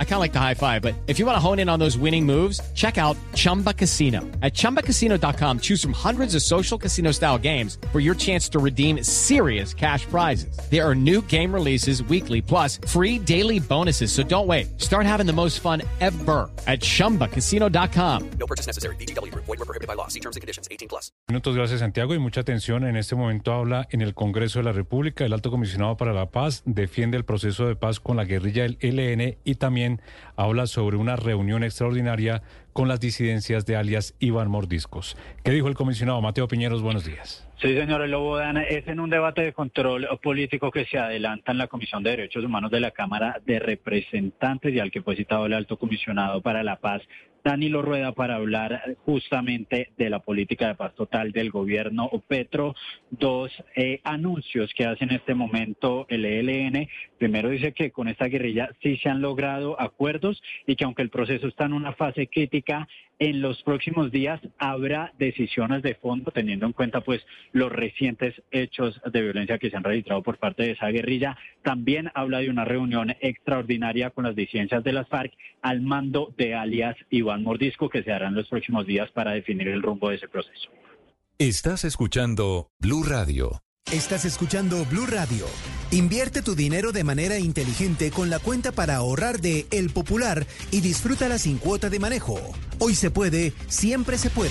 I kind of like the high five, but if you want to hone in on those winning moves, check out Chumba Casino. At ChumbaCasino.com, choose from hundreds of social casino style games for your chance to redeem serious cash prizes. There are new game releases weekly, plus free daily bonuses. So don't wait. Start having the most fun ever at ChumbaCasino.com. No purchase necessary. BGW. Void were prohibited by law. See terms and conditions. 18 plus. Minutos, gracias Santiago y mucha atención. En este momento habla en el Congreso de la República el Alto Comisionado para la Paz, defiende el proceso de paz con la guerrilla del ELN y también habla sobre una reunión extraordinaria con las disidencias de alias Iván Mordiscos. ¿Qué dijo el comisionado Mateo Piñeros? Buenos días. Sí, señor Lobo, es en un debate de control político que se adelanta en la Comisión de Derechos Humanos de la Cámara de Representantes y al que fue citado el alto comisionado para la paz, Danilo Rueda para hablar justamente de la política de paz total del gobierno Petro. Dos eh, anuncios que hace en este momento el ELN. Primero dice que con esta guerrilla sí se han logrado acuerdos y que aunque el proceso está en una fase crítica, en los próximos días habrá decisiones de fondo teniendo en cuenta pues los recientes hechos de violencia que se han registrado por parte de esa guerrilla. También habla de una reunión extraordinaria con las disidencias de las FARC al mando de alias Iván Mordisco que se hará en los próximos días para definir el rumbo de ese proceso. Estás escuchando Blue Radio. Estás escuchando Blue Radio. Invierte tu dinero de manera inteligente con la cuenta para ahorrar de El Popular y disfrútala sin cuota de manejo. Hoy se puede, siempre se puede.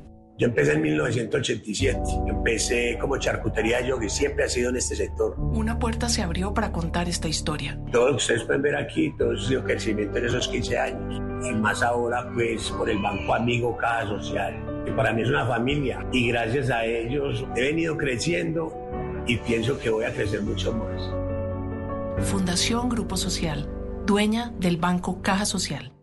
Yo empecé en 1987. Empecé como charcutería yo, que siempre ha sido en este sector. Una puerta se abrió para contar esta historia. Todo lo que ustedes pueden ver aquí, todo ese crecimiento en esos 15 años. Y más ahora, pues, por el Banco Amigo Caja Social, que para mí es una familia. Y gracias a ellos he venido creciendo y pienso que voy a crecer mucho más. Fundación Grupo Social, dueña del Banco Caja Social.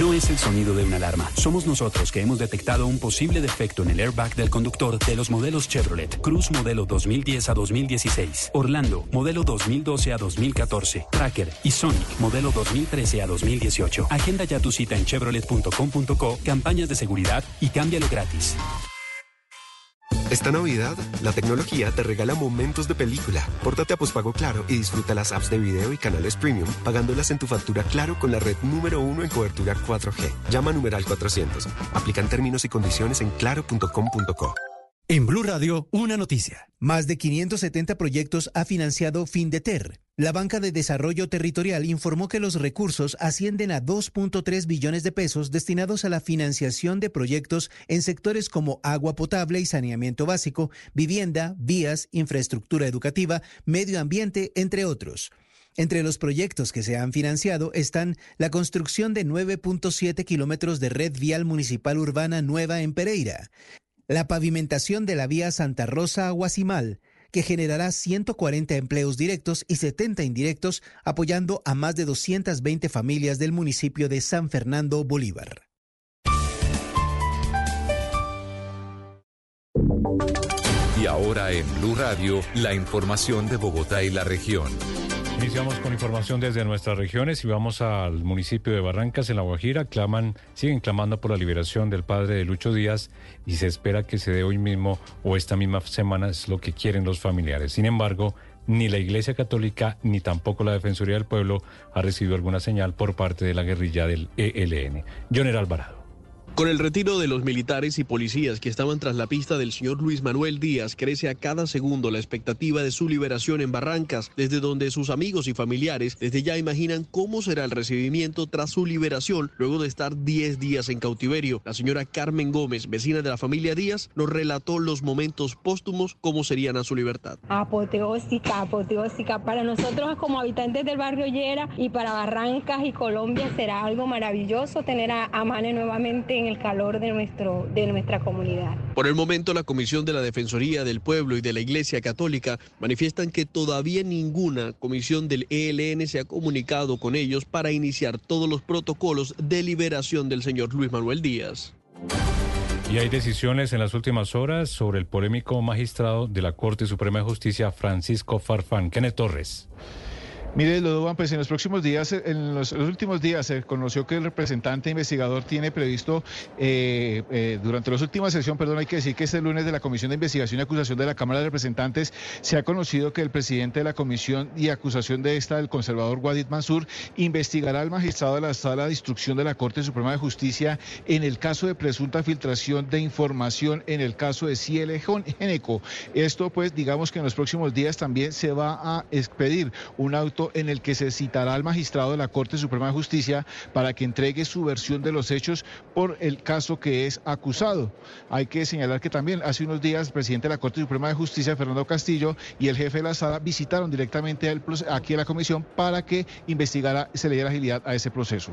No es el sonido de una alarma. Somos nosotros que hemos detectado un posible defecto en el airbag del conductor de los modelos Chevrolet. Cruz modelo 2010 a 2016. Orlando modelo 2012 a 2014. Tracker y Sonic modelo 2013 a 2018. Agenda ya tu cita en chevrolet.com.co, campañas de seguridad y cámbialo gratis. Esta Navidad, la tecnología te regala momentos de película. Pórtate a Pospago Claro y disfruta las apps de video y canales premium pagándolas en tu factura Claro con la red número uno en cobertura 4G. Llama a numeral 400. Aplican términos y condiciones en claro.com.co. En Blue Radio, una noticia. Más de 570 proyectos ha financiado Findeter. La Banca de Desarrollo Territorial informó que los recursos ascienden a 2.3 billones de pesos destinados a la financiación de proyectos en sectores como agua potable y saneamiento básico, vivienda, vías, infraestructura educativa, medio ambiente, entre otros. Entre los proyectos que se han financiado están la construcción de 9.7 kilómetros de red vial municipal urbana nueva en Pereira, la pavimentación de la vía Santa Rosa a que generará 140 empleos directos y 70 indirectos, apoyando a más de 220 familias del municipio de San Fernando Bolívar. Y ahora en Blue Radio, la información de Bogotá y la región. Iniciamos con información desde nuestras regiones y vamos al municipio de Barrancas, en La Guajira. Claman, siguen clamando por la liberación del padre de Lucho Díaz y se espera que se dé hoy mismo o esta misma semana, es lo que quieren los familiares. Sin embargo, ni la Iglesia Católica ni tampoco la Defensoría del Pueblo ha recibido alguna señal por parte de la guerrilla del ELN. Joner Alvarado. Con el retiro de los militares y policías que estaban tras la pista del señor Luis Manuel Díaz, crece a cada segundo la expectativa de su liberación en Barrancas, desde donde sus amigos y familiares desde ya imaginan cómo será el recibimiento tras su liberación luego de estar 10 días en cautiverio. La señora Carmen Gómez, vecina de la familia Díaz, nos relató los momentos póstumos, cómo serían a su libertad. Apoteósica, apoteósica. Para nosotros como habitantes del barrio Llera y para Barrancas y Colombia será algo maravilloso tener a, a nuevamente en el calor de, nuestro, de nuestra comunidad. Por el momento, la Comisión de la Defensoría del Pueblo y de la Iglesia Católica manifiestan que todavía ninguna comisión del ELN se ha comunicado con ellos para iniciar todos los protocolos de liberación del señor Luis Manuel Díaz. Y hay decisiones en las últimas horas sobre el polémico magistrado de la Corte Suprema de Justicia, Francisco Farfán. Kenneth Torres. Mire, Lodoban, pues en los próximos días, en los, últimos días se conoció que el representante investigador tiene previsto, eh, eh, durante la última sesión, perdón, hay que decir que este lunes de la Comisión de Investigación y Acusación de la Cámara de Representantes se ha conocido que el presidente de la Comisión y Acusación de esta, el conservador Wadid Mansur, investigará al magistrado de la Sala de Instrucción de la Corte Suprema de Justicia en el caso de presunta filtración de información en el caso de Ciel Geneco. Esto, pues, digamos que en los próximos días también se va a expedir un auto en el que se citará al magistrado de la Corte Suprema de Justicia para que entregue su versión de los hechos por el caso que es acusado. Hay que señalar que también hace unos días el presidente de la Corte Suprema de Justicia, Fernando Castillo, y el jefe de la sala visitaron directamente aquí a la comisión para que investigara, se le diera agilidad a ese proceso.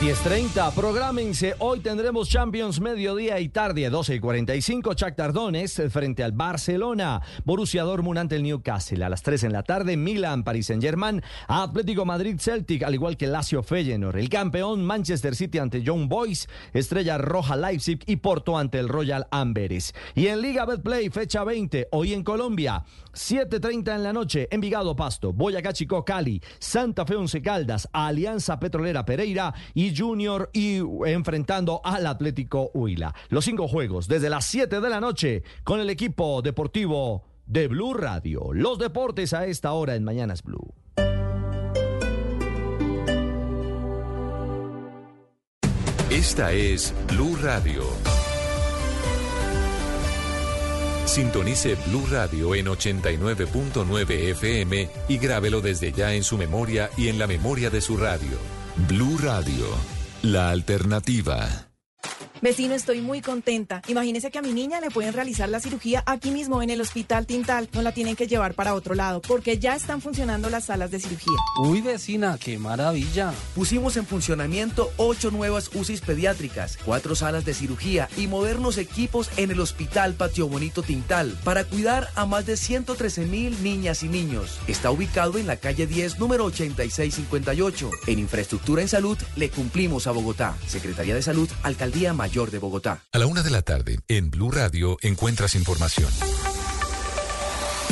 10.30, prográmense. Hoy tendremos Champions mediodía y tarde, 12 y 45. Chuck Tardones frente al Barcelona. Borussia Dortmund ante el Newcastle. A las 3 en la tarde, Milan, Paris Saint-Germain. Atlético Madrid, Celtic, al igual que Lazio Feyenoord. El campeón Manchester City ante John Boyce. Estrella Roja Leipzig y Porto ante el Royal Amberes. Y en Liga Betplay, fecha 20, hoy en Colombia. 7.30 en la noche, Envigado Pasto, Boyacá Chico Cali, Santa Fe Once Caldas, Alianza Petrolera Pereira y Junior y enfrentando al Atlético Huila. Los cinco juegos desde las 7 de la noche con el equipo deportivo de Blue Radio. Los deportes a esta hora en Mañanas Blue. Esta es Blue Radio. Sintonice Blue Radio en 89.9 FM y grábelo desde ya en su memoria y en la memoria de su radio. Blue Radio, la alternativa. Vecino, estoy muy contenta. Imagínese que a mi niña le pueden realizar la cirugía aquí mismo en el Hospital Tintal. No la tienen que llevar para otro lado porque ya están funcionando las salas de cirugía. Uy, vecina, qué maravilla. Pusimos en funcionamiento ocho nuevas UCIs pediátricas, cuatro salas de cirugía y modernos equipos en el Hospital Patio Bonito Tintal para cuidar a más de 113 mil niñas y niños. Está ubicado en la calle 10, número 8658. En infraestructura en salud le cumplimos a Bogotá. Secretaría de Salud, Alcaldía Mayor A la una de la tarde, en Blue Radio, encuentras información.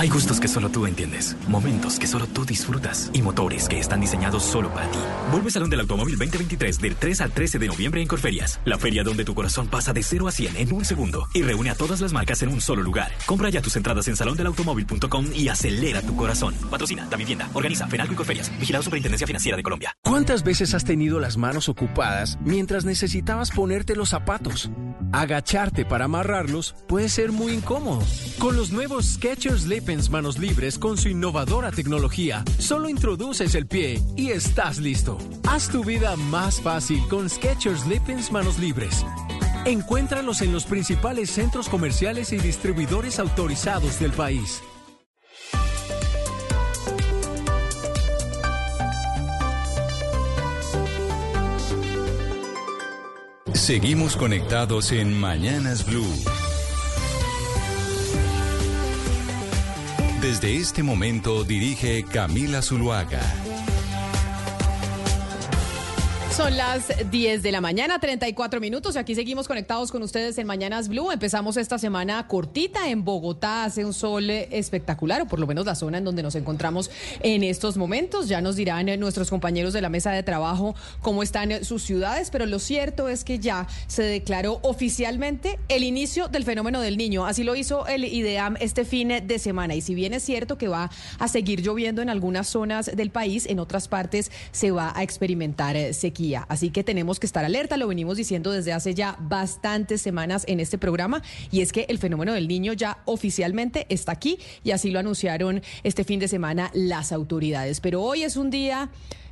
Hay gustos que solo tú entiendes, momentos que solo tú disfrutas y motores que están diseñados solo para ti. Vuelve Salón del Automóvil 2023 del 3 al 13 de noviembre en Corferias, la feria donde tu corazón pasa de 0 a 100 en un segundo y reúne a todas las marcas en un solo lugar. Compra ya tus entradas en salondelautomóvil.com y acelera tu corazón. Patrocina Da Vivienda, organiza Fenalco y Corferias, vigilado Superintendencia Financiera de Colombia. ¿Cuántas veces has tenido las manos ocupadas mientras necesitabas ponerte los zapatos? Agacharte para amarrarlos puede ser muy incómodo. Con los nuevos Skechers Manos Libres con su innovadora tecnología. Solo introduces el pie y estás listo. Haz tu vida más fácil con Skechers Depens Manos Libres. Encuéntralos en los principales centros comerciales y distribuidores autorizados del país. Seguimos conectados en Mañanas Blue. Desde este momento dirige Camila Zuluaga. Son las 10 de la mañana, 34 minutos. y Aquí seguimos conectados con ustedes en Mañanas Blue. Empezamos esta semana cortita en Bogotá. Hace un sol espectacular, o por lo menos la zona en donde nos encontramos en estos momentos. Ya nos dirán nuestros compañeros de la mesa de trabajo cómo están sus ciudades, pero lo cierto es que ya se declaró oficialmente el inicio del fenómeno del niño. Así lo hizo el IDEAM este fin de semana. Y si bien es cierto que va a seguir lloviendo en algunas zonas del país, en otras partes se va a experimentar sequía. Así que tenemos que estar alerta, lo venimos diciendo desde hace ya bastantes semanas en este programa, y es que el fenómeno del niño ya oficialmente está aquí y así lo anunciaron este fin de semana las autoridades. Pero hoy es un día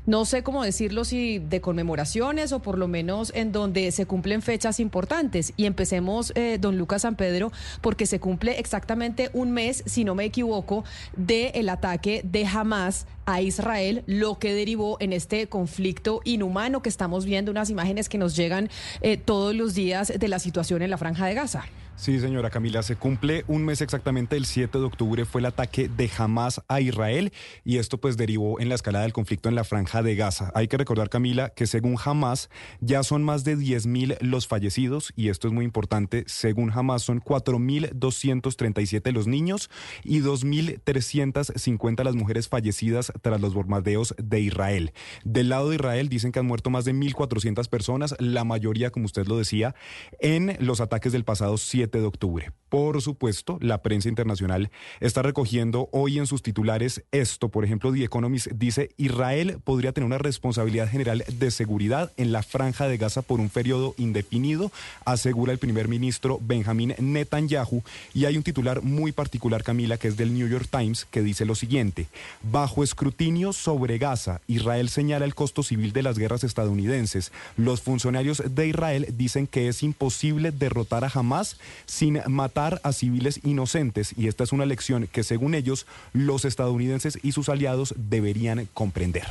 no sé cómo decirlo, si de conmemoraciones o por lo menos en donde se cumplen fechas importantes. Y empecemos, eh, don Lucas San Pedro, porque se cumple exactamente un mes, si no me equivoco, del ataque de Hamas a Israel, lo que derivó en este conflicto inhumano que estamos viendo, unas imágenes que nos llegan eh, todos los días de la situación en la franja de Gaza. Sí, señora Camila, se cumple un mes exactamente, el 7 de octubre fue el ataque de Hamas a Israel y esto pues derivó en la escalada del conflicto en la franja de Gaza. Hay que recordar, Camila, que según Hamas ya son más de 10.000 los fallecidos y esto es muy importante, según Hamas son 4.237 los niños y 2.350 las mujeres fallecidas tras los bombardeos de Israel. Del lado de Israel dicen que han muerto más de 1.400 personas, la mayoría, como usted lo decía, en los ataques del pasado 7 de octubre. Por supuesto, la prensa internacional está recogiendo hoy en sus titulares esto. Por ejemplo, The Economist dice, Israel podría tener una responsabilidad general de seguridad en la franja de Gaza por un periodo indefinido, asegura el primer ministro Benjamín Netanyahu. Y hay un titular muy particular, Camila, que es del New York Times, que dice lo siguiente, bajo escrutinio sobre Gaza, Israel señala el costo civil de las guerras estadounidenses. Los funcionarios de Israel dicen que es imposible derrotar a Hamas sin matar a civiles inocentes y esta es una lección que según ellos los estadounidenses y sus aliados deberían comprender.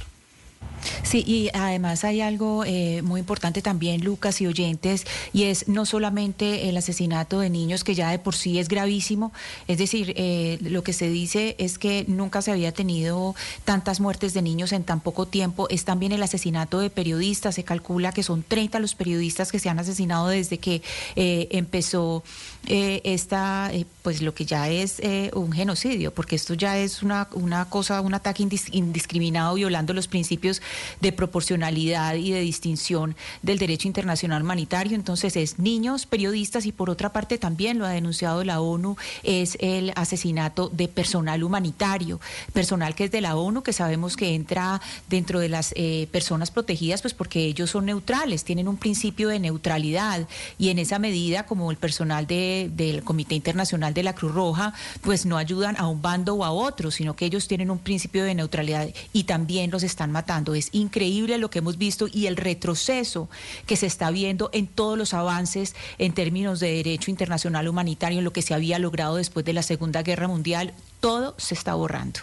Sí, y además hay algo eh, muy importante también, Lucas y oyentes, y es no solamente el asesinato de niños, que ya de por sí es gravísimo, es decir, eh, lo que se dice es que nunca se había tenido tantas muertes de niños en tan poco tiempo, es también el asesinato de periodistas, se calcula que son 30 los periodistas que se han asesinado desde que eh, empezó esta, pues lo que ya es un genocidio, porque esto ya es una, una cosa, un ataque indiscriminado violando los principios de proporcionalidad y de distinción del derecho internacional humanitario. Entonces es niños, periodistas y por otra parte también lo ha denunciado la ONU, es el asesinato de personal humanitario, personal que es de la ONU, que sabemos que entra dentro de las eh, personas protegidas, pues porque ellos son neutrales, tienen un principio de neutralidad y en esa medida, como el personal del Comité Internacional de la Cruz Roja, pues no ayudan a un bando o a otro, sino que ellos tienen un principio de neutralidad y también los están matando. Es increíble lo que hemos visto y el retroceso que se está viendo en todos los avances en términos de derecho internacional humanitario, en lo que se había logrado después de la Segunda Guerra Mundial, todo se está borrando.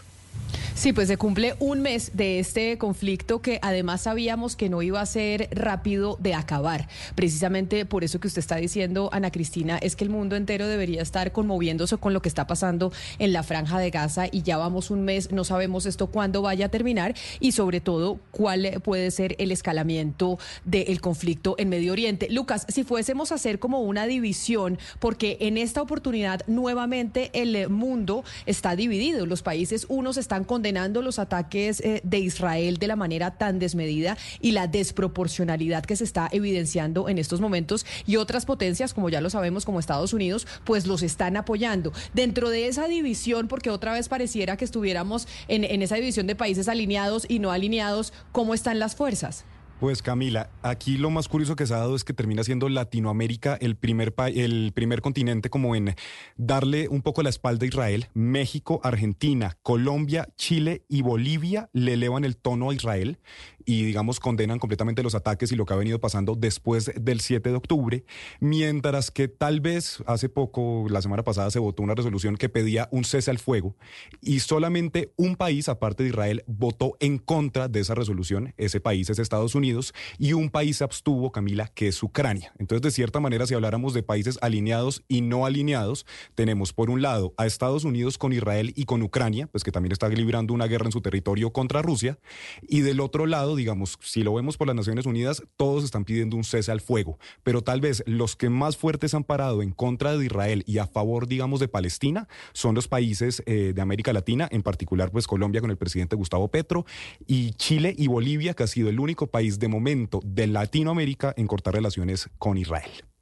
Sí, pues se cumple un mes de este conflicto que además sabíamos que no iba a ser rápido de acabar. Precisamente por eso que usted está diciendo, Ana Cristina, es que el mundo entero debería estar conmoviéndose con lo que está pasando en la franja de Gaza y ya vamos un mes, no sabemos esto cuándo vaya a terminar y sobre todo cuál puede ser el escalamiento del conflicto en Medio Oriente. Lucas, si fuésemos a hacer como una división, porque en esta oportunidad nuevamente el mundo está dividido, los países unos están condenando los ataques eh, de Israel de la manera tan desmedida y la desproporcionalidad que se está evidenciando en estos momentos y otras potencias, como ya lo sabemos, como Estados Unidos, pues los están apoyando. Dentro de esa división, porque otra vez pareciera que estuviéramos en, en esa división de países alineados y no alineados, ¿cómo están las fuerzas? Pues Camila, aquí lo más curioso que se ha dado es que termina siendo Latinoamérica el primer, el primer continente como en darle un poco la espalda a Israel. México, Argentina, Colombia, Chile y Bolivia le elevan el tono a Israel y, digamos, condenan completamente los ataques y lo que ha venido pasando después del 7 de octubre, mientras que tal vez hace poco, la semana pasada, se votó una resolución que pedía un cese al fuego y solamente un país, aparte de Israel, votó en contra de esa resolución. Ese país es Estados Unidos y un país se abstuvo, Camila, que es Ucrania. Entonces, de cierta manera, si habláramos de países alineados y no alineados, tenemos por un lado a Estados Unidos con Israel y con Ucrania, pues que también está librando una guerra en su territorio contra Rusia, y del otro lado, digamos, si lo vemos por las Naciones Unidas, todos están pidiendo un cese al fuego, pero tal vez los que más fuertes han parado en contra de Israel y a favor, digamos, de Palestina son los países eh, de América Latina, en particular, pues Colombia con el presidente Gustavo Petro, y Chile y Bolivia, que ha sido el único país de momento de Latinoamérica en cortar relaciones con Israel.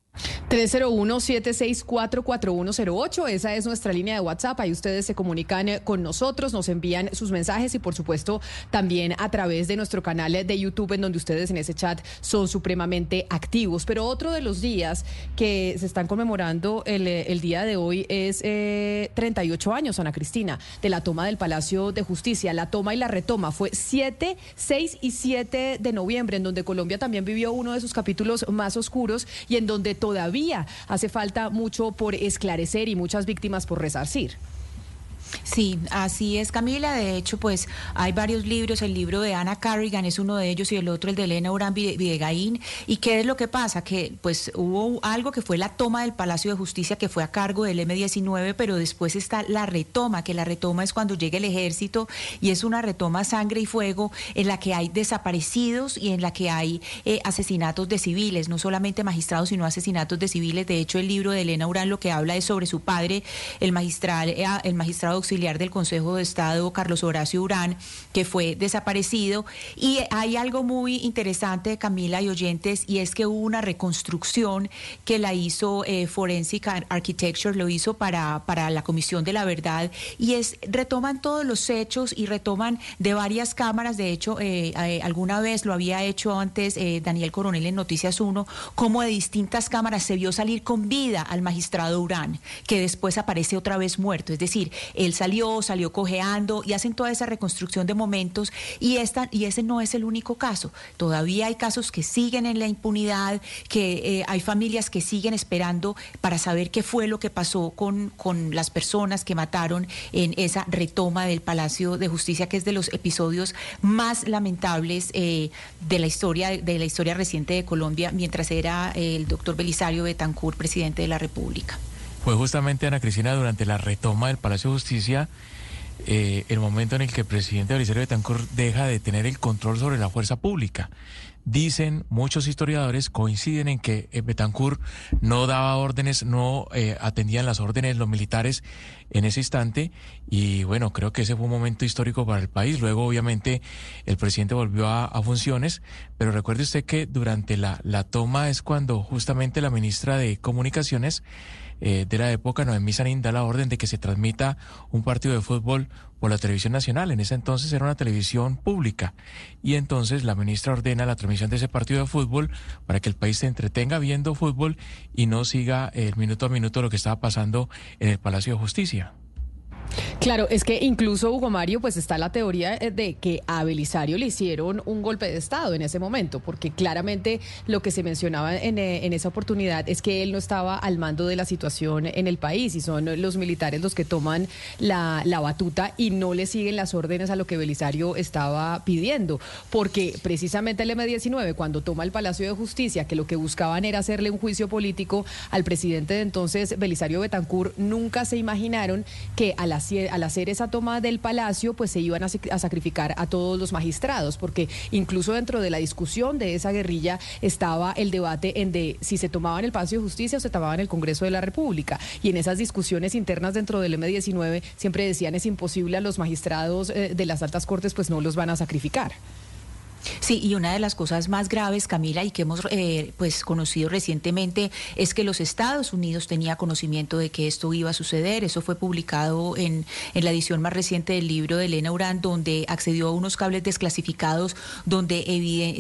301-764-4108, esa es nuestra línea de WhatsApp, ahí ustedes se comunican eh, con nosotros, nos envían sus mensajes y por supuesto también a través de nuestro canal de YouTube en donde ustedes en ese chat son supremamente activos. Pero otro de los días que se están conmemorando el, eh, día de hoy es 38 eh, años, Ana Cristina, de la toma del Palacio de Justicia. La toma y la retoma fue 7, 6 y 7 de noviembre, en donde Colombia también vivió uno de sus capítulos más oscuros y en donde todavía hace falta mucho por esclarecer y muchas víctimas por resarcir. Sí, así es Camila. De hecho, pues hay varios libros. El libro de Ana Carrigan es uno de ellos y el otro el de Elena Urán Videgaín. ¿Y qué es lo que pasa? Que pues hubo algo que fue la toma del Palacio de Justicia que fue a cargo del M19, pero después está la retoma, que la retoma es cuando llega el ejército y es una retoma sangre y fuego en la que hay desaparecidos y en la que hay eh, asesinatos de civiles, no solamente magistrados, sino asesinatos de civiles. De hecho, el libro de Elena Urán lo que habla es sobre su padre, el magistral, eh, el magistrado auxiliar del Consejo de Estado, Carlos Horacio Urán, que fue desaparecido. Y hay algo muy interesante, Camila y oyentes, y es que hubo una reconstrucción que la hizo eh, Forensic Architecture, lo hizo para, para la Comisión de la Verdad, y es retoman todos los hechos y retoman de varias cámaras. De hecho, eh, eh, alguna vez lo había hecho antes Daniel Coronel en Noticias 1, como de distintas cámaras se vio salir con vida al magistrado Urán, que después aparece otra vez muerto. Es decir, el salió, salió cojeando y hacen toda esa reconstrucción de momentos y, esta, y ese no es el único caso. Todavía hay casos que siguen en la impunidad, que eh, hay familias que siguen esperando para saber qué fue lo que pasó con, con las personas que mataron en esa retoma del Palacio de Justicia, que es de los episodios más lamentables eh, de la historia de la historia reciente de Colombia, mientras era el doctor Belisario Betancourt presidente de la República fue justamente Ana Cristina durante la retoma del Palacio de Justicia eh, el momento en el que el presidente Belisario Betancourt deja de tener el control sobre la fuerza pública. Dicen muchos historiadores, coinciden en que eh, Betancourt no daba órdenes, no eh, atendían las órdenes los militares en ese instante y bueno, creo que ese fue un momento histórico para el país. Luego obviamente el presidente volvió a, a funciones, pero recuerde usted que durante la, la toma es cuando justamente la ministra de Comunicaciones eh, de la época, Noemí Sanín, da la orden de que se transmita un partido de fútbol por la televisión nacional. En ese entonces era una televisión pública. Y entonces la ministra ordena la transmisión de ese partido de fútbol para que el país se entretenga viendo fútbol y no siga el minuto a minuto lo que estaba pasando en el Palacio de Justicia. Claro, es que incluso Hugo Mario, pues está la teoría eh, de que a Belisario le hicieron un golpe de Estado en ese momento, porque claramente lo que se mencionaba en, eh, esa oportunidad es que él no estaba al mando de la situación en el país y son los militares los que toman la, la batuta y no le siguen las órdenes a lo que Belisario estaba pidiendo, porque precisamente el M-19, cuando toma el Palacio de Justicia, que lo que buscaban era hacerle un juicio político al presidente de entonces, Belisario Betancourt, nunca se imaginaron que a las al hacer esa toma del palacio, pues se iban a, sacrificar a todos los magistrados, porque incluso dentro de la discusión de esa guerrilla estaba el debate en de si se tomaban el Palacio de Justicia o se tomaban el Congreso de la República. Y en esas discusiones internas dentro del M19 siempre decían es imposible a los magistrados eh, de las altas cortes, pues no los van a sacrificar. Sí, y una de las cosas más graves, Camila, y que hemos eh, pues conocido recientemente, es que los Estados Unidos tenía conocimiento de que esto iba a suceder. Eso fue publicado en, la edición más reciente del libro de Elena Urán, donde accedió a unos cables desclasificados, donde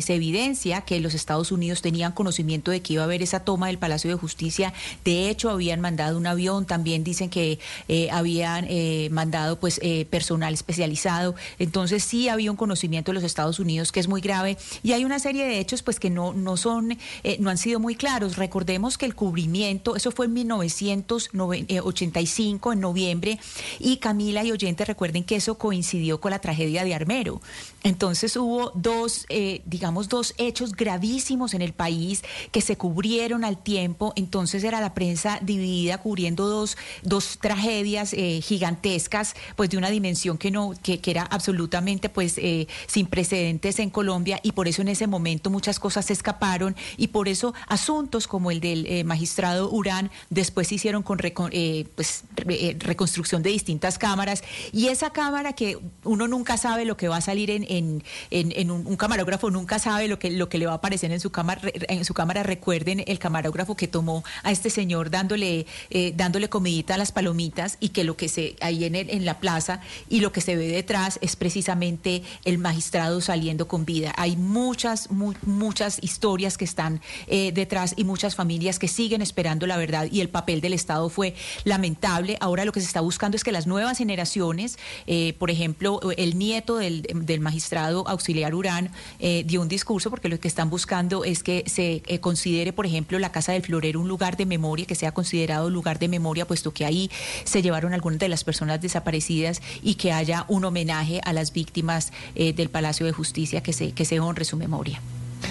se evidencia que los Estados Unidos tenían conocimiento de que iba a haber esa toma del Palacio de Justicia. De hecho, habían mandado un avión, también dicen que eh, habían eh, mandado pues personal especializado. Entonces sí había un conocimiento de los Estados Unidos que es muy grave. Y hay una serie de hechos pues que no, no son, eh, no han sido muy claros. Recordemos que el cubrimiento, eso fue en 1985, en noviembre, y Camila y oyentes recuerden que eso coincidió con la tragedia de Armero. Entonces hubo dos, eh, digamos, dos hechos gravísimos en el país que se cubrieron al tiempo. Entonces era la prensa dividida cubriendo dos, dos tragedias eh, gigantescas, pues de una dimensión que no, que, que era absolutamente pues eh, sin precedentes en Colombia y por eso en ese momento muchas cosas se escaparon y por eso asuntos como el del eh, magistrado Urán después se hicieron con recon- eh, pues, re- eh, reconstrucción de distintas cámaras y esa cámara que uno nunca sabe lo que va a salir en, en, en- en un, un camarógrafo nunca sabe lo que lo que le va a aparecer en su cámara en su cámara recuerden el camarógrafo que tomó a este señor dándole eh, dándole comidita a las palomitas y que lo que se ahí en, el- en la plaza y lo que se ve detrás es precisamente el magistrado saliendo con vida. Hay muchas, mu- muchas historias que están eh, detrás y muchas familias que siguen esperando la verdad y el papel del Estado fue lamentable. Ahora lo que se está buscando es que las nuevas generaciones, eh, por ejemplo, el nieto del, del magistrado auxiliar Urán eh, dio un discurso porque lo que están buscando es que se considere, por ejemplo, la Casa del Florero un lugar de memoria, que sea considerado lugar de memoria, puesto que ahí se llevaron algunas de las personas desaparecidas y que haya un homenaje a las víctimas del Palacio de Justicia, que se, que se honre su memoria.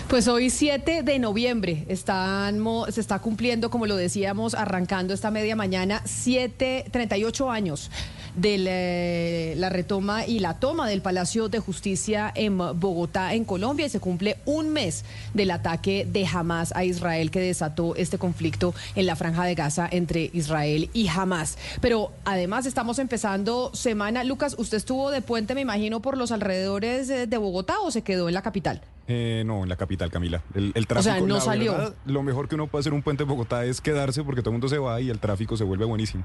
Pues hoy 7 de noviembre se está cumpliendo, como lo decíamos, arrancando esta media mañana, 7, 38 años de la, la retoma y la toma del Palacio de Justicia en Bogotá, en Colombia, y se cumple un mes del ataque de Hamas a Israel que desató este conflicto en la franja de Gaza entre Israel y Hamas. Pero además estamos empezando semana. Lucas, usted estuvo de puente, me imagino, por los alrededores eh, de Bogotá o se quedó en la capital? Eh, no, en la capital, Camila. El, el O sea, tráfico, no la salió. verdad, lo mejor que uno puede hacer un puente en Bogotá es quedarse porque todo el mundo se va y el tráfico se vuelve buenísimo.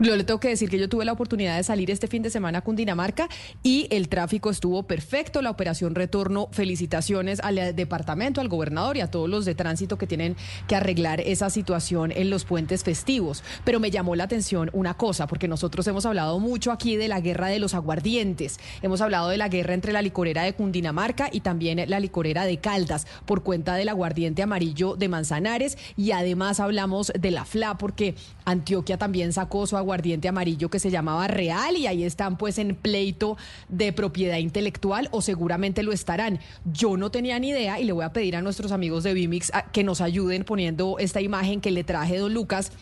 Yo le tengo que decir que yo tuve la oportunidad de salir este fin de semana a Cundinamarca y el tráfico estuvo perfecto, la operación retorno, felicitaciones al eh, departamento, al gobernador y a todos los de tránsito que tienen que arreglar esa situación en los puentes festivos. Pero me llamó la atención una cosa, porque nosotros hemos hablado mucho aquí de la guerra de los aguardientes, hemos hablado de la guerra entre la licorera de Cundinamarca y también la licorera de Caldas por cuenta del aguardiente amarillo de Manzanares y además hablamos de la FLA porque Antioquia también sacó su aguardiente amarillo que se llamaba Real y ahí están pues en pleito de propiedad intelectual o seguramente lo estarán. Yo no tenía ni idea y le voy a pedir a nuestros amigos de Vimix a- que nos ayuden poniendo esta imagen que le traje don Lucas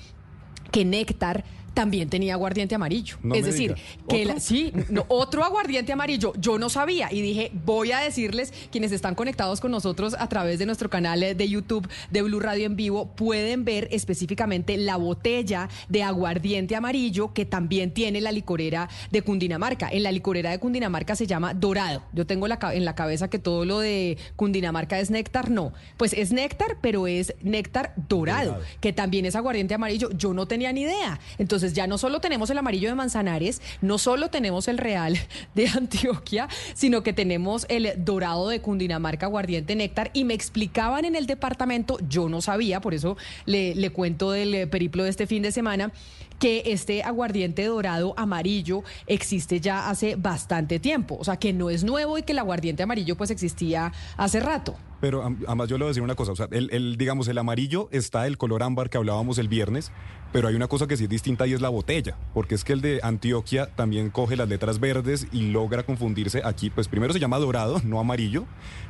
que Néctar también tenía aguardiente amarillo. No es decir, diga. que ¿Otro? la- sí, no, otro aguardiente amarillo. Yo no sabía y dije, voy a decirles, quienes están conectados con nosotros a través de nuestro canal de YouTube de Blue Radio en vivo, pueden ver específicamente la botella de aguardiente amarillo que también tiene la licorera de Cundinamarca. En la licorera de Cundinamarca se llama Dorado. Yo tengo la, en la cabeza que todo lo de Cundinamarca es néctar. No, pues es néctar, pero es néctar dorado, Dorado. que también es aguardiente amarillo. Yo no tenía ni idea. Entonces ya no solo tenemos el amarillo de Manzanares, no solo tenemos el real de Antioquia, sino que tenemos el dorado de Cundinamarca, aguardiente néctar. Y me explicaban en el departamento, yo no sabía, por eso le, le cuento del eh, periplo de este fin de semana, que este aguardiente dorado amarillo existe ya hace bastante tiempo. O sea, que no es nuevo y que el aguardiente amarillo pues existía hace rato. Pero además yo le voy a decir una cosa, o sea, el, el, digamos, el amarillo está el color ámbar que hablábamos el viernes, pero hay una cosa que sí es distinta y es la botella, porque es que el de Antioquia también coge las letras verdes y logra confundirse aquí, pues primero se llama dorado, no amarillo,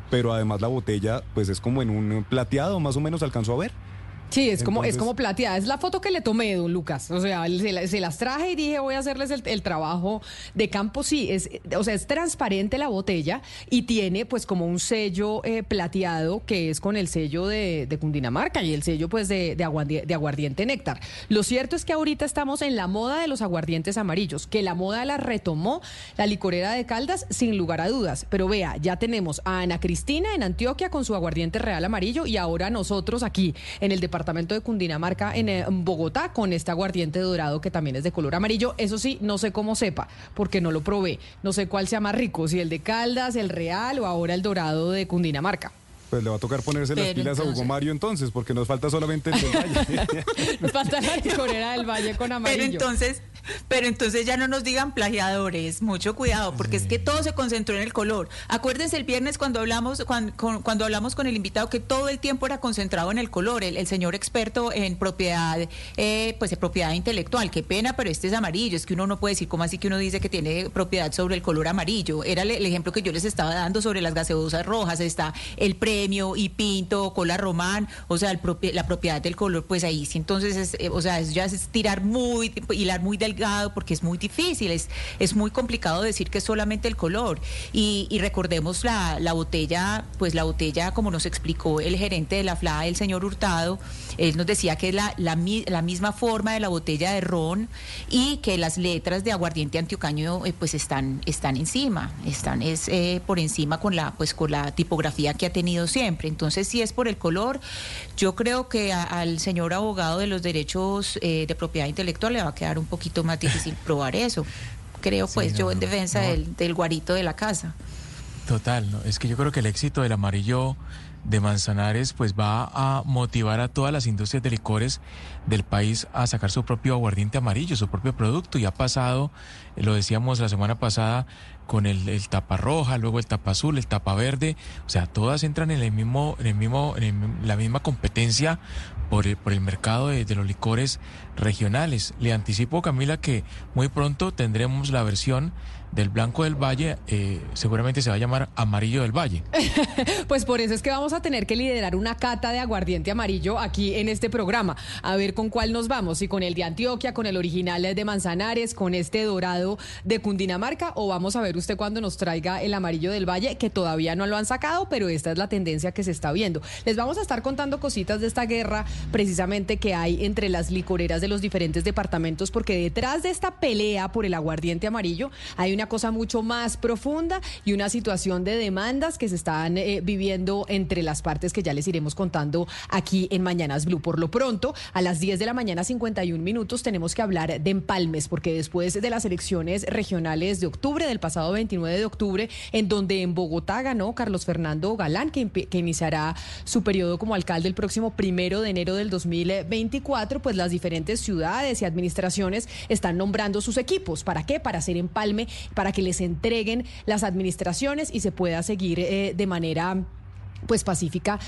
pero además la botella pues es como en un plateado, más o menos alcanzó a ver. Sí, es como, es como plateada. Es la foto que le tomé, don Lucas. O sea, se, la- se las traje y dije, voy a hacerles el, el trabajo de campo. Sí, es, o sea, es transparente la botella y tiene pues como un sello eh, plateado que es con el sello de, de Cundinamarca y el sello pues de, de, aguardi- de aguardiente néctar. Lo cierto es que ahorita estamos en la moda de los aguardientes amarillos, que la moda la retomó la licorera de Caldas sin lugar a dudas. Pero vea, ya tenemos a Ana Cristina en Antioquia con su aguardiente real amarillo y ahora nosotros aquí en el departamento de Cundinamarca, en, eh, Bogotá, con este aguardiente dorado que también es de color amarillo. Eso sí, no sé cómo sepa, porque no lo probé. No sé cuál sea más rico, si el de Caldas, el real o ahora el dorado de Cundinamarca. Pues le va a tocar ponerse las pilas a Hugo entonces- Mario entonces, porque nos falta solamente el detalle. Nos falta la licorera del Valle con amarillo. Pero entonces, Pero entonces ya no nos digan plagiadores, mucho cuidado, porque es que todo se concentró en el color. Acuérdense el viernes cuando hablamos, cuando, cuando hablamos con el invitado que todo el tiempo era concentrado en el color, el, señor experto en propiedad, eh, pues en propiedad intelectual. Qué pena, pero este es amarillo. Es que uno no puede decir cómo así que uno dice que tiene propiedad sobre el color amarillo. Era el, ejemplo que yo les estaba dando sobre las gaseosas rojas. Está el premio y Pinto, Cola Román, o sea, el la propiedad del color, pues ahí sí. Entonces, es, eh, o sea, es, ya es tirar muy, hilar muy porque es muy difícil, es, es muy complicado decir que es solamente el color. Y, recordemos la, la botella, pues la botella, como nos explicó el gerente de la FLA, el señor Hurtado, él nos decía que es la, la, la, misma forma de la botella de ron y que las letras de aguardiente antiocaño eh, pues están, están encima, están es eh, por encima con la, pues con la tipografía que ha tenido siempre. Entonces, si es por el color, yo creo que al señor abogado de los derechos eh, de propiedad intelectual le va a quedar un poquito más difícil probar eso. Creo, pues, yo en defensa del, del, guarito de la casa. Total, ¿no? es que yo creo que el éxito del amarillo de Manzanares pues va a motivar a todas las industrias de licores del país a sacar su propio aguardiente amarillo, su propio producto y ha pasado, lo decíamos la semana pasada, con el, tapa roja, luego el tapa azul, el tapa verde, o sea, todas entran en el mismo, en el mismo, en la misma competencia por el, por el mercado de, de, los licores regionales. Le anticipo, Camila, que muy pronto tendremos la versión del Blanco del Valle, eh, seguramente se va a llamar Amarillo del Valle. pues por eso es que vamos a tener que liderar una cata de aguardiente amarillo aquí en este programa. A ver con cuál nos vamos, si con el de Antioquia, con el original de Manzanares, con este dorado de Cundinamarca, o vamos a ver usted cuando nos traiga el amarillo del Valle, que todavía no lo han sacado, pero esta es la tendencia que se está viendo. Les vamos a estar contando cositas de esta guerra precisamente que hay entre las licoreras de los diferentes departamentos, porque detrás de esta pelea por el aguardiente amarillo hay una cosa mucho más profunda y una situación de demandas que se están eh, viviendo entre las partes que ya les iremos contando aquí en Mañanas Blue. Por lo pronto, a las 10 de la mañana, 51 minutos, tenemos que hablar de empalmes, porque después de las elecciones regionales de octubre, del pasado 29 de octubre, en donde en Bogotá ganó Carlos Fernando Galán, que, que iniciará su periodo como alcalde el próximo primero de enero del 2024, pues las diferentes ciudades y administraciones están nombrando sus equipos. ¿Para qué? Para hacer empalme para que les entreguen las administraciones y se pueda seguir eh, de manera pues pacífica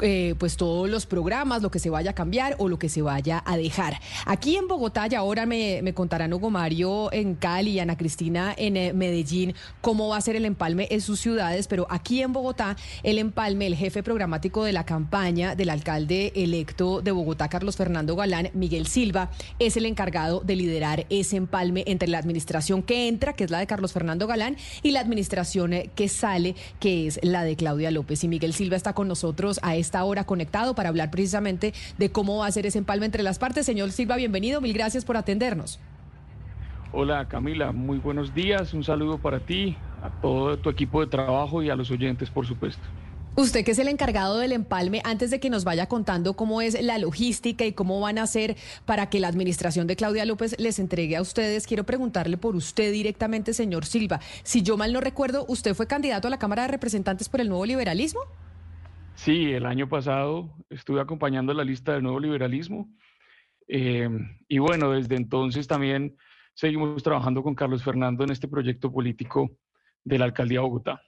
eh, pues todos los programas, lo que se vaya a cambiar o lo que se vaya a dejar. Aquí en Bogotá, y ahora me, me contarán Hugo Mario en Cali y Ana Cristina en eh, Medellín cómo va a ser el empalme en sus ciudades, pero aquí en Bogotá el empalme, el jefe programático de la campaña del alcalde electo de Bogotá, Carlos Fernando Galán, Miguel Silva, es el encargado de liderar ese empalme entre la administración que entra, que es la de Carlos Fernando Galán, y la administración eh, que sale, que es la de Claudia López. Y Miguel Silva está con nosotros a esta hora conectado para hablar precisamente de cómo va a ser ese empalme entre las partes. Señor Silva, bienvenido, mil gracias por atendernos. Hola Camila, muy buenos días, un saludo para ti, a todo tu equipo de trabajo y a los oyentes, por supuesto. Usted que es el encargado del empalme, antes de que nos vaya contando cómo es la logística y cómo van a hacer para que la administración de Claudia López les entregue a ustedes, quiero preguntarle por usted directamente, señor Silva. Si yo mal no recuerdo, ¿usted fue candidato a la Cámara de Representantes por el Nuevo Liberalismo? Sí, el año pasado estuve acompañando la lista del nuevo liberalismo eh, y bueno, desde entonces también seguimos trabajando con Carlos Fernando en este proyecto político de la alcaldía de Bogotá.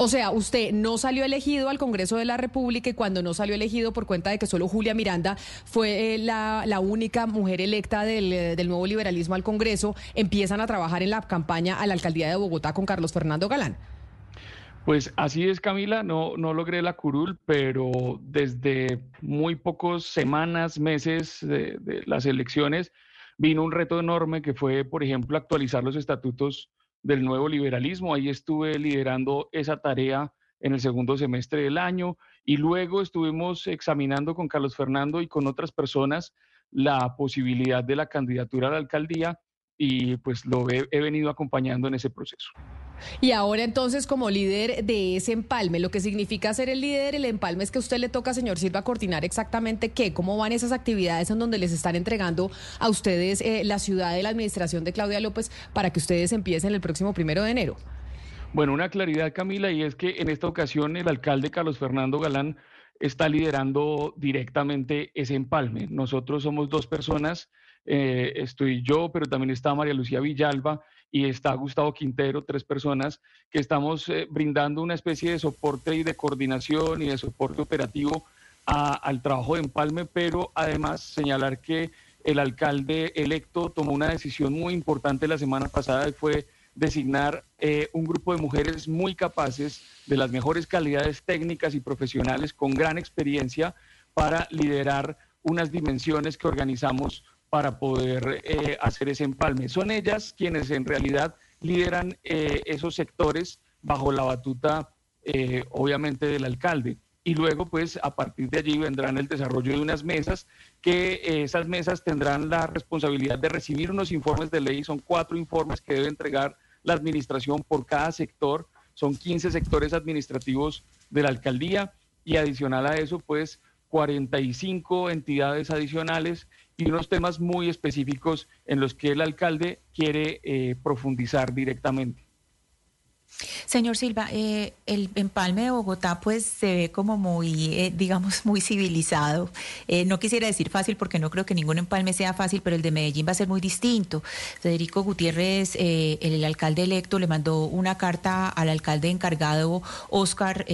O sea, usted no salió elegido al Congreso de la República y cuando no salió elegido por cuenta de que solo Julia Miranda fue eh, la, única mujer electa del, eh, del, nuevo liberalismo al Congreso, empiezan a trabajar en la campaña a la alcaldía de Bogotá con Carlos Fernando Galán. Pues así es, Camila, no, no logré la curul, pero desde muy pocas semanas, meses de, las elecciones, vino un reto enorme que fue, por ejemplo, actualizar los estatutos del nuevo liberalismo. Ahí estuve liderando esa tarea en el segundo semestre del año y luego estuvimos examinando con Carlos Fernando y con otras personas la posibilidad de la candidatura a la alcaldía y pues lo he venido acompañando en ese proceso. Y ahora entonces como líder de ese empalme, lo que significa ser el líder, el empalme es que a usted le toca, señor Silva, coordinar exactamente qué, cómo van esas actividades en donde les están entregando a ustedes eh, la ciudad de la administración de Claudia López para que ustedes empiecen el próximo primero de enero. Bueno, una claridad, Camila, y es que en esta ocasión el alcalde Carlos Fernando Galán está liderando directamente ese empalme. Nosotros somos dos personas, eh, estoy yo, pero también está María Lucía Villalba y está Gustavo Quintero, tres personas que estamos eh, brindando una especie de soporte y de coordinación y de soporte operativo al trabajo de empalme, pero además señalar que el alcalde electo tomó una decisión muy importante la semana pasada y fue designar eh, un grupo de mujeres muy capaces, de las mejores calidades técnicas y profesionales, con gran experiencia, para liderar unas dimensiones que organizamos para poder eh, hacer ese empalme. Son ellas quienes en realidad lideran eh, esos sectores bajo la batuta, obviamente, del alcalde. Y luego, pues, a partir de allí vendrán el desarrollo de unas mesas, que esas mesas tendrán la responsabilidad de recibir unos informes de ley. Son cuatro informes que debe entregar la administración por cada sector. Son 15 sectores administrativos de la alcaldía y adicional a eso, pues 45 entidades adicionales y unos temas muy específicos en los que el alcalde quiere eh, profundizar directamente. Señor Silva, eh, el empalme de Bogotá pues se ve como muy, eh, digamos, muy civilizado. Eh, no quisiera decir fácil porque no creo que ningún empalme sea fácil, pero el de Medellín va a ser muy distinto. Federico Gutiérrez, el, alcalde electo, le mandó una carta al alcalde encargado, Oscar,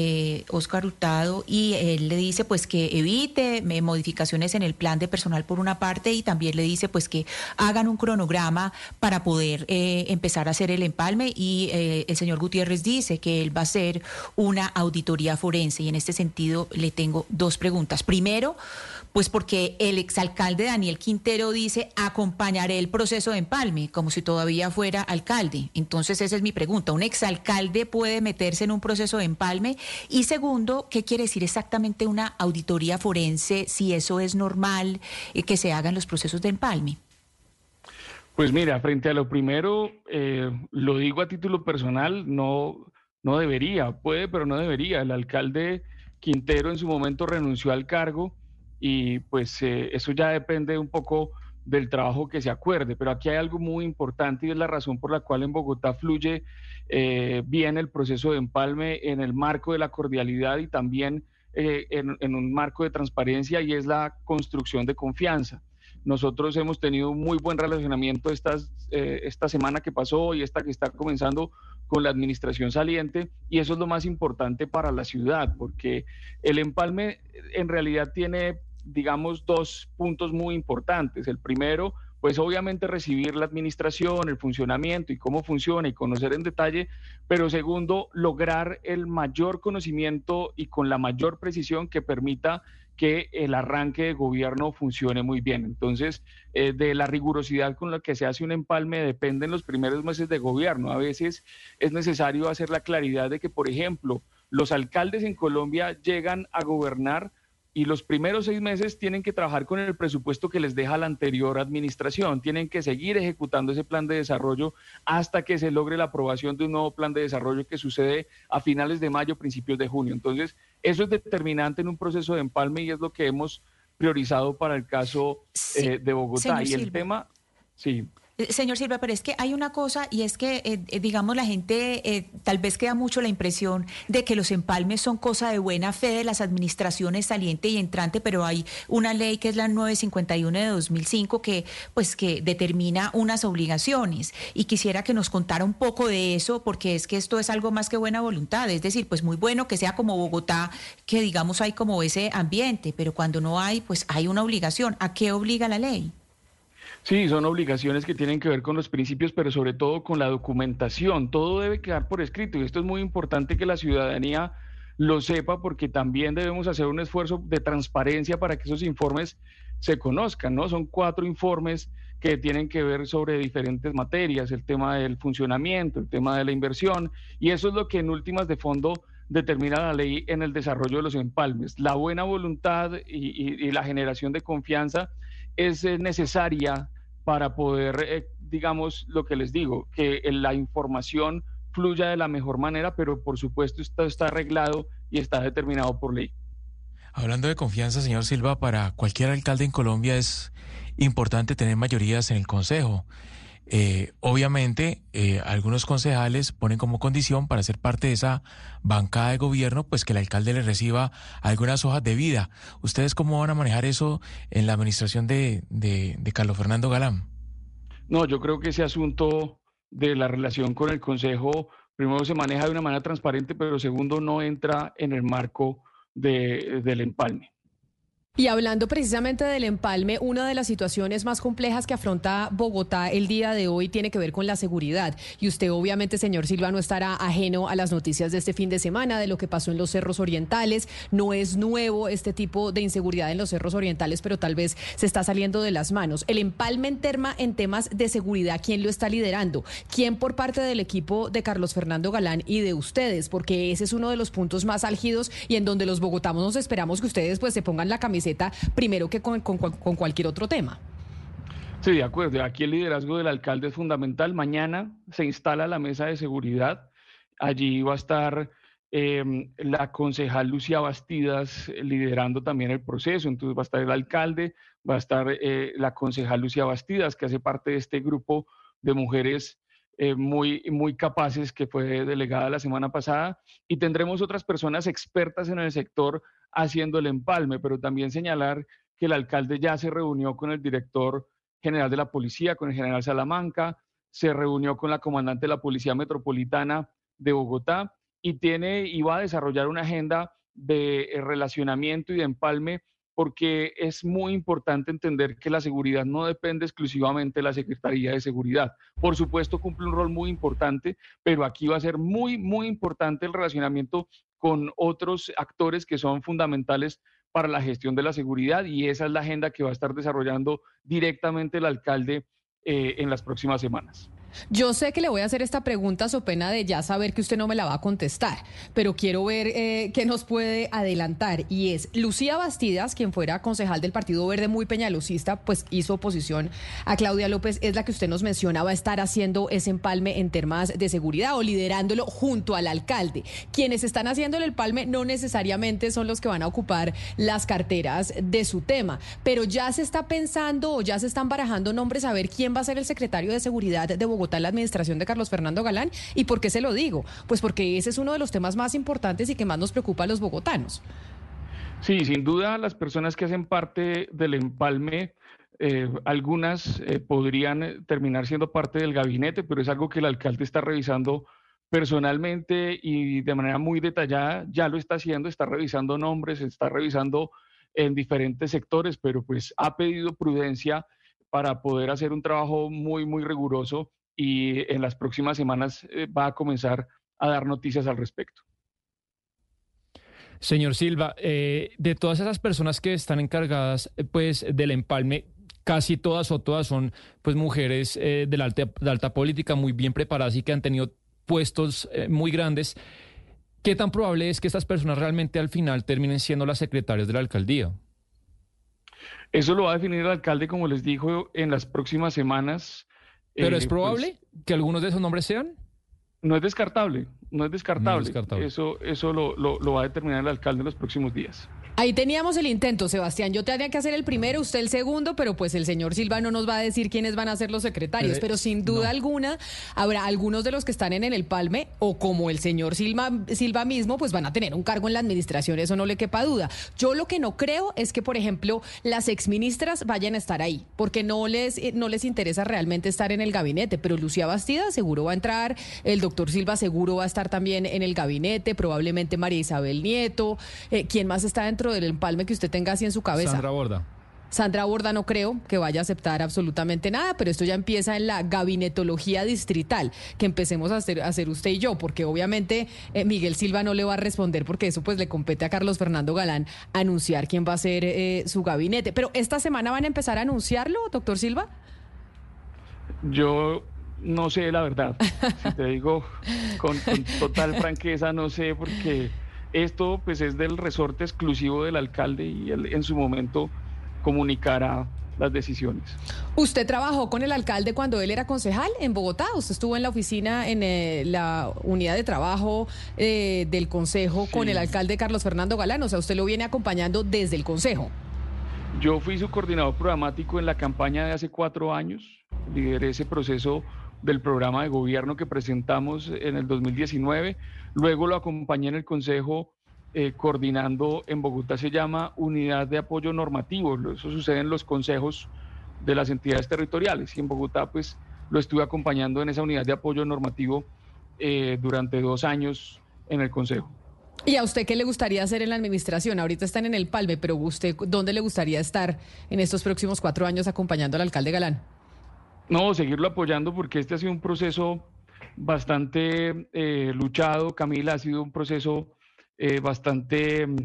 Oscar Hurtado, y él le dice pues que evite modificaciones en el plan de personal por una parte y también le dice pues que hagan un cronograma para poder empezar a hacer el empalme y el señor Gutiérrez dice que él va a hacer una auditoría forense y en este sentido le tengo dos preguntas. Primero, pues porque el exalcalde Daniel Quintero dice acompañaré el proceso de empalme, como si todavía fuera alcalde. Entonces esa es mi pregunta. ¿Un exalcalde puede meterse en un proceso de empalme? Y segundo, ¿qué quiere decir exactamente una auditoría forense? Si eso es normal eh, que se hagan los procesos de empalme. Pues mira, frente a lo primero, eh, lo digo a título personal, no, no debería, puede, pero no debería. El alcalde Quintero en su momento renunció al cargo y pues eh, eso ya depende un poco del trabajo que se acuerde. Pero aquí hay algo muy importante y es la razón por la cual en Bogotá fluye eh, bien el proceso de empalme en el marco de la cordialidad y también en, en un marco de transparencia y es la construcción de confianza. Nosotros hemos tenido un muy buen relacionamiento estas, eh, esta semana que pasó y esta que está comenzando con la administración saliente y eso es lo más importante para la ciudad porque el empalme en realidad tiene, digamos, dos puntos muy importantes. El primero, pues obviamente recibir la administración, el funcionamiento y cómo funciona y conocer en detalle, pero segundo, lograr el mayor conocimiento y con la mayor precisión que permita que el arranque de gobierno funcione muy bien. Entonces, eh, de la rigurosidad con la que se hace un empalme dependen los primeros meses de gobierno. A veces es necesario hacer la claridad de que, por ejemplo, los alcaldes en Colombia llegan a gobernar y los primeros seis meses tienen que trabajar con el presupuesto que les deja la anterior administración. Tienen que seguir ejecutando ese plan de desarrollo hasta que se logre la aprobación de un nuevo plan de desarrollo que sucede a finales de mayo, principios de junio. Entonces, eso es determinante en un proceso de empalme y es lo que hemos priorizado para el caso eh, de Bogotá. y el tema, sí. Eh, señor Silva, pero es que hay una cosa y es que, eh, eh, digamos, la gente tal vez queda mucho la impresión de que los empalmes son cosa de buena fe de las administraciones saliente y entrante, pero hay una ley que es la 951 de 2005 que, pues, que determina unas obligaciones. Y quisiera que nos contara un poco de eso, porque es que esto es algo más que buena voluntad. Es decir, pues muy bueno que sea como Bogotá, que digamos hay como ese ambiente, pero cuando no hay, pues hay una obligación. ¿A qué obliga la ley? Sí, son obligaciones que tienen que ver con los principios, pero sobre todo con la documentación. Todo debe quedar por escrito y esto es muy importante que la ciudadanía lo sepa porque también debemos hacer un esfuerzo de transparencia para que esos informes se conozcan, ¿no? Son cuatro informes que tienen que ver sobre diferentes materias, el tema del funcionamiento, el tema de la inversión, y eso es lo que en últimas de fondo determina la ley en el desarrollo de los empalmes. La buena voluntad y, y la generación de confianza es eh, necesaria para poder, eh, digamos, lo que les digo, que la información fluya de la mejor manera, pero por supuesto esto está arreglado y está determinado por ley. Hablando de confianza, señor Silva, para cualquier alcalde en Colombia es importante tener mayorías en el Consejo. Eh, obviamente eh, algunos concejales ponen como condición para ser parte de esa bancada de gobierno, pues que el alcalde le reciba algunas hojas de vida. ¿Ustedes cómo van a manejar eso en la administración de, de, de Carlos Fernando Galán? No, yo creo que ese asunto de la relación con el Consejo, primero se maneja de una manera transparente, pero segundo no entra en el marco de, del empalme. Y hablando precisamente del empalme, una de las situaciones más complejas que afronta Bogotá el día de hoy tiene que ver con la seguridad. Y usted obviamente, señor Silva, no estará ajeno a las noticias de este fin de semana, de lo que pasó en los cerros orientales. No es nuevo este tipo de inseguridad en los cerros orientales, pero tal vez se está saliendo de las manos. El empalme en, terma, en temas de seguridad, ¿quién lo está liderando? ¿Quién por parte del equipo de Carlos Fernando Galán y de ustedes? Porque ese es uno de los puntos más álgidos y en donde los bogotanos nos esperamos que ustedes pues se pongan la primero que con, con, con cualquier otro tema. Sí, de acuerdo. Aquí el liderazgo del alcalde es fundamental. Mañana se instala la mesa de seguridad. Allí va a estar eh, la concejal Lucía Bastidas liderando también el proceso. Entonces va a estar el alcalde, va a estar eh, la concejal Lucía Bastidas, que hace parte de este grupo de mujeres eh, muy, muy capaces que fue delegada la semana pasada. Y tendremos otras personas expertas en el sector haciendo el empalme, pero también señalar que el alcalde ya se reunió con el director general de la policía, con el general Salamanca, se reunió con la comandante de la Policía Metropolitana de Bogotá y tiene y va a desarrollar una agenda de eh, relacionamiento y de empalme porque es muy importante entender que la seguridad no depende exclusivamente de la Secretaría de Seguridad. Por supuesto, cumple un rol muy importante, pero aquí va a ser muy, muy importante el relacionamiento con otros actores que son fundamentales para la gestión de la seguridad y esa es la agenda que va a estar desarrollando directamente el alcalde eh, en las próximas semanas. Yo sé que le voy a hacer esta pregunta so pena de ya saber que usted no me la va a contestar, pero quiero ver eh, qué nos puede adelantar. Y es Lucía Bastidas, quien fuera concejal del Partido Verde muy peñalocista, pues hizo oposición a Claudia López, es la que usted nos menciona, va a estar haciendo ese empalme en temas de seguridad o liderándolo junto al alcalde. Quienes están haciendo el empalme no necesariamente son los que van a ocupar las carteras de su tema, pero ya se está pensando o ya se están barajando nombres a ver quién va a ser el secretario de seguridad de Bogotá la administración de Carlos Fernando Galán. ¿Y por qué se lo digo? Pues porque ese es uno de los temas más importantes y que más nos preocupa a los bogotanos. Sí, sin duda las personas que hacen parte del empalme, eh, algunas eh, podrían terminar siendo parte del gabinete, pero es algo que el alcalde está revisando personalmente y de manera muy detallada, ya lo está haciendo, está revisando nombres, está revisando en diferentes sectores, pero pues ha pedido prudencia para poder hacer un trabajo muy, muy riguroso y en las próximas semanas eh, va a comenzar a dar noticias al respecto. Señor Silva, eh, de todas esas personas que están encargadas eh, pues del empalme, casi todas o todas son pues mujeres de, la alta, de alta política muy bien preparadas y que han tenido puestos muy grandes. ¿Qué tan probable es que estas personas realmente al final terminen siendo las secretarias de la alcaldía? Eso lo va a definir el alcalde, como les dijo, en las próximas semanas. ¿Pero es eh, probable pues, que algunos de esos nombres sean? No es descartable, no es descartable. Eso, eso lo, lo va a determinar el alcalde en los próximos días. Ahí teníamos el intento, Sebastián. Yo tenía que hacer el primero, usted el segundo, pero pues el señor Silva no nos va a decir quiénes van a ser los secretarios. Pero, sin duda alguna, habrá algunos de los que están en, el palme, o como el señor Silva, Silva mismo, pues van a tener un cargo en la administración, eso no le quepa duda. Yo lo que no creo es que, por ejemplo, las exministras vayan a estar ahí, porque no les, eh, no les interesa realmente estar en el gabinete. Pero Lucía Bastida seguro va a entrar, el doctor Silva seguro va a estar también en el gabinete, probablemente María Isabel Nieto. Eh, ¿Quién más está dentro? Del empalme que usted tenga así en su cabeza. Sandra Borda. Sandra Borda no creo que vaya a aceptar absolutamente nada, pero esto ya empieza en la gabinetología distrital, que empecemos a hacer, hacer usted y yo, porque obviamente eh, Miguel Silva no le va a responder, porque eso pues le compete a Carlos Fernando Galán anunciar quién va a ser eh, su gabinete. Pero esta semana van a empezar a anunciarlo, doctor Silva. Yo no sé la verdad, si te digo con, con total franqueza, no sé, porque esto pues es del resorte exclusivo del alcalde y él en su momento comunicará las decisiones. ¿Usted trabajó con el alcalde cuando él era concejal en Bogotá? ¿Usted estuvo en la oficina, en eh, la unidad de trabajo eh, del consejo con el alcalde Carlos Fernando Galán? O sea, usted lo viene acompañando desde el consejo. Yo fui su coordinador programático en la campaña de hace cuatro años lideré ese proceso del programa de gobierno que presentamos en el 2019. Luego lo acompañé en el Consejo eh, coordinando en Bogotá, se llama Unidad de Apoyo Normativo. Eso sucede en los consejos de las entidades territoriales y en Bogotá pues lo estuve acompañando en esa unidad de apoyo normativo eh, durante dos años en el Consejo. ¿Y a usted qué le gustaría hacer en la administración? Ahorita están en el Palme, pero usted, ¿dónde le gustaría estar en estos próximos cuatro años acompañando al alcalde Galán? No, seguirlo apoyando porque este ha sido un proceso bastante eh, luchado, Camila, ha sido un proceso eh, bastante mm,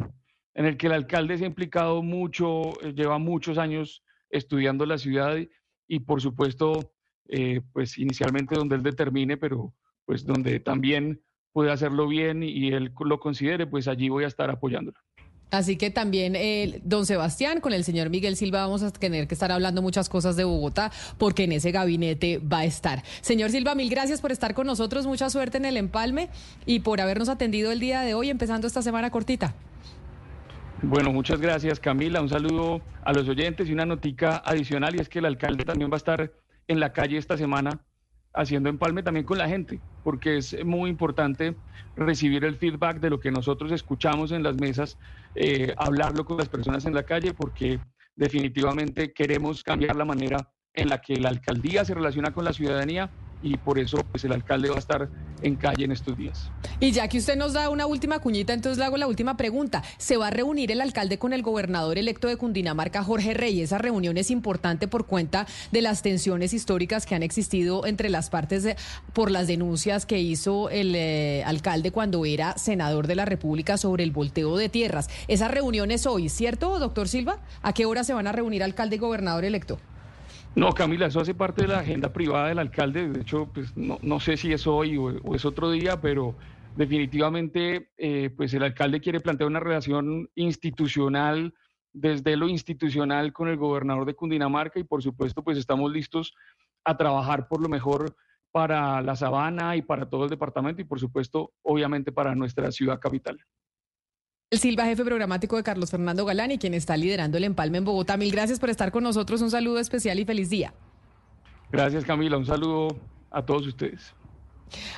en el que el alcalde se ha implicado mucho, eh, lleva muchos años estudiando la ciudad y, por supuesto, pues inicialmente donde él determine, pero pues donde también puede hacerlo bien y él lo considere, pues allí voy a estar apoyándolo. Así que también, eh, don Sebastián, con el señor Miguel Silva vamos a tener que estar hablando muchas cosas de Bogotá, porque en ese gabinete va a estar. Señor Silva, mil gracias por estar con nosotros, mucha suerte en el empalme y por habernos atendido el día de hoy, empezando esta semana cortita. Bueno, muchas gracias Camila, un saludo a los oyentes y una notica adicional, y es que el alcalde también va a estar en la calle esta semana haciendo empalme también con la gente, porque es muy importante recibir el feedback de lo que nosotros escuchamos en las mesas, eh, hablarlo con las personas en la calle, porque definitivamente queremos cambiar la manera en la que la alcaldía se relaciona con la ciudadanía y por eso pues el alcalde va a estar en calle en estos días. Y ya que usted nos da una última cuñita, entonces le hago la última pregunta. ¿Se va a reunir el alcalde con el gobernador electo de Cundinamarca, Jorge Rey? Esa reunión es importante por cuenta de las tensiones históricas que han existido entre las partes por las denuncias que hizo el eh, alcalde cuando era senador de la República sobre el volteo de tierras. Esa reunión es hoy, ¿cierto, doctor Silva? ¿A qué hora se van a reunir alcalde y gobernador electo? No, Camila, eso hace parte de la agenda privada del alcalde. De hecho, pues no, sé si es hoy o, es otro día, pero definitivamente, eh, pues el alcalde quiere plantear una relación institucional desde lo institucional con el gobernador de Cundinamarca y por supuesto, pues estamos listos a trabajar por lo mejor para la sabana y para todo el departamento y por supuesto, obviamente para nuestra ciudad capital. El Silva, jefe programático de Carlos Fernando Galán y quien está liderando el empalme en Bogotá. Mil gracias por estar con nosotros. Un saludo especial y feliz día. Gracias, Camila. Un saludo a todos ustedes.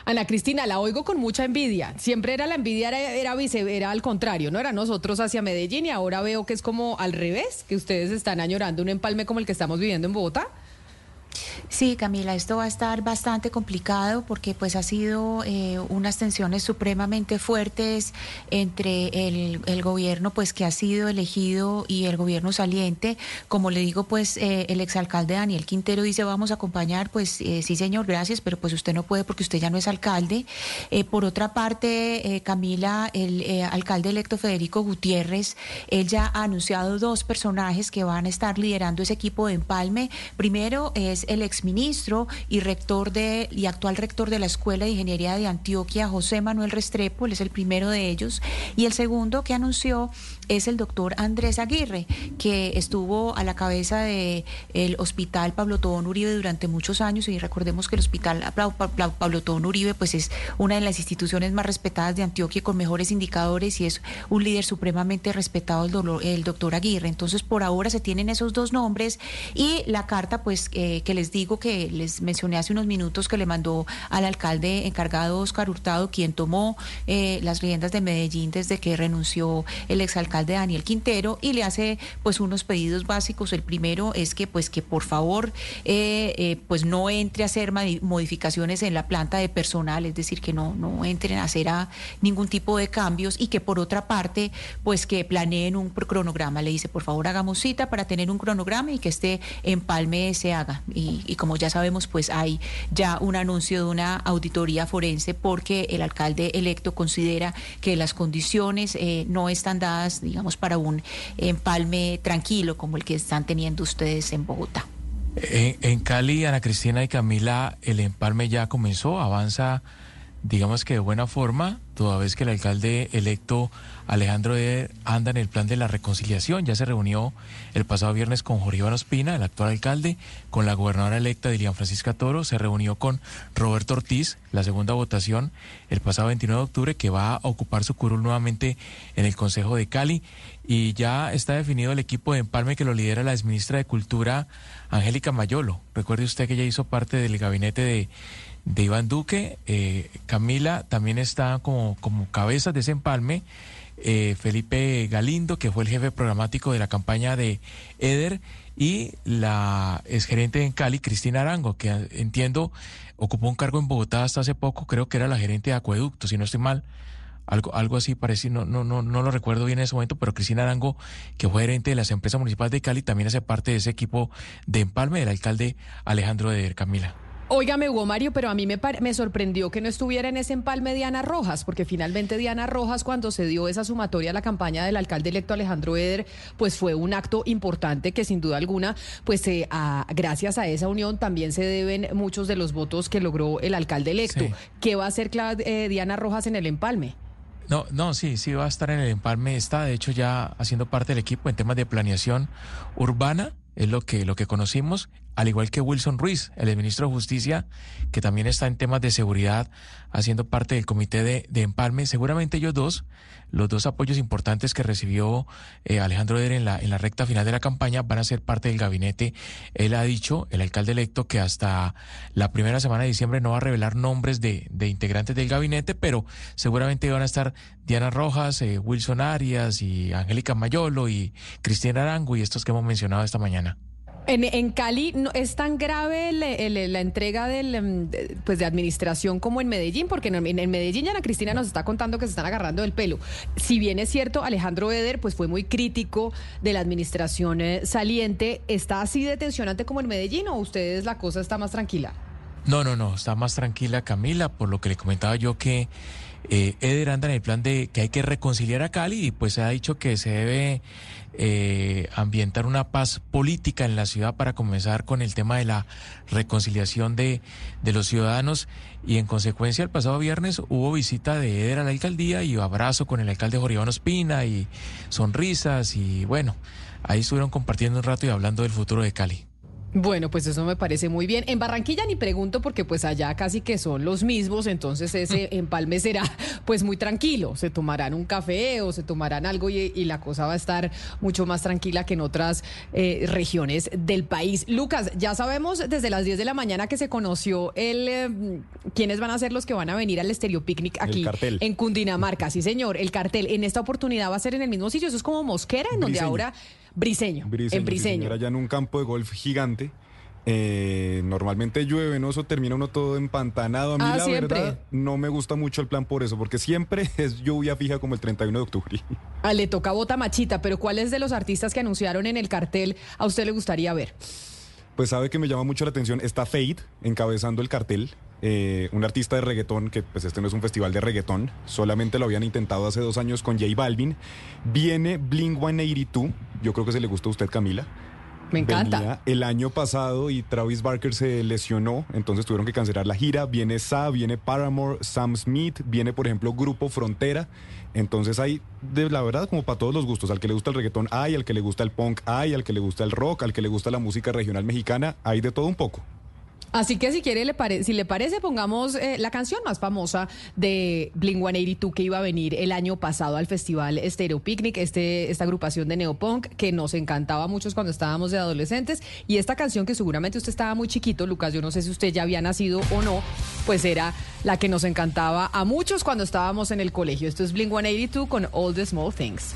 Ana Cristina, la oigo con mucha envidia. Siempre era la envidia, era, era, era al contrario, no era nosotros hacia Medellín y ahora veo que es como al revés, que ustedes están añorando un empalme como el que estamos viviendo en Bogotá. Sí, Camila, esto va a estar bastante complicado porque pues ha sido eh, unas tensiones supremamente fuertes entre el, gobierno pues que ha sido elegido y el gobierno saliente. Como le digo, pues eh, el exalcalde Daniel Quintero dice vamos a acompañar, pues eh, sí señor, gracias, pero pues usted no puede porque usted ya no es alcalde. por otra parte, Camila, el alcalde electo Federico Gutiérrez, él ya ha anunciado dos personajes que van a estar liderando ese equipo de empalme. Primero es el exministro y rector de y actual rector de la Escuela de Ingeniería de Antioquia, José Manuel Restrepo, es el primero de ellos, y el segundo que anunció es el doctor Andrés Aguirre, que estuvo a la cabeza del el Hospital Pablo Tobón Uribe durante muchos años, y recordemos que el Hospital Pablo Tobón Uribe pues es una de las instituciones más respetadas de Antioquia con mejores indicadores y es un líder supremamente respetado el, el doctor Aguirre. Entonces, por ahora se tienen esos dos nombres y la carta pues eh, que les digo que les mencioné hace unos minutos que le mandó al alcalde encargado Oscar Hurtado, quien tomó eh, las riendas de Medellín desde que renunció el exalcalde Daniel Quintero y le hace pues unos pedidos básicos. El primero es que pues que por favor eh, eh, pues no entre a hacer modificaciones en la planta de personal, es decir, que no, no entren a hacer ningún tipo de cambios y que por otra parte pues que planeen un cronograma. Le dice por favor hagamos cita para tener un cronograma y que este empalme se haga. Y, y, como ya sabemos, pues hay ya un anuncio de una auditoría forense porque el alcalde electo considera que las condiciones eh, no están dadas, digamos, para un empalme tranquilo como el que están teniendo ustedes en Bogotá. En, Cali, Ana Cristina y Camila, el empalme ya comenzó, avanza digamos que de buena forma, toda vez que el alcalde electo Alejandro Eder anda en el plan de la reconciliación. Ya se reunió el pasado viernes con Jorge Iván Ospina, el actual alcalde, con la gobernadora electa Dilian Francisca Toro, se reunió con Roberto Ortiz, la segunda votación, el pasado 29 de octubre, que va a ocupar su curul nuevamente en el Consejo de Cali. Y ya está definido el equipo de empalme que lo lidera la exministra de Cultura, Angélica Mayolo. Recuerde usted que ella hizo parte del gabinete de de Iván Duque. Eh, Camila también está como, como cabeza de ese empalme. Eh, Felipe Galindo, que fue el jefe programático de la campaña de Eder, y la exgerente en Cali, Cristina Arango, que entiendo ocupó un cargo en Bogotá hasta hace poco, creo que era la gerente de acueducto, si no estoy mal. Algo, algo así parece, no, no, no, no lo recuerdo bien en ese momento, pero Cristina Arango, que fue gerente de las empresas municipales de Cali, también hace parte de ese equipo de empalme del alcalde Alejandro Eder, Camila. Óigame, Hugo Mario, pero a mí me, me sorprendió que no estuviera en ese empalme Diana Rojas, porque finalmente Diana Rojas, cuando se dio esa sumatoria a la campaña del alcalde electo Alejandro Eder, pues fue un acto importante que sin duda alguna, pues eh, gracias a esa unión también se deben muchos de los votos que logró el alcalde electo. ¿Qué va a hacer eh, Diana Rojas en el empalme? No, no, sí, sí va a estar en el empalme, está de hecho ya haciendo parte del equipo en temas de planeación urbana es lo que, lo que conocimos, al igual que Wilson Ruiz, el ministro de Justicia, que también está en temas de seguridad, haciendo parte del comité de, empalme. Seguramente ellos dos, los dos apoyos importantes que recibió eh, Alejandro Eder en la, en la recta final de la campaña, van a ser parte del gabinete. Él ha dicho, el alcalde electo, que hasta la primera semana de diciembre no va a revelar nombres de, de integrantes del gabinete, pero seguramente van a estar Diana Rojas, eh, Wilson Arias y Angélica Mayolo y Cristina Arango y estos que hemos mencionado esta mañana. En, Cali no, es tan grave la entrega del, em, pues de administración como en Medellín, porque en, en, Medellín Ana Cristina nos está contando que se están agarrando del pelo. Si bien es cierto, Alejandro Eder pues fue muy crítico de la administración eh, saliente, ¿está así de tensionante como en Medellín o ustedes la cosa está más tranquila? No, no, no, está más tranquila Camila, por lo que le comentaba yo que eh, Eder anda en el plan de que hay que reconciliar a Cali y pues se ha dicho que se debe eh, ambientar una paz política en la ciudad para comenzar con el tema de la reconciliación de, de los ciudadanos y en consecuencia el pasado viernes hubo visita de Eder a la alcaldía y abrazo con el alcalde Jorge Iván Ospina y sonrisas y bueno, ahí estuvieron compartiendo un rato y hablando del futuro de Cali. Bueno, pues eso me parece muy bien. En Barranquilla ni pregunto porque pues allá casi que son los mismos, entonces ese empalme será pues muy tranquilo. Se tomarán un café o se tomarán algo y, la cosa va a estar mucho más tranquila que en otras eh, regiones del país. Lucas, ya sabemos desde las 10 de la mañana que se conoció el eh, quiénes van a ser los que van a venir al Estéreo Picnic aquí en Cundinamarca. Sí, señor, el cartel en esta oportunidad va a ser en el mismo sitio. Eso es como Mosquera, en donde ahora Briseño, en Briseño. allá en un campo de golf gigante. Eh, normalmente llueve, ¿no? Eso termina uno todo empantanado. A mí, ah, la verdad, no me gusta mucho el plan por eso, porque siempre es lluvia fija como el 31 de octubre. Ah, le toca bota machita, pero ¿cuáles de los artistas que anunciaron en el cartel a usted le gustaría ver? Pues sabe que me llama mucho la atención. Está Fade encabezando el cartel. Eh, un artista de reggaetón, que pues este no es un festival de reggaetón, solamente lo habían intentado hace dos años con J Balvin. Viene Bling 182, yo creo que se le gusta a usted, Camila. Me encanta. el año pasado y Travis Barker se lesionó, entonces tuvieron que cancelar la gira. Viene Sa, viene Paramore, Sam Smith, viene por ejemplo Grupo Frontera. Entonces hay, de la verdad, como para todos los gustos. Al que le gusta el reggaetón hay, al que le gusta el punk hay, al que le gusta el rock, al que le gusta la música regional mexicana, hay de todo un poco. Así que si quiere, le si le parece, pongamos eh, la canción más famosa de Blink 182 que iba a venir el año pasado al festival Stereo Picnic, este, esta agrupación de neopunk que nos encantaba a muchos cuando estábamos de adolescentes. Y esta canción que seguramente usted estaba muy chiquito, Lucas, yo no sé si usted ya había nacido o no, pues era la que nos encantaba a muchos cuando estábamos en el colegio. Esto es Blink 182 con All the Small Things.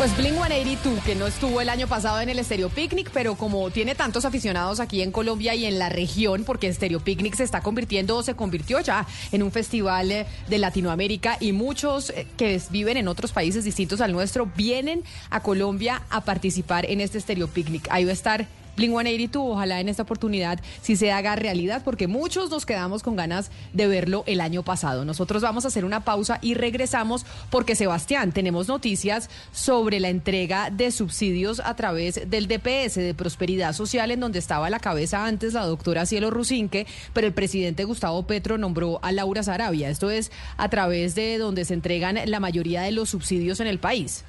Pues Blink 182, que no estuvo el año pasado en el Stereo Picnic, pero como tiene tantos aficionados aquí en Colombia y en la región, porque Stereo Picnic se está convirtiendo o se convirtió ya en un festival eh, de Latinoamérica y muchos eh, que viven en otros países distintos al nuestro vienen a Colombia a participar en este Stereo Picnic. Ahí va a estar Blink 182, ojalá en esta oportunidad sí se haga realidad, porque muchos nos quedamos con ganas de verlo el año pasado. Nosotros vamos a hacer una pausa y regresamos porque, Sebastián, tenemos noticias sobre la entrega de subsidios a través del DPS de Prosperidad Social, en donde estaba a la cabeza antes la doctora Cielo Rusinque, pero el presidente Gustavo Petro nombró a Laura Sarabia. Esto es a través de donde se entregan la mayoría de los subsidios en el país.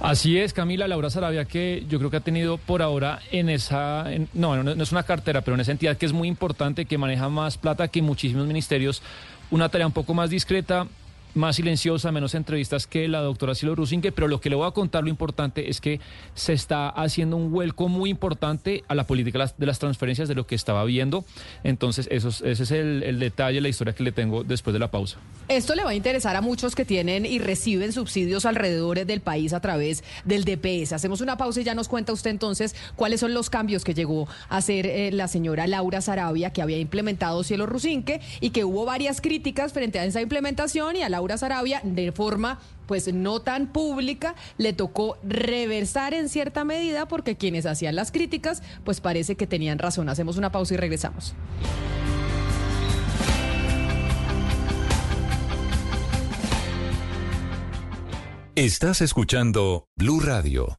Así es, Camila Laura Sarabia, que yo creo que ha tenido por ahora en esa, no, no, es una cartera, pero en esa entidad que es muy importante, que maneja más plata que muchísimos ministerios, una tarea un poco más discreta, más silenciosa, menos entrevistas que la doctora Silo Rusinque, pero lo que le voy a contar, lo importante es que se está haciendo un vuelco muy importante a la política de las transferencias de lo que estaba viendo. Entonces, eso, ese es el, detalle, la historia que le tengo después de la pausa. Esto le va a interesar a muchos que tienen y reciben subsidios alrededor del país a través del DPS. Hacemos una pausa y ya nos cuenta usted entonces cuáles son los cambios que llegó a hacer eh, la señora Laura Sarabia, que había implementado Cielo Rusinque y que hubo varias críticas frente a esa implementación y a la Laura Sarabia de forma pues no tan pública, le tocó reversar en cierta medida porque quienes hacían las críticas pues parece que tenían razón. Hacemos una pausa y regresamos. Estás escuchando Blue Radio.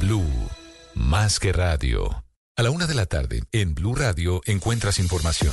Blue, más que radio. A la una de la tarde, en Blue Radio encuentras información.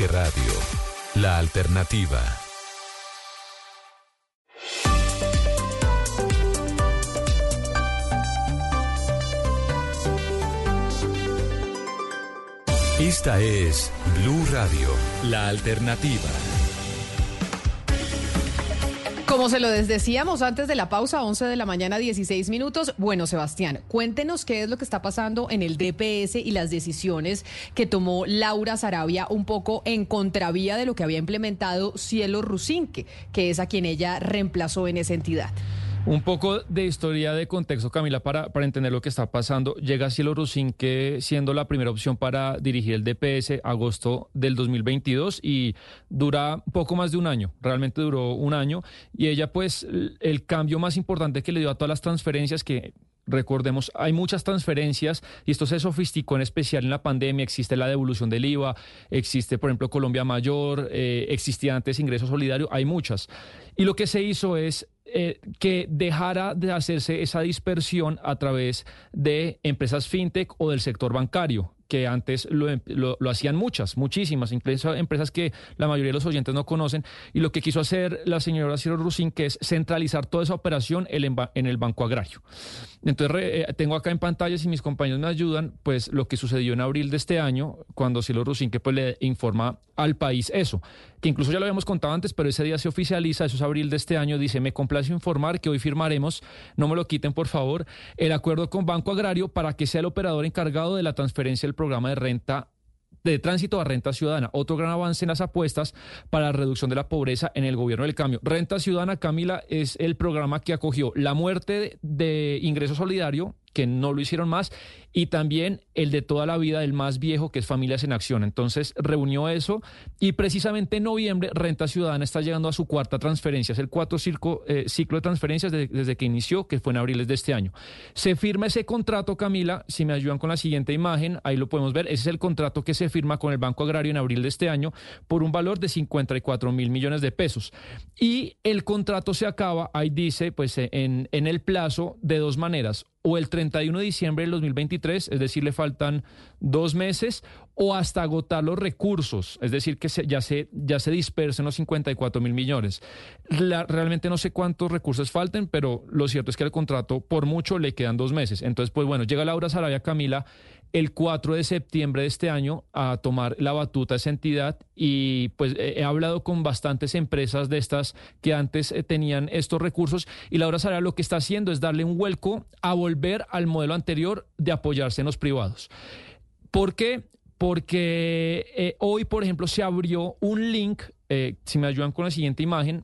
radio. La alternativa. Esta es Blue Radio, la alternativa. Como se lo decíamos antes de la pausa, 11 de la mañana, 16 minutos. Bueno, Sebastián, cuéntenos qué es lo que está pasando en el DPS y las decisiones que tomó Laura Sarabia un poco en contravía de lo que había implementado Cielo Rusinque, que es a quien ella reemplazó en esa entidad. Un poco de historia de contexto, Camila, para, para entender lo que está pasando. Llega Cielo que siendo la primera opción para dirigir el DPS agosto del 2022 y dura poco más de un año, realmente duró un año. Y ella, pues, el cambio más importante que le dio a todas las transferencias que Recordemos, hay muchas transferencias y esto se sofisticó en especial en la pandemia. Existe la devolución del IVA, existe, por ejemplo, Colombia Mayor, eh, existía antes ingreso solidario, hay muchas. Y lo que se hizo es eh, que dejara de hacerse esa dispersión a través de empresas fintech o del sector bancario que antes em, lo, lo, hacían muchas, muchísimas, incluso empresas que la mayoría de los oyentes no conocen. Y lo que quiso hacer la señora Ciro Rusin, que es centralizar toda esa operación en el Banco Agrario. Entonces, eh, tengo acá en pantalla, si mis compañeros me ayudan, pues lo que sucedió en abril de este año, cuando Ciro Rusin, que pues le informa al país eso, que incluso ya lo habíamos contado antes, pero ese día se oficializa, eso es abril de este año, dice, me complace informar que hoy firmaremos, no me lo quiten por favor, el acuerdo con Banco Agrario para que sea el operador encargado de la transferencia del programa de renta de tránsito a renta ciudadana. Otro gran avance en las apuestas para la reducción de la pobreza en el gobierno del cambio. Renta ciudadana, Camila, es el programa que acogió la muerte de ingreso solidario que no lo hicieron más, y también el de toda la vida del más viejo, que es Familias en Acción. Entonces reunió eso y precisamente en noviembre Renta Ciudadana está llegando a su cuarta transferencia, es el cuarto ciclo, eh, ciclo de transferencias desde que inició, que fue en abril de este año. Se firma ese contrato, Camila, si me ayudan con la siguiente imagen, ahí lo podemos ver, ese es el contrato que se firma con el Banco Agrario en abril de este año por un valor de 54 mil millones de pesos. Y el contrato se acaba, ahí dice, pues en el plazo de dos maneras o el 31 de diciembre del 2023, es decir, le faltan dos meses, o hasta agotar los recursos, es decir, que ya, se, ya se dispersen los 54 mil millones. realmente no sé cuántos recursos falten, pero lo cierto es que al contrato por mucho le quedan dos meses. Entonces, pues bueno, llega Laura Sarabia Camila el 4 de septiembre de este año a tomar la batuta esa entidad y pues he hablado con bastantes empresas de estas que antes eh, tenían estos recursos y Laura Sarabia lo que está haciendo es darle un vuelco a volver al modelo anterior de apoyarse en los privados. ¿Por qué? Porque eh, hoy, por ejemplo, se abrió un link, eh, si me ayudan con la siguiente imagen,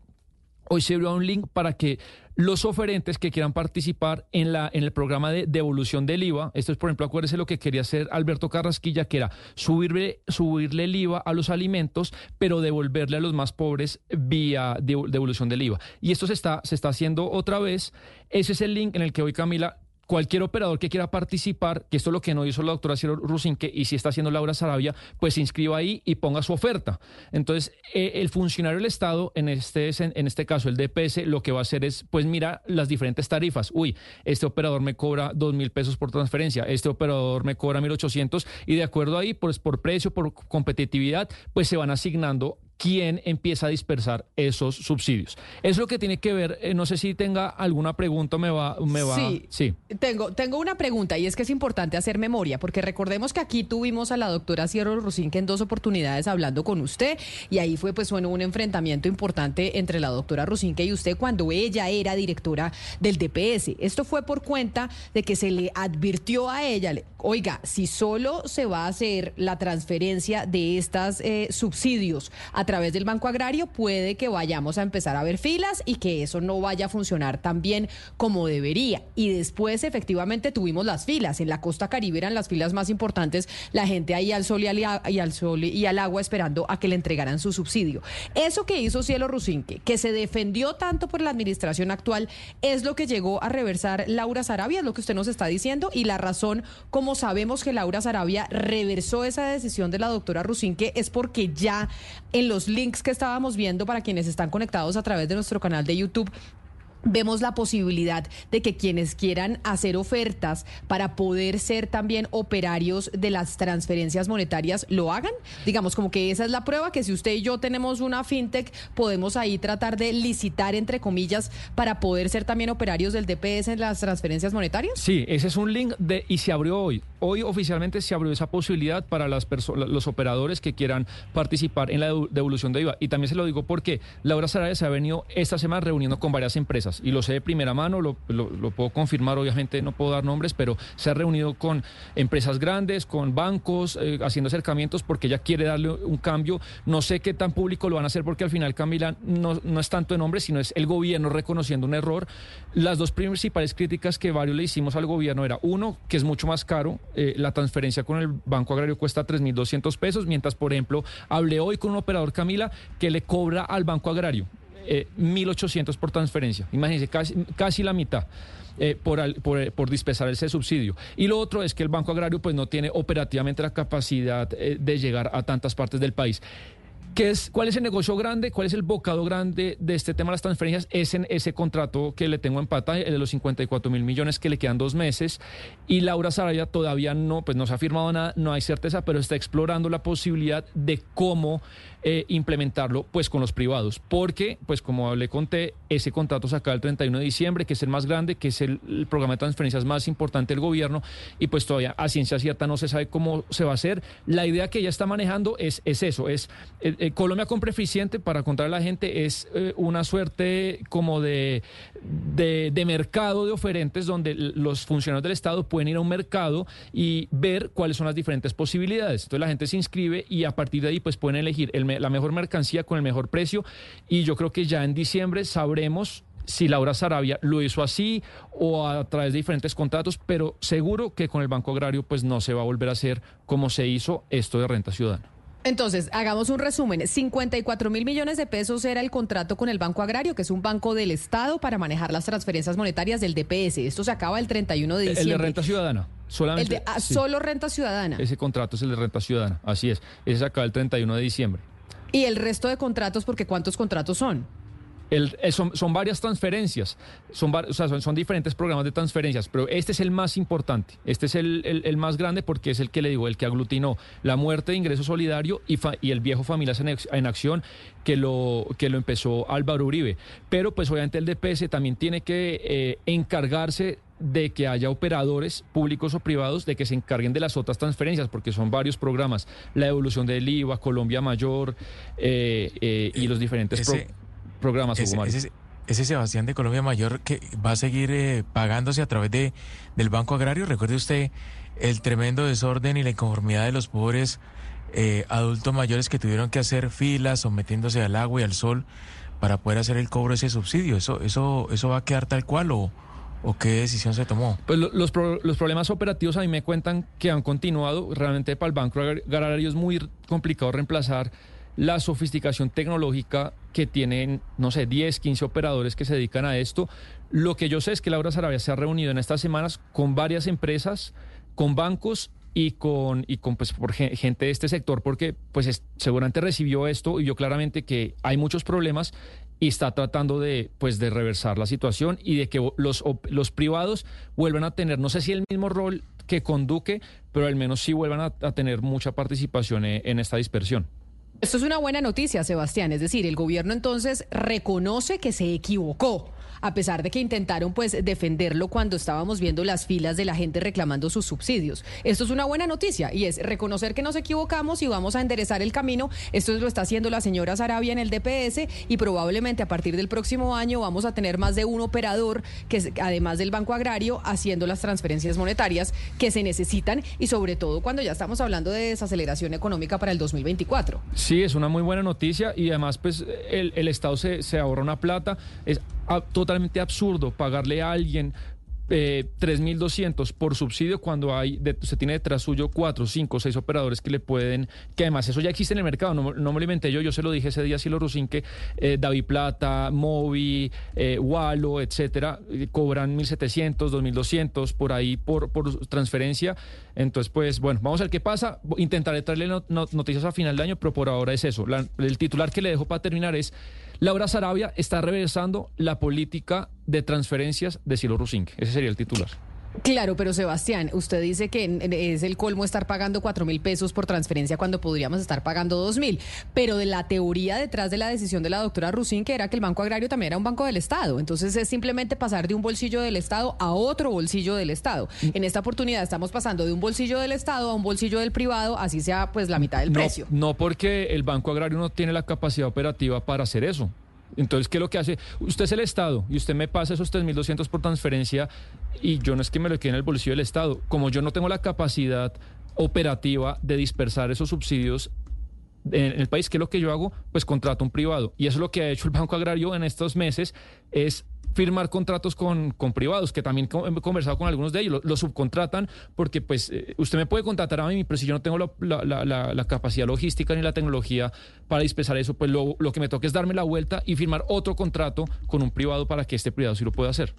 hoy se abrió un link para que los oferentes que quieran participar en, la, en el programa de devolución del IVA, esto es, por ejemplo, acuérdese lo que quería hacer Alberto Carrasquilla, que era subirle, subirle el IVA a los alimentos, pero devolverle a los más pobres vía devolución del IVA. Y esto se está, se está haciendo otra vez. Ese es el link en el que hoy Camila cualquier operador que quiera participar, que esto es lo que no hizo la doctora Ciro Rusinque y si está haciendo Laura Sarabia, pues se inscriba ahí y ponga su oferta. Entonces, eh, el funcionario del Estado, en este, en este caso el DPS, lo que va a hacer es, pues mira las diferentes tarifas. Uy, este operador me cobra dos mil pesos por transferencia, este operador me cobra mil ochocientos y de acuerdo ahí, pues por precio, por competitividad, pues se van asignando quién empieza a dispersar esos subsidios. Es lo que tiene que ver, eh, no sé si tenga alguna pregunta, me va, me va. Sí, sí. Tengo, tengo una pregunta y es que es importante hacer memoria, porque recordemos que aquí tuvimos a la doctora Cierro que en dos oportunidades hablando con usted y ahí fue pues bueno un enfrentamiento importante entre la doctora Rusinque y usted cuando ella era directora del DPS. Esto fue por cuenta de que se le advirtió a ella, oiga, si solo se va a hacer la transferencia de estos eh, subsidios a través del Banco Agrario, puede que vayamos a empezar a ver filas y que eso no vaya a funcionar tan bien como debería. Y después efectivamente tuvimos las filas. En la costa caribe eran las filas más importantes, la gente ahí al sol y al, sol y al agua esperando a que le entregaran su subsidio. Eso que hizo Cielo Rusinque, que se defendió tanto por la administración actual, es lo que llegó a reversar Laura Sarabia, es lo que usted nos está diciendo, y la razón, como sabemos que Laura Sarabia reversó esa decisión de la doctora Rusinque, es porque ya en los los links que estábamos viendo para quienes están conectados a través de nuestro canal de YouTube vemos la posibilidad de que quienes quieran hacer ofertas para poder ser también operarios de las transferencias monetarias lo hagan. Digamos, como que esa es la prueba, que si usted y yo tenemos una fintech, podemos ahí tratar de licitar, entre comillas, para poder ser también operarios del DPS en las transferencias monetarias. Sí, ese es un link de, y se abrió hoy. Hoy oficialmente se abrió esa posibilidad para las los operadores que quieran participar en la devolución de IVA. Y también se lo digo porque Laura Saraya se ha venido esta semana reuniendo con varias empresas y lo sé de primera mano, lo, puedo confirmar, obviamente no puedo dar nombres, pero se ha reunido con empresas grandes, con bancos, eh, haciendo acercamientos porque ella quiere darle un cambio. No sé qué tan público lo van a hacer porque al final, Camila, no, no es tanto de nombre, sino es el gobierno reconociendo un error. Las dos principales críticas que varios le hicimos al gobierno era, uno, que es mucho más caro, eh, la transferencia con el Banco Agrario cuesta 3.200 pesos, mientras, por ejemplo, hablé hoy con un operador, Camila, que le cobra al Banco Agrario 1.800 eh, por transferencia. Imagínense, casi, la mitad. Eh, por, por, por, dispensar ese subsidio. Y lo otro es que el Banco Agrario pues no tiene operativamente la capacidad eh, de llegar a tantas partes del país. ¿Qué es, ¿Cuál es el negocio grande? ¿Cuál es el bocado grande de este tema de las transferencias? Es en ese contrato que le tengo en pata, el de los 54 mil millones que le quedan dos meses. Y Laura Saraya todavía no, pues no se ha firmado nada, no hay certeza, pero está explorando la posibilidad de cómo eh, implementarlo pues con los privados. Porque, pues como le conté, ese contrato se acaba el 31 de diciembre, que es el más grande, que es el, programa de transferencias más importante del gobierno. Y pues todavía a ciencia cierta no se sabe cómo se va a hacer. La idea que ella está manejando es, es eso, es... Eh, eh, Colombia Compra Eficiente, para contar a la gente, es una suerte como de, de, mercado de oferentes donde los funcionarios del Estado pueden ir a un mercado y ver cuáles son las diferentes posibilidades. Entonces la gente se inscribe y a partir de ahí pues pueden elegir la mejor mercancía con el mejor precio y yo creo que ya en diciembre sabremos si Laura Sarabia lo hizo así o a través de diferentes contratos, pero seguro que con el Banco Agrario pues no se va a volver a hacer como se hizo esto de renta ciudadana. Entonces, hagamos un resumen. 54 mil millones de pesos era el contrato con el Banco Agrario, que es un banco del Estado para manejar las transferencias monetarias del DPS. Esto se acaba el 31 de diciembre. El de renta ciudadana. Solamente, el de, ah, Solo renta ciudadana. Ese contrato es el de renta ciudadana, así es. Ese se acaba el 31 de diciembre. ¿Y el resto de contratos, porque cuántos contratos son? Eh, son, son, varias transferencias, son, o sea, son, diferentes programas de transferencias, pero este es el más importante, este es el, el, más grande porque es el que le digo, el que aglutinó la muerte de ingreso solidario y, y el viejo Familias en, Acción que lo, que lo empezó Álvaro Uribe. Pero pues obviamente el DPS también tiene que eh, encargarse de que haya operadores públicos o privados de que se encarguen de las otras transferencias, porque son varios programas, la devolución del IVA, Colombia Mayor eh, y los diferentes programas programas, ese, ese, Sebastián de Colombia Mayor que va a seguir eh, pagándose a través de, del Banco Agrario. Recuerde usted el tremendo desorden y la inconformidad de los pobres eh, adultos mayores que tuvieron que hacer filas sometiéndose al agua y al sol para poder hacer el cobro de ese subsidio. ¿Eso, eso, eso va a quedar tal cual o, o qué decisión se tomó? Pues los, los problemas operativos a mí me cuentan que han continuado. Realmente para el Banco Agrario es muy complicado reemplazar la sofisticación tecnológica que tienen, no sé, 10, 15 operadores que se dedican a esto. Lo que yo sé es que Laura Sarabia se ha reunido en estas semanas con varias empresas, con bancos y con, y con pues, por gente de este sector, porque pues seguramente recibió esto y vio claramente que hay muchos problemas y está tratando de, pues, de reversar la situación y de que los, los privados vuelvan a tener, no sé si el mismo rol que con Duque, pero al menos sí vuelvan a, tener mucha participación eh, en esta dispersión. Esto es una buena noticia, Sebastián. Es decir, el gobierno entonces reconoce que se equivocó a pesar de que intentaron pues defenderlo cuando estábamos viendo las filas de la gente reclamando sus subsidios. Esto es una buena noticia y es reconocer que nos equivocamos y vamos a enderezar el camino. Esto lo está haciendo la señora Sarabia en el DPS y probablemente a partir del próximo año vamos a tener más de un operador que además del Banco Agrario haciendo las transferencias monetarias que se necesitan y sobre todo cuando ya estamos hablando de desaceleración económica para el 2024. Sí, es una muy buena noticia y además pues el, el Estado se, ahorra una plata. Totalmente absurdo pagarle a alguien eh, 3.200 por subsidio cuando hay se tiene detrás suyo 4, 5, 6 operadores que le pueden, que además eso ya existe en el mercado, no, no me lo inventé yo, yo se lo dije ese día, Silo Rusinque, eh, David Plata, Movi, eh, Walo, etcétera, eh, cobran 1.700, 2.200 por ahí por, por transferencia. Entonces, pues bueno, vamos a ver qué pasa. Intentaré traerle noticias a final de año, pero por ahora es eso. el titular que le dejo para terminar es Laura Sarabia está reversando la política de transferencias de Silo Rusink. Ese sería el titular. Claro, pero Sebastián, usted dice que es el colmo estar pagando cuatro mil pesos por transferencia cuando podríamos estar pagando dos mil. Pero de la teoría detrás de la decisión de la doctora Rusín, que era que el Banco Agrario también era un banco del Estado. Entonces es simplemente pasar de un bolsillo del Estado a otro bolsillo del Estado. En esta oportunidad estamos pasando de un bolsillo del Estado a un bolsillo del privado, así sea pues la mitad del precio. No, porque el Banco Agrario no tiene la capacidad operativa para hacer eso. Entonces, ¿qué es lo que hace? Usted es el Estado y usted me pasa esos 3.200 por transferencia y yo no es que me lo quede en el bolsillo del Estado. Como yo no tengo la capacidad operativa de dispersar esos subsidios en el país, ¿qué es lo que yo hago? Pues contrato un privado. Y eso es lo que ha hecho el Banco Agrario en estos meses, es firmar contratos con, con privados, que también he conversado con algunos de ellos, lo, subcontratan porque pues eh, usted me puede contratar a mí, pero si yo no tengo la, la, la, capacidad logística ni la tecnología para dispensar eso, pues lo, lo que me toca es darme la vuelta y firmar otro contrato con un privado para que este privado sí lo pueda hacer.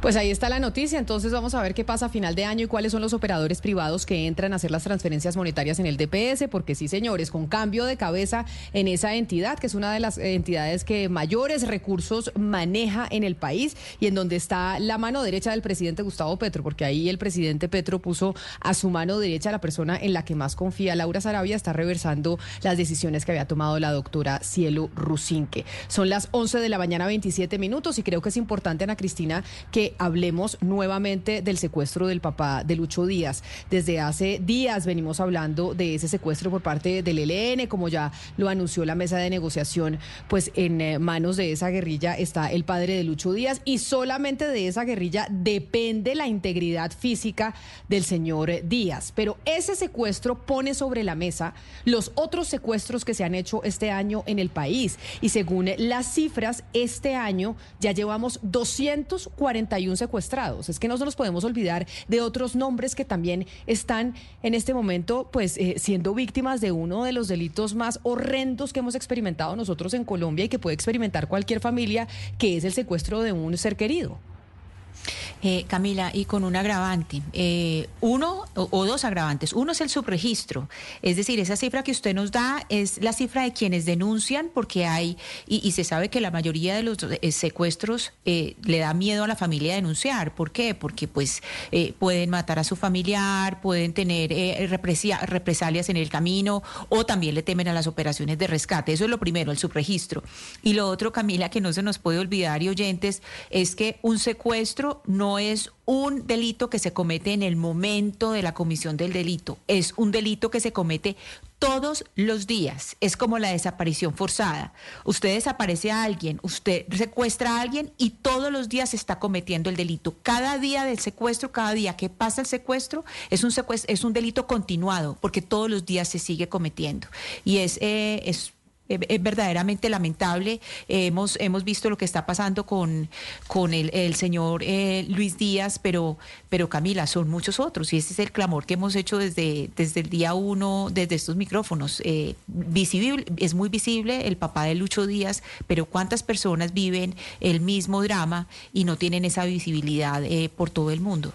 Pues ahí está la noticia, entonces vamos a ver qué pasa a final de año y cuáles son los operadores privados que entran a hacer las transferencias monetarias en el DPS, porque sí, señores, con cambio de cabeza en esa entidad, que es una de las entidades que mayores recursos maneja en el país y en donde está la mano derecha del presidente Gustavo Petro, porque ahí el presidente Petro puso a su mano derecha la persona en la que más confía, Laura Sarabia, está reversando las decisiones que había tomado la doctora Cielo Rusinque. Son las 11 de la mañana, 27 minutos, y creo que es importante, Ana Cristina, que hablemos nuevamente del secuestro del papá de Lucho Díaz. Desde hace días venimos hablando de ese secuestro por parte del ELN, como ya lo anunció la mesa de negociación, pues en eh, manos de esa guerrilla está el padre de Lucho Díaz y solamente de esa guerrilla depende la integridad física del señor Díaz. Pero ese secuestro pone sobre la mesa los otros secuestros que se han hecho este año en el país. Y según las cifras, este año ya llevamos 241 secuestrados. Es que no nos podemos olvidar de otros nombres que también están en este momento pues eh, siendo víctimas de uno de los delitos más horrendos que hemos experimentado nosotros en Colombia y que puede experimentar cualquier familia, que es el secuestro de un ser querido. Eh, Camila, y con un agravante, eh, uno o, dos agravantes. Uno es el subregistro, es decir, esa cifra que usted nos da es la cifra de quienes denuncian, porque hay, y, se sabe que la mayoría de los eh, secuestros le da miedo a la familia denunciar. ¿Por qué? Porque pues pueden matar a su familiar, pueden tener represalias en el camino o también le temen a las operaciones de rescate. Eso es lo primero, el subregistro. Y lo otro, Camila, que no se nos puede olvidar y oyentes, es que un secuestro no es un delito que se comete en el momento de la comisión del delito, es un delito que se comete todos los días. Es como la desaparición forzada. Usted desaparece a alguien, usted secuestra a alguien y todos los días se está cometiendo el delito. Cada día del secuestro, cada día que pasa el secuestro, es un, es un delito continuado porque todos los días se sigue cometiendo. Y es, eh, es es verdaderamente lamentable. hemos, hemos visto lo que está pasando con, con el, señor eh, Luis Díaz, pero, pero Camila, son muchos otros y ese es el clamor que hemos hecho desde, desde el día uno, desde estos micrófonos. Eh, visible, es muy visible el papá de Lucho Díaz, pero ¿cuántas personas viven el mismo drama y no tienen esa visibilidad por todo el mundo?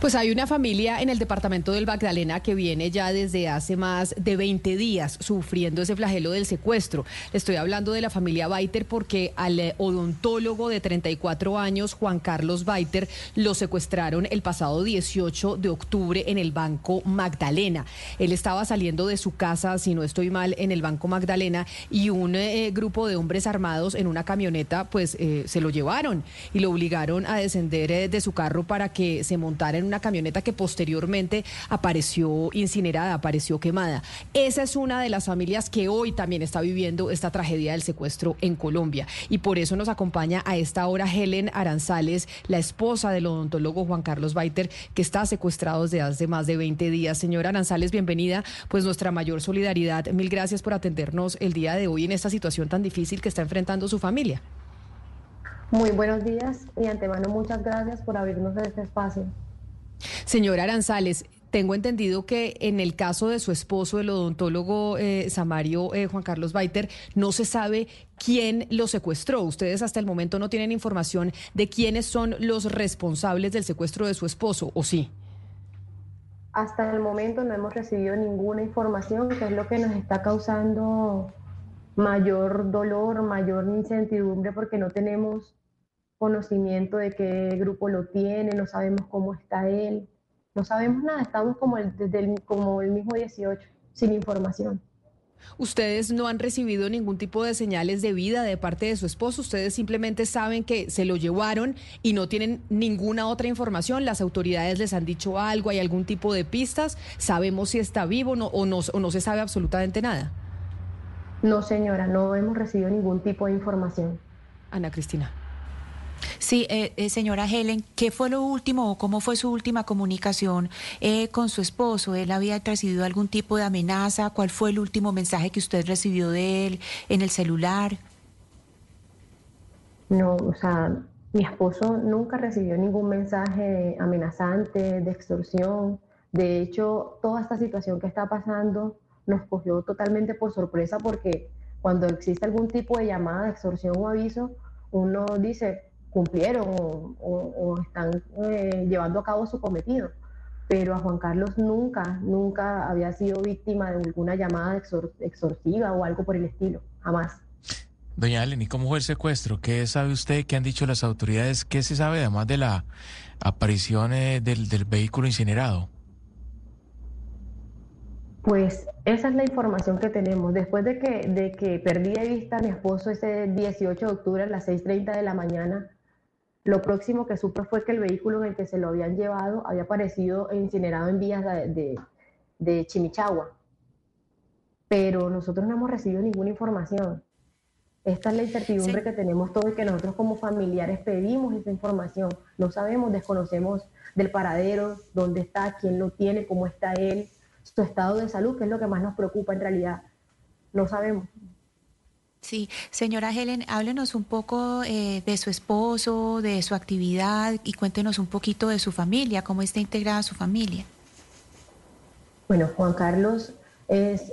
Pues hay una familia en el departamento del Magdalena que viene ya desde hace más de 20 días sufriendo ese flagelo del secuestro. Estoy hablando de la familia Baiter porque al eh, odontólogo de 34 años, Juan Carlos Baiter, lo secuestraron el pasado 18 de octubre en el Banco Magdalena. Él estaba saliendo de su casa, si no estoy mal, en el Banco Magdalena y un eh, grupo de hombres armados en una camioneta pues eh, se lo llevaron y lo obligaron a descender de su carro para que se montara una camioneta que posteriormente apareció incinerada, apareció quemada. Esa es una de las familias que hoy también está viviendo esta tragedia del secuestro en Colombia. Y por eso nos acompaña a esta hora Helen Aranzales, la esposa del odontólogo Juan Carlos Baiter, que está secuestrado desde hace más de 20 días. Señora Aranzales, bienvenida. Pues nuestra mayor solidaridad. Mil gracias por atendernos el día de hoy en esta situación tan difícil que está enfrentando su familia. Muy buenos días y antemano muchas gracias por abrirnos este espacio. Señora Aranzales, tengo entendido que en el caso de su esposo, el odontólogo eh, Samario eh, Juan Carlos Baiter, no se sabe quién lo secuestró. Ustedes hasta el momento no tienen información de quiénes son los responsables del secuestro de su esposo, ¿o sí? Hasta el momento no hemos recibido ninguna información, que es lo que nos está causando mayor dolor, mayor incertidumbre, porque no tenemos conocimiento de qué grupo lo tiene, no sabemos cómo está él, no sabemos nada, estamos como el, desde el, como el mismo 18, sin información. Ustedes no han recibido ningún tipo de señales de vida de parte de su esposo, ustedes simplemente saben que se lo llevaron y no tienen ninguna otra información, las autoridades les han dicho algo, hay algún tipo de pistas, sabemos si está vivo no, o, no, o no se sabe absolutamente nada. No, señora, no hemos recibido ningún tipo de información. Ana Cristina. Sí, eh, eh, señora Helen, ¿qué fue lo último o cómo fue su última comunicación eh, con su esposo? ¿Él había recibido algún tipo de amenaza? ¿Cuál fue el último mensaje que usted recibió de él en el celular? No, o sea, mi esposo nunca recibió ningún mensaje amenazante, de extorsión. De hecho, toda esta situación que está pasando nos cogió totalmente por sorpresa porque cuando existe algún tipo de llamada de extorsión o aviso, uno dice, cumplieron o, están eh, llevando a cabo su cometido. Pero a Juan Carlos nunca, nunca había sido víctima de ninguna llamada exortiva o algo por el estilo, jamás. Doña Ellen, ¿y cómo fue el secuestro? ¿Qué sabe usted? ¿Qué han dicho las autoridades? ¿Qué se sabe además de la aparición eh, del, del vehículo incinerado? Pues esa es la información que tenemos. Después de que, de que perdí de vista a mi esposo ese 18 de octubre a las 6.30 de la mañana, Lo próximo que supe fue que el vehículo en el que se lo habían llevado había aparecido incinerado en vías de, de, Chimichagua. Pero nosotros no hemos recibido ninguna información. Esta es la incertidumbre que tenemos todos y que nosotros como familiares pedimos esa información. No sabemos, desconocemos del paradero, dónde está, quién lo tiene, cómo está él, su estado de salud, que es lo que más nos preocupa en realidad. No sabemos. Sí, señora Helen, háblenos un poco eh, de su esposo, de su actividad y cuéntenos un poquito de su familia, cómo está integrada su familia. Bueno, Juan Carlos es,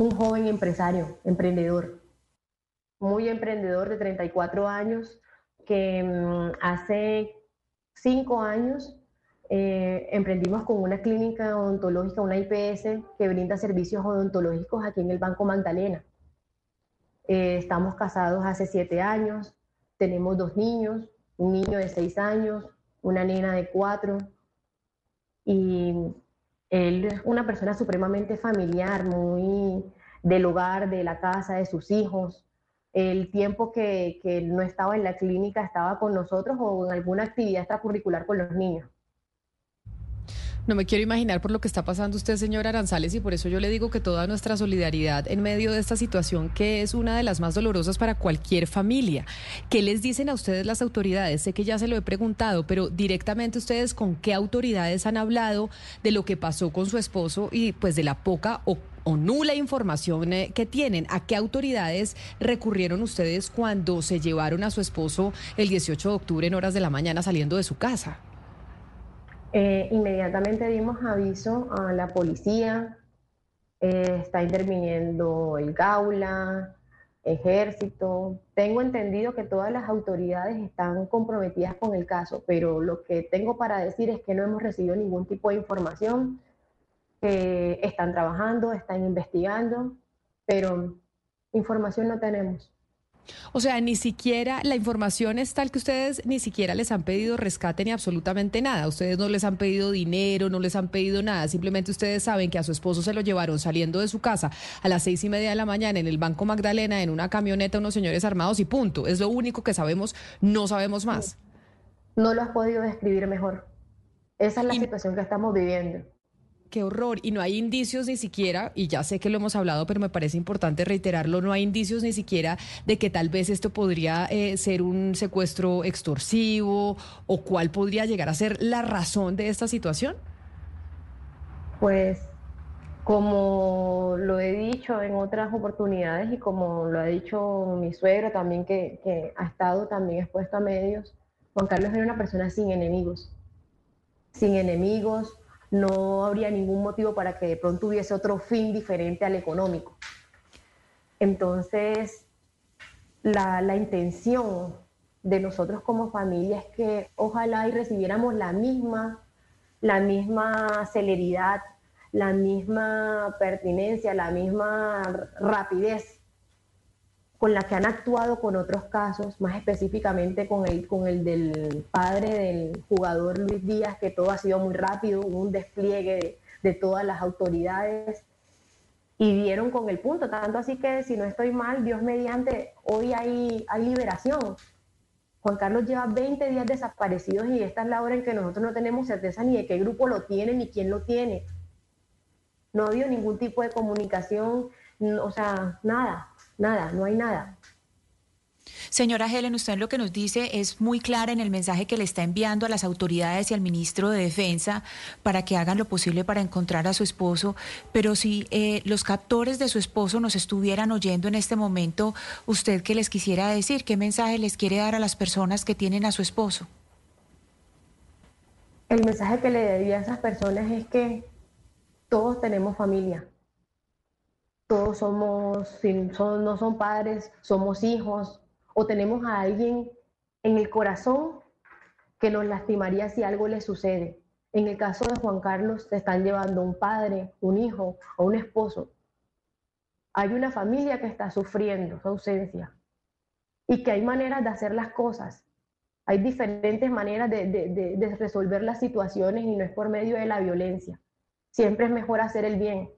un joven empresario, emprendedor, muy emprendedor de 34 años, que mm, hace cinco años eh, emprendimos con una clínica odontológica, una IPS, que brinda servicios odontológicos aquí en el Banco Magdalena. Eh, estamos casados hace siete años, tenemos dos niños, un niño de seis años, una nena de cuatro, y él es una persona supremamente familiar, muy del hogar, de la casa, de sus hijos. El tiempo que, que no estaba en la clínica estaba con nosotros o en alguna actividad extracurricular con los niños. No me quiero imaginar por lo que está pasando usted, señor Aranzales, y por eso yo le digo que toda nuestra solidaridad en medio de esta situación que es una de las más dolorosas para cualquier familia. ¿Qué les dicen a ustedes las autoridades? Sé que ya se lo he preguntado, pero directamente ustedes con qué autoridades han hablado de lo que pasó con su esposo y pues de la poca o o nula información eh, que tienen. ¿A qué autoridades recurrieron ustedes cuando se llevaron a su esposo el 18 de octubre en horas de la mañana saliendo de su casa? Eh, inmediatamente dimos aviso a la policía, eh, está interviniendo el Gaula, ejército. Tengo entendido que todas las autoridades están comprometidas con el caso, pero lo que tengo para decir es que no hemos recibido ningún tipo de información, que están trabajando, están investigando, pero información no tenemos. O sea, ni siquiera la información es tal que ustedes ni siquiera les han pedido rescate ni absolutamente nada. Ustedes no les han pedido dinero, no les han pedido nada. Simplemente ustedes saben que a su esposo se lo llevaron saliendo de su casa a las seis y media de la mañana en el Banco Magdalena en una camioneta unos señores armados y punto. Es lo único que sabemos. No sabemos más. No lo has podido describir mejor. Esa es la situación que estamos viviendo qué horror. Y no hay indicios ni siquiera, y ya sé que lo hemos hablado, pero me parece importante reiterarlo, no hay indicios ni siquiera de que tal vez esto podría eh, ser un secuestro extorsivo o cuál podría llegar a ser la razón de esta situación. Pues como lo he dicho en otras oportunidades y como lo ha dicho mi suegro también que, que ha estado también expuesto a medios, Juan Carlos era una persona sin enemigos, sin enemigos, no habría ningún motivo para que de pronto hubiese otro fin diferente al económico. Entonces, la, la intención de nosotros como familia es que ojalá y recibiéramos la misma, la misma celeridad, la misma pertinencia, la misma rapidez con la que han actuado con otros casos, más específicamente con el, con el del padre del jugador Luis Díaz, que todo ha sido muy rápido, un despliegue de, todas las autoridades y dieron con el punto, tanto así que si no estoy mal, Dios mediante, hoy hay, hay liberación. Juan Carlos lleva 20 días desaparecidos y esta es la hora en que nosotros no tenemos certeza ni de qué grupo lo tiene ni quién lo tiene. No ha habido ningún tipo de comunicación, o sea, nada nada, no hay nada. Señora Helen, usted lo que nos dice es muy clara en el mensaje que le está enviando a las autoridades y al ministro de Defensa para que hagan lo posible para encontrar a su esposo. Pero si eh, los captores de su esposo nos estuvieran oyendo en este momento, ¿usted qué les quisiera decir? ¿Qué mensaje les quiere dar a las personas que tienen a su esposo? El mensaje que le daría a esas personas es que todos tenemos familia todos somos, son, no son padres, somos hijos, o tenemos a alguien en el corazón que nos lastimaría si algo le sucede. En el caso de Juan Carlos, se están llevando un padre, un hijo o un esposo. Hay una familia que está sufriendo su ausencia y que hay maneras de hacer las cosas. Hay diferentes maneras de, de resolver las situaciones y no es por medio de la violencia. Siempre es mejor hacer el bien.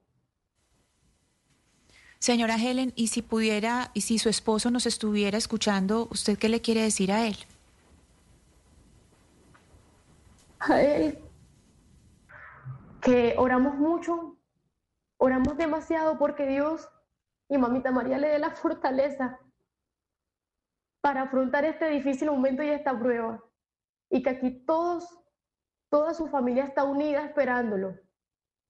Señora Helen, y si pudiera, y si su esposo nos estuviera escuchando, ¿usted qué le quiere decir a él? a Él que oramos mucho, oramos demasiado porque Dios y Mamita María le dé la fortaleza para afrontar este difícil momento y esta prueba. Y que aquí todos, toda su familia está unida esperándolo.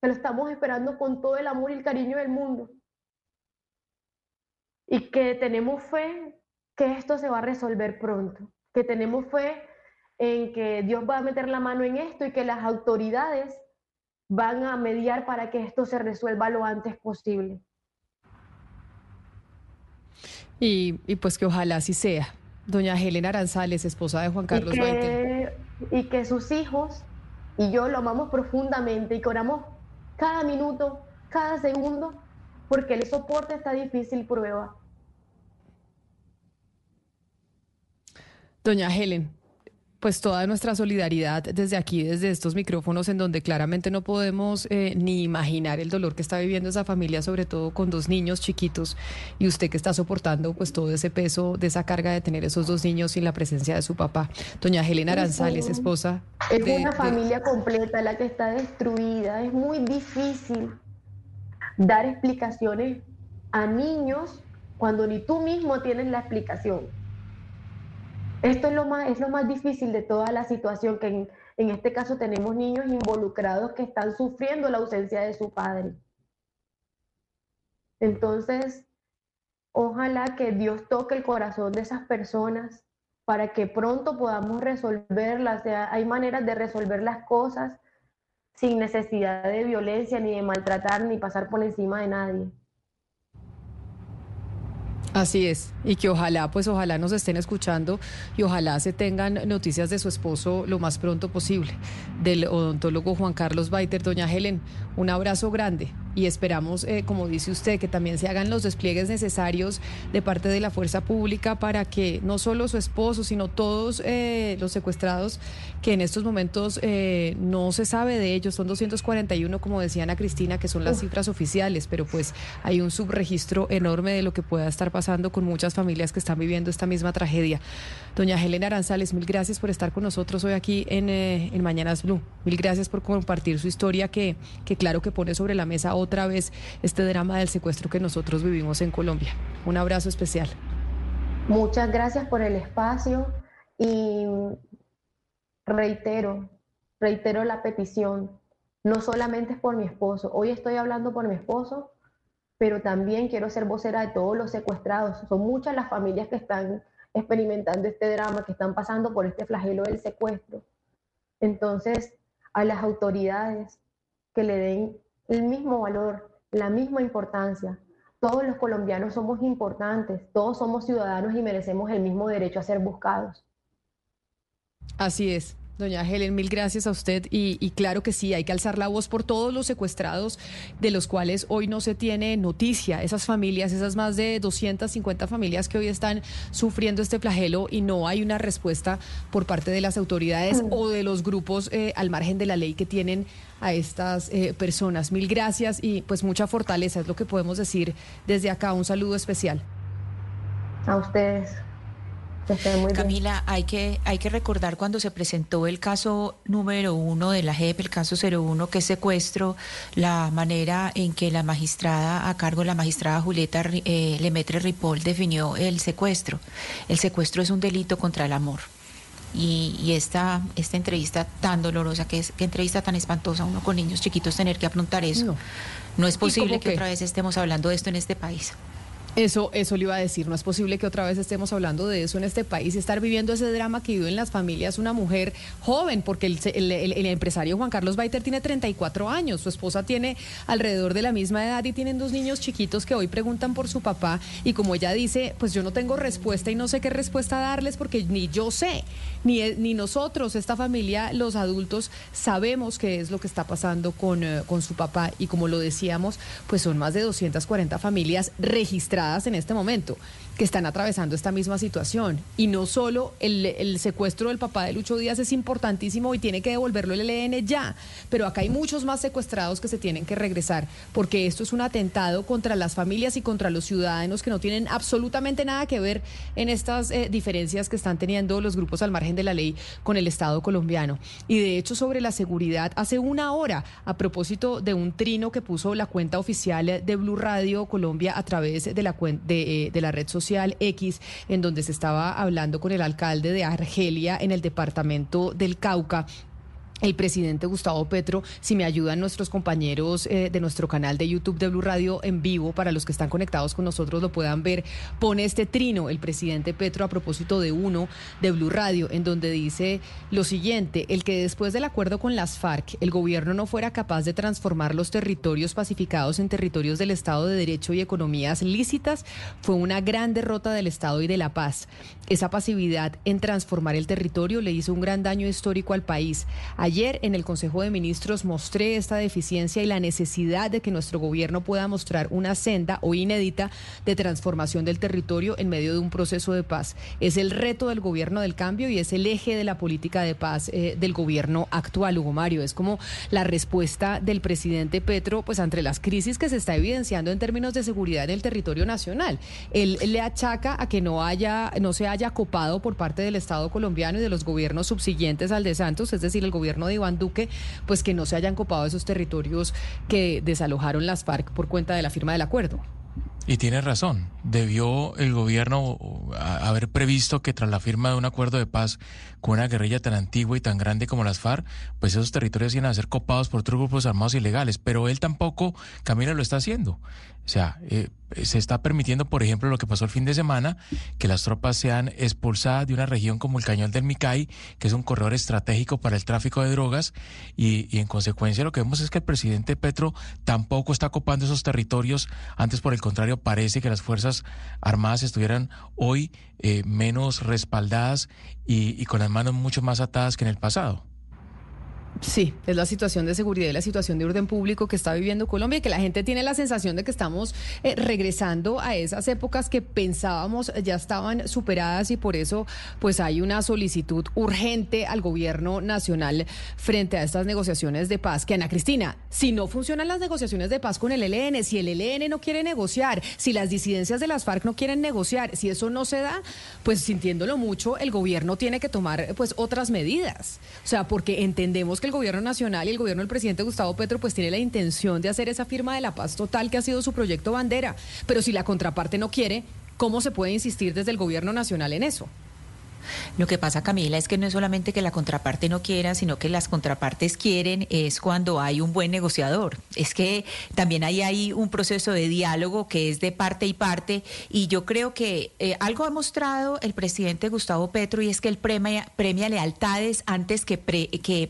Que lo estamos esperando con todo el amor y el cariño del mundo. Y que tenemos fe que esto se va a resolver pronto. Que tenemos fe en que Dios va a meter la mano en esto y que las autoridades van a mediar para que esto se resuelva lo antes posible. Y, pues que ojalá así sea. Doña Helena Aranzales, esposa de Juan Carlos y que, y que sus hijos y yo lo amamos profundamente y que oramos cada minuto, cada segundo, porque el soporte esta difícil prueba. Doña Helen, pues toda nuestra solidaridad desde aquí, desde estos micrófonos en donde claramente no podemos eh, ni imaginar el dolor que está viviendo esa familia, sobre todo con dos niños chiquitos y usted que está soportando pues todo ese peso de esa carga de tener esos dos niños sin la presencia de su papá. Doña Helena Aranzales, esposa. Es una familia completa la que está destruida. Es muy difícil dar explicaciones a niños cuando ni tú mismo tienes la explicación. Esto es lo más, es lo más difícil de toda la situación, que en, en este caso tenemos niños involucrados que están sufriendo la ausencia de su padre. Entonces, ojalá que Dios toque el corazón de esas personas para que pronto podamos resolverlas. Hay maneras de resolver las cosas sin necesidad de violencia, ni de maltratar, ni pasar por encima de nadie. Así es, y que ojalá, pues ojalá nos estén escuchando y ojalá se tengan noticias de su esposo lo más pronto posible, del odontólogo Juan Carlos Baiter. Doña Helen, un abrazo grande y esperamos, eh, como dice usted, que también se hagan los despliegues necesarios de parte de la fuerza pública para que no solo su esposo, sino todos eh, los secuestrados, que en estos momentos eh, no se sabe de ellos, son 241, como decía Ana Cristina, que son las cifras oficiales, pero pues hay un subregistro enorme de lo que pueda estar pasando con muchas familias que están viviendo esta misma tragedia. Doña Helena Aranzales, mil gracias por estar con nosotros hoy aquí en, en Mañanas Blue. Mil gracias por compartir su historia que, que claro que pone sobre la mesa otra vez este drama del secuestro que nosotros vivimos en Colombia. Un abrazo especial. Muchas gracias por el espacio y reitero, reitero la petición. No solamente es por mi esposo. Hoy estoy hablando por mi esposo, pero también quiero ser vocera de todos los secuestrados. Son muchas las familias que están experimentando este drama, que están pasando por este flagelo del secuestro. Entonces, a las autoridades que le den el mismo valor, la misma importancia. Todos los colombianos somos importantes, todos somos ciudadanos y merecemos el mismo derecho a ser buscados. Así es. Doña Helen, mil gracias a usted y, claro que sí, hay que alzar la voz por todos los secuestrados de los cuales hoy no se tiene noticia, esas familias, esas más de 250 familias que hoy están sufriendo este flagelo y no hay una respuesta por parte de las autoridades mm. o de los grupos eh, al margen de la ley que tienen a estas eh, personas. Mil gracias y pues mucha fortaleza es lo que podemos decir desde acá. Un saludo especial. A ustedes. Camila, hay que, hay que recordar cuando se presentó el caso número uno de la JEP, el caso 01, que es secuestro, la manera en que la magistrada, a cargo de la magistrada Julieta eh, Lemetre Ripoll, definió el secuestro. El secuestro es un delito contra el amor. Y, esta, esta entrevista tan dolorosa, que es, qué entrevista tan espantosa, uno con niños chiquitos tener que afrontar eso. No, es posible que otra vez estemos hablando de esto en este país. Eso, eso le iba a decir, no es posible que otra vez estemos hablando de eso en este país, estar viviendo ese drama que vive en las familias una mujer joven, porque el, empresario Juan Carlos Baiter tiene 34 años, su esposa tiene alrededor de la misma edad y tienen dos niños chiquitos que hoy preguntan por su papá y como ella dice, pues yo no tengo respuesta y no sé qué respuesta darles porque ni yo sé, ni, ni nosotros, esta familia, los adultos, sabemos qué es lo que está pasando con, eh, con su papá y como lo decíamos, pues son más de 240 familias registradas en este momento. Que están atravesando esta misma situación. Y no solo el, secuestro del papá de Lucho Díaz es importantísimo y tiene que devolverlo el ELN ya, pero acá hay muchos más secuestrados que se tienen que regresar, porque esto es un atentado contra las familias y contra los ciudadanos que no tienen absolutamente nada que ver en estas eh, diferencias que están teniendo los grupos al margen de la ley con el Estado colombiano. Y de hecho, sobre la seguridad, hace una hora, a propósito de un trino que puso la cuenta oficial de Blue Radio Colombia a través de la, de, eh, de la red social X, en donde se estaba hablando con el alcalde de Argelia en el departamento del Cauca el presidente Gustavo Petro, si me ayudan nuestros compañeros eh, de nuestro canal de YouTube de Blue Radio en vivo, para los que están conectados con nosotros lo puedan ver, pone este trino el presidente Petro a propósito de uno de Blue Radio, en donde dice lo siguiente, el que después del acuerdo con las FARC, el gobierno no fuera capaz de transformar los territorios pacificados en territorios del Estado de Derecho y economías lícitas, fue una gran derrota del Estado y de la paz. Esa pasividad en transformar el territorio le hizo un gran daño histórico al país. Ayer en el Consejo de Ministros mostré esta deficiencia y la necesidad de que nuestro gobierno pueda mostrar una senda o inédita de transformación del territorio en medio de un proceso de paz. Es el reto del gobierno del cambio y es el eje de la política de paz eh, del gobierno actual, Hugo Mario. Es como la respuesta del presidente Petro pues ante las crisis que se está evidenciando en términos de seguridad en el territorio nacional. Él le achaca a que no haya no se haya copado por parte del Estado colombiano y de los gobiernos subsiguientes al de Santos, es decir, el gobierno de Iván Duque, pues que no se hayan copado esos territorios que desalojaron las FARC por cuenta de la firma del acuerdo. Y tiene razón, debió el gobierno haber previsto que tras la firma de un acuerdo de paz con una guerrilla tan antigua y tan grande como las FARC, pues esos territorios iban a ser copados por otros grupos armados ilegales, pero él tampoco, Camila, lo está haciendo. O sea, eh, se está permitiendo, por ejemplo, lo que pasó el fin de semana, que las tropas sean expulsadas de una región como el Cañón del Micay, que es un corredor estratégico para el tráfico de drogas, y, y en consecuencia lo que vemos es que el presidente Petro tampoco está copando esos territorios, antes por el contrario parece que las Fuerzas Armadas estuvieran hoy eh, menos respaldadas y, y con las manos mucho más atadas que en el pasado. Sí, es la situación de seguridad y la situación de orden público que está viviendo Colombia y que la gente tiene la sensación de que estamos eh, regresando a esas épocas que pensábamos ya estaban superadas y por eso pues hay una solicitud urgente al gobierno nacional frente a estas negociaciones de paz. Que Ana Cristina, si no funcionan las negociaciones de paz con el ELN, si el ELN no quiere negociar, si las disidencias de las FARC no quieren negociar, si eso no se da, pues sintiéndolo mucho, el gobierno tiene que tomar pues otras medidas. O sea, porque entendemos que el gobierno nacional y el gobierno del presidente Gustavo Petro pues tiene la intención de hacer esa firma de la paz total que ha sido su proyecto bandera. Pero si la contraparte no quiere, ¿cómo se puede insistir desde el gobierno nacional en eso? Lo que pasa, Camila, es que no es solamente que la contraparte no quiera, sino que las contrapartes quieren es cuando hay un buen negociador. Es que también hay ahí un proceso de diálogo que es de parte y parte y yo creo que eh, algo ha mostrado el presidente Gustavo Petro y es que él premia, premia lealtades antes que,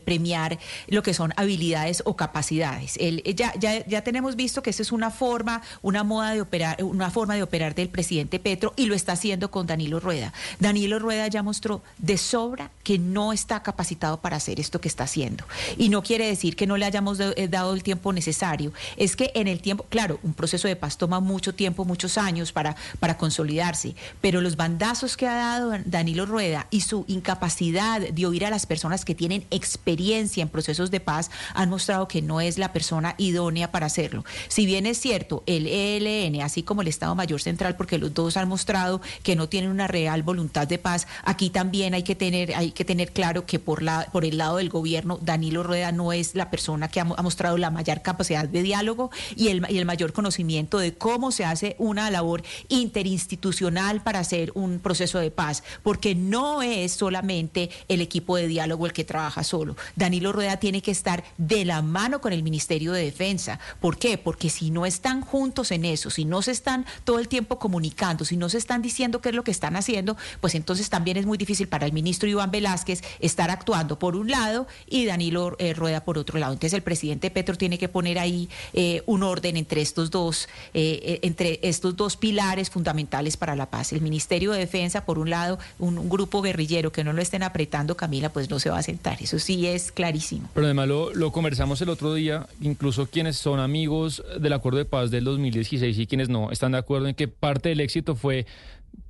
premiar lo que son habilidades o capacidades. Él, ya, ya, ya tenemos visto que esa es una forma, una moda de operar, una forma de operar del presidente Petro y lo está haciendo con Danilo Rueda. Danilo Rueda ya mostró de sobra que no está capacitado para hacer esto que está haciendo. Y no quiere decir que no le hayamos eh, dado el tiempo necesario. Es que en el tiempo, claro, un proceso de paz toma mucho tiempo, muchos años para, para consolidarse, pero los bandazos que ha dado Danilo Rueda y su incapacidad de oír a las personas que tienen experiencia en procesos de paz han mostrado que no es la persona idónea para hacerlo. Si bien es cierto, el ELN, así como el Estado Mayor Central, porque los dos han mostrado que no tienen una real voluntad de paz, Aquí también hay que tener, hay que tener claro que por, la, por el lado del gobierno, Danilo Rueda no es la persona que ha, mostrado la mayor capacidad de diálogo y el, y el mayor conocimiento de cómo se hace una labor interinstitucional para hacer un proceso de paz, porque no es solamente el equipo de diálogo el que trabaja solo. Danilo Rueda tiene que estar de la mano con el Ministerio de Defensa. ¿Por qué? Porque si no están juntos en eso, si no se están todo el tiempo comunicando, si no se están diciendo qué es lo que están haciendo, pues entonces también es muy difícil para el ministro Iván Velázquez estar actuando por un lado y Danilo eh, Rueda por otro lado. Entonces el presidente Petro tiene que poner ahí eh, un orden entre estos dos, eh, entre estos dos pilares fundamentales para la paz. El Ministerio de Defensa, por un lado, un, grupo guerrillero que no lo estén apretando, Camila, pues no se va a sentar. Eso sí es clarísimo. Pero además lo, lo conversamos el otro día, incluso quienes son amigos del acuerdo de paz del 2016 y quienes no están de acuerdo en que parte del éxito fue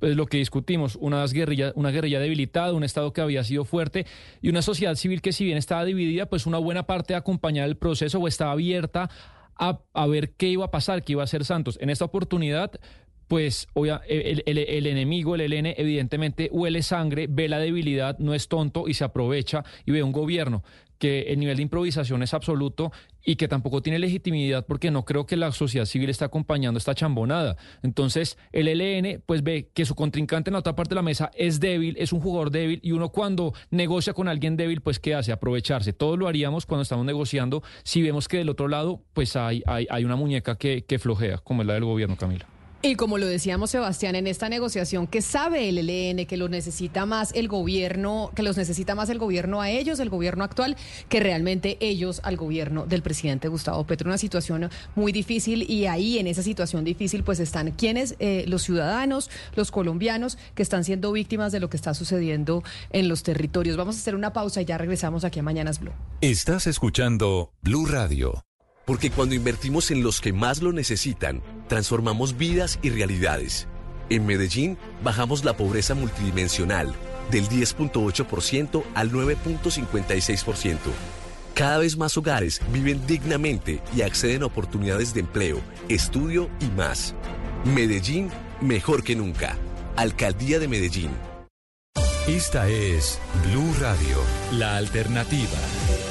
pues lo que discutimos, unas guerrilla, una guerrilla debilitada, un Estado que había sido fuerte y una sociedad civil que si bien estaba dividida, pues una buena parte de acompañar el proceso o estaba abierta a, a ver qué iba a pasar, qué iba a hacer Santos. En esta oportunidad pues el, el, el, enemigo, el ELN, evidentemente huele sangre, ve la debilidad, no es tonto y se aprovecha y ve un gobierno que el nivel de improvisación es absoluto y que tampoco tiene legitimidad porque no creo que la sociedad civil esté acompañando esta chambonada. Entonces, el ELN pues ve que su contrincante en la otra parte de la mesa es débil, es un jugador débil y uno cuando negocia con alguien débil, pues ¿qué hace? Aprovecharse. Todo lo haríamos cuando estamos negociando si vemos que del otro lado pues hay, hay, hay una muñeca que, que flojea, como es la del gobierno, Camila. Y como lo decíamos, Sebastián, en esta negociación que sabe el ELN que lo necesita más el gobierno, que los necesita más el gobierno a ellos, el gobierno actual, que realmente ellos al gobierno del presidente Gustavo Petro. Una situación muy difícil y ahí en esa situación difícil pues están quienes, eh, los ciudadanos, los colombianos que están siendo víctimas de lo que está sucediendo en los territorios. Vamos a hacer una pausa y ya regresamos aquí a Mañanas Blue. Estás escuchando Blue Radio. Porque cuando invertimos en los que más lo necesitan, transformamos vidas y realidades. En Medellín, bajamos la pobreza multidimensional del 10.8% al 9.56%. Cada vez más hogares viven dignamente y acceden a oportunidades de empleo, estudio y más. Medellín, mejor que nunca. Alcaldía de Medellín. Esta es Blue Radio, la alternativa.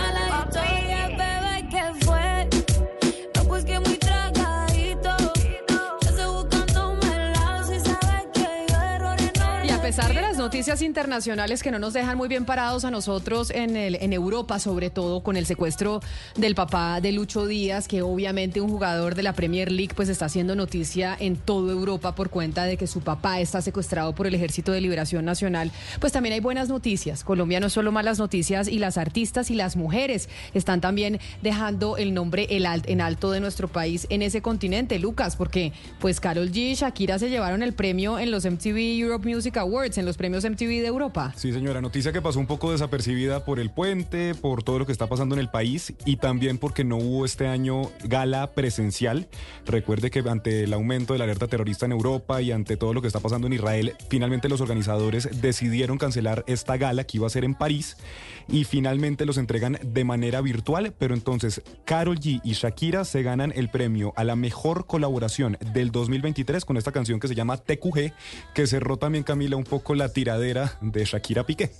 pesar de noticias internacionales que no nos dejan muy bien parados a nosotros en, el, en Europa, sobre todo con el secuestro del papá de Lucho Díaz, que obviamente un jugador de la Premier League pues está haciendo noticia en toda Europa por cuenta de que su papá está secuestrado por el Ejército de Liberación Nacional, pues también hay buenas noticias. Colombia no es solo malas noticias y las artistas y las mujeres están también dejando el nombre en alto de nuestro país en ese continente, Lucas, porque pues Carol G y Shakira se llevaron el premio en los MTV Europe Music Awards, en los premios De Europa. Sí, señora, noticia que pasó un poco desapercibida por el puente, por todo lo que está pasando en el país y también porque no hubo este año gala presencial. Recuerde que ante el aumento de la alerta terrorista en Europa y ante todo lo que está pasando en Israel, finalmente los organizadores decidieron cancelar esta gala que iba a ser en París y finalmente los entregan de manera virtual, pero entonces Carol G y Shakira se ganan el premio a la mejor colaboración del 2023 con esta canción que se llama TQG, que cerró también Camila un poco la tiradera de Shakira Piqué.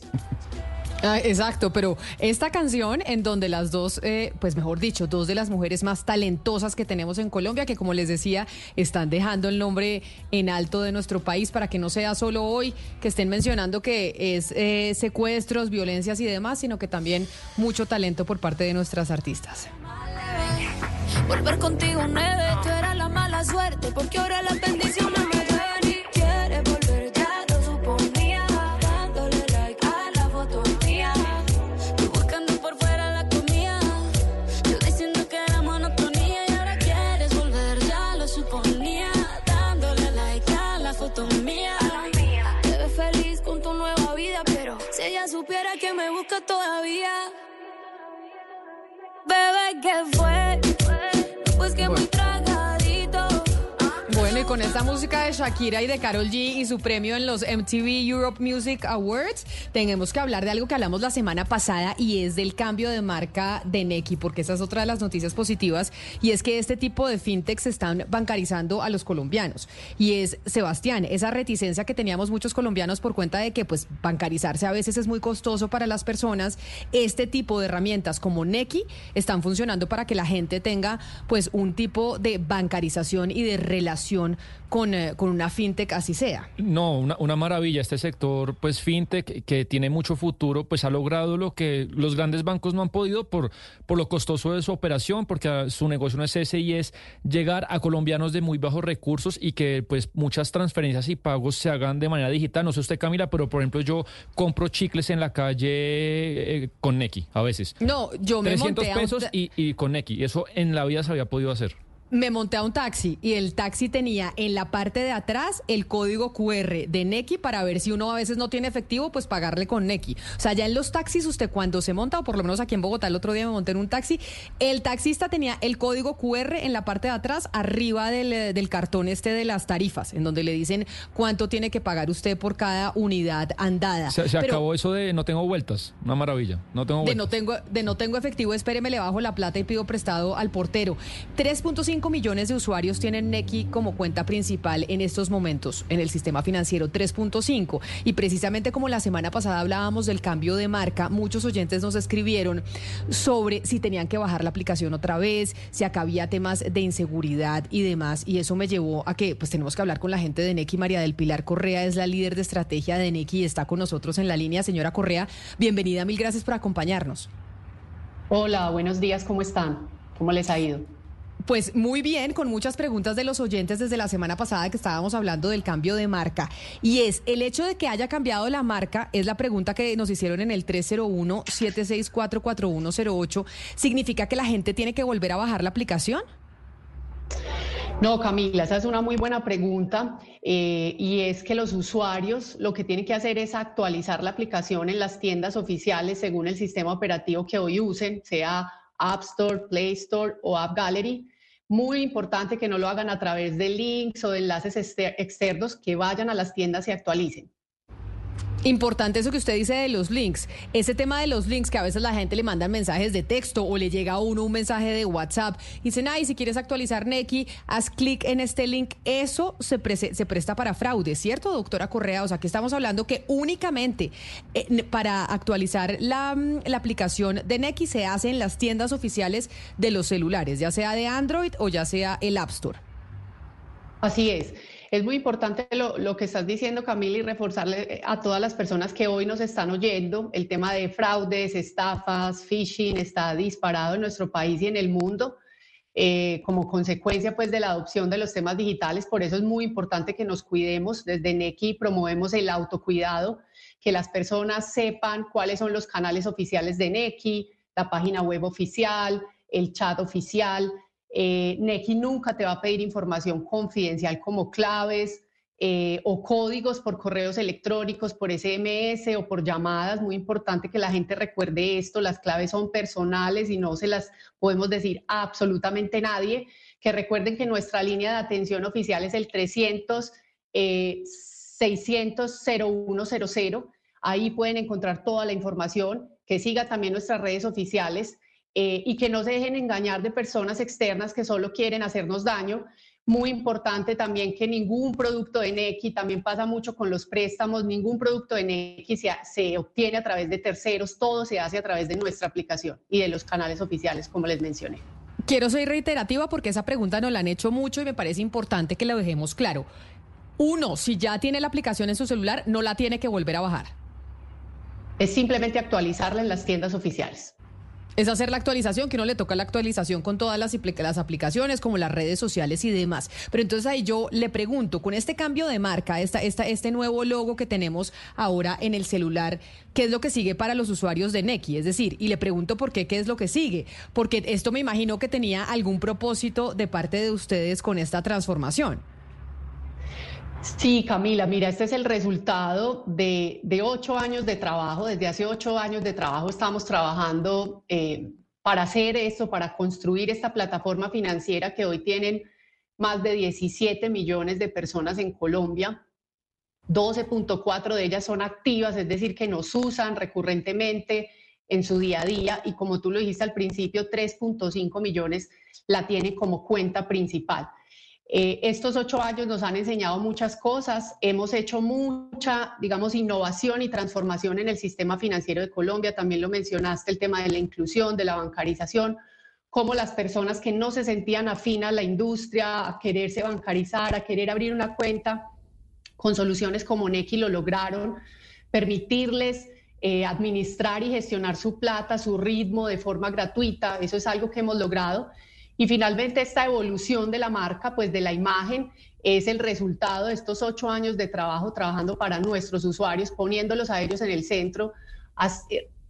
Ah, exacto, pero esta canción en donde las dos, eh, pues mejor dicho, dos de las mujeres más talentosas que tenemos en Colombia, que como les decía, están dejando el nombre en alto de nuestro país para que no sea solo hoy que estén mencionando que es eh, secuestros, violencias y demás, sino que también mucho talento por parte de nuestras artistas. Volver contigo la mala suerte, porque ahora me busca todavía. Bebé, ¿qué fue? Pues que muy tragadito. Y con esta música de Shakira y de Carol G y su premio en los MTV Europe Music Awards, tenemos que hablar de algo que hablamos la semana pasada y es del cambio de marca de Neki, porque esa es otra de las noticias positivas y es que este tipo de fintechs están bancarizando a los colombianos. Y es, Sebastián, esa reticencia que teníamos muchos colombianos por cuenta de que pues bancarizarse a veces es muy costoso para las personas, este tipo de herramientas como Neki están funcionando para que la gente tenga pues un tipo de bancarización y de relación relación con, eh, con una fintech así sea. No, una, una maravilla. Este sector, pues fintech, que tiene mucho futuro, pues ha logrado lo que los grandes bancos no han podido por, por lo costoso de su operación, porque ah, su negocio no es ese y es llegar a colombianos de muy bajos recursos y que pues muchas transferencias y pagos se hagan de manera digital. No sé usted, Camila, pero por ejemplo yo compro chicles en la calle eh, con Neki a veces. No, yo me 300 monté a un pesos y, y con Neki. Eso en la vida se había podido hacer. Me monté a un taxi y el taxi tenía en la parte de atrás el código QR de Neki para ver si uno a veces no tiene efectivo, pues pagarle con Neki. O sea, ya en los taxis usted cuando se monta, o por lo menos aquí en Bogotá el otro día me monté en un taxi, el taxista tenía el código QR en la parte de atrás, arriba del, eh, del cartón este de las tarifas, en donde le dicen cuánto tiene que pagar usted por cada unidad andada. Se, se Pero- acabó eso de no tengo vueltas. Una maravilla. No tengo de vueltas. no tengo de no tengo efectivo, espéreme, le bajo la plata y pido prestado al portero. 3.5 millones de usuarios tienen Neki como cuenta principal en estos momentos en el sistema financiero 3.5 y precisamente como la semana pasada hablábamos del cambio de marca, muchos oyentes nos escribieron sobre si tenían que bajar la aplicación otra vez, si acá había temas de inseguridad y demás y eso me llevó a que pues tenemos que hablar con la gente de Neki, María del Pilar Correa es la líder de estrategia de Neki y está con nosotros en la línea, señora Correa, bienvenida, mil gracias por acompañarnos. Hola, buenos días, ¿cómo están? ¿Cómo les ha ido? Pues muy bien, con muchas preguntas de los oyentes desde la semana pasada que estábamos hablando del cambio de marca. Y es, el hecho de que haya cambiado la marca, es la pregunta que nos hicieron en el 301-764-4108, ¿significa que la gente tiene que volver a bajar la aplicación? No, Camila, esa es una muy buena pregunta eh, y es que los usuarios lo que tienen que hacer es actualizar la aplicación en las tiendas oficiales según el sistema operativo que hoy usen, sea App Store, Play Store o App Gallery. Muy importante que no lo hagan a través de links o de enlaces exter- externos, que vayan a las tiendas y actualicen. Importante eso que usted dice de los links. Ese tema de los links que a veces la gente le mandan mensajes de texto o le llega a uno un mensaje de WhatsApp dicen, ay, si quieres actualizar Neki, haz clic en este link. Eso se, presta para fraude, ¿cierto, doctora Correa? O sea, que estamos hablando que únicamente eh, para actualizar la, mm, la aplicación de Neki se hace en las tiendas oficiales de los celulares, ya sea de Android o ya sea el App Store. Así es. Es muy importante lo, lo que estás diciendo, Camila, y reforzarle eh, a todas las personas que hoy nos están oyendo. El tema de fraudes, estafas, phishing está disparado en nuestro país y en el mundo eh, como consecuencia pues, de la adopción de los temas digitales. Por eso es muy importante que nos cuidemos. Desde NECI promovemos el autocuidado, que las personas sepan cuáles son los canales oficiales de NECI, la página web oficial, el chat oficial. Eh, NECI nunca te va a pedir información confidencial como claves eh, o códigos por correos electrónicos, por SMS o por llamadas. Muy importante que la gente recuerde esto. Las claves son personales y no se las podemos decir a absolutamente nadie. Que recuerden que nuestra línea de atención oficial es el 300 eh, 600 0100. Ahí pueden encontrar toda la información. Que siga también nuestras redes oficiales eh, y que no se dejen engañar de personas externas que solo quieren hacernos daño. Muy importante también que ningún producto de Nequi, también pasa mucho con los préstamos, ningún producto de Nequi se, se obtiene a través de terceros, todo se hace a través de nuestra aplicación y de los canales oficiales, como les mencioné. Quiero ser reiterativa porque esa pregunta nos la han hecho mucho y me parece importante que lo dejemos claro. Uno, si ya tiene la aplicación en su celular, no la tiene que volver a bajar. Es simplemente actualizarla en las tiendas oficiales. Es hacer la actualización, que no le toca la actualización con todas las, apli- las aplicaciones, como las redes sociales y demás. Pero entonces ahí yo le pregunto, con este cambio de marca, esta, esta, este nuevo logo que tenemos ahora en el celular, ¿qué es lo que sigue para los usuarios de Neki? Es decir, y le pregunto por qué, ¿qué es lo que sigue? Porque esto me imagino que tenía algún propósito de parte de ustedes con esta transformación. Sí, Camila, mira, este es el resultado de, ocho años de trabajo. Desde hace ocho años de trabajo estamos trabajando eh, para hacer esto, para construir esta plataforma financiera que hoy tienen más de 17 millones de personas en Colombia. 12.4 de ellas son activas, es decir, que nos usan recurrentemente en su día a día y como tú lo dijiste al principio, 3.5 millones la tienen como cuenta principal. Eh, estos ocho años nos han enseñado muchas cosas, hemos hecho mucha, digamos, innovación y transformación en el sistema financiero de Colombia, también lo mencionaste, el tema de la inclusión, de la bancarización. cómo las personas que no se sentían afín a la industria, a quererse bancarizar, a querer abrir una cuenta, con soluciones como Nequi lo lograron, permitirles eh, administrar y gestionar su plata, su ritmo de forma gratuita, eso es algo que hemos logrado. Y finalmente esta evolución de la marca, pues de la imagen, es el resultado de estos ocho años de trabajo trabajando para nuestros usuarios, poniéndolos a ellos en el centro,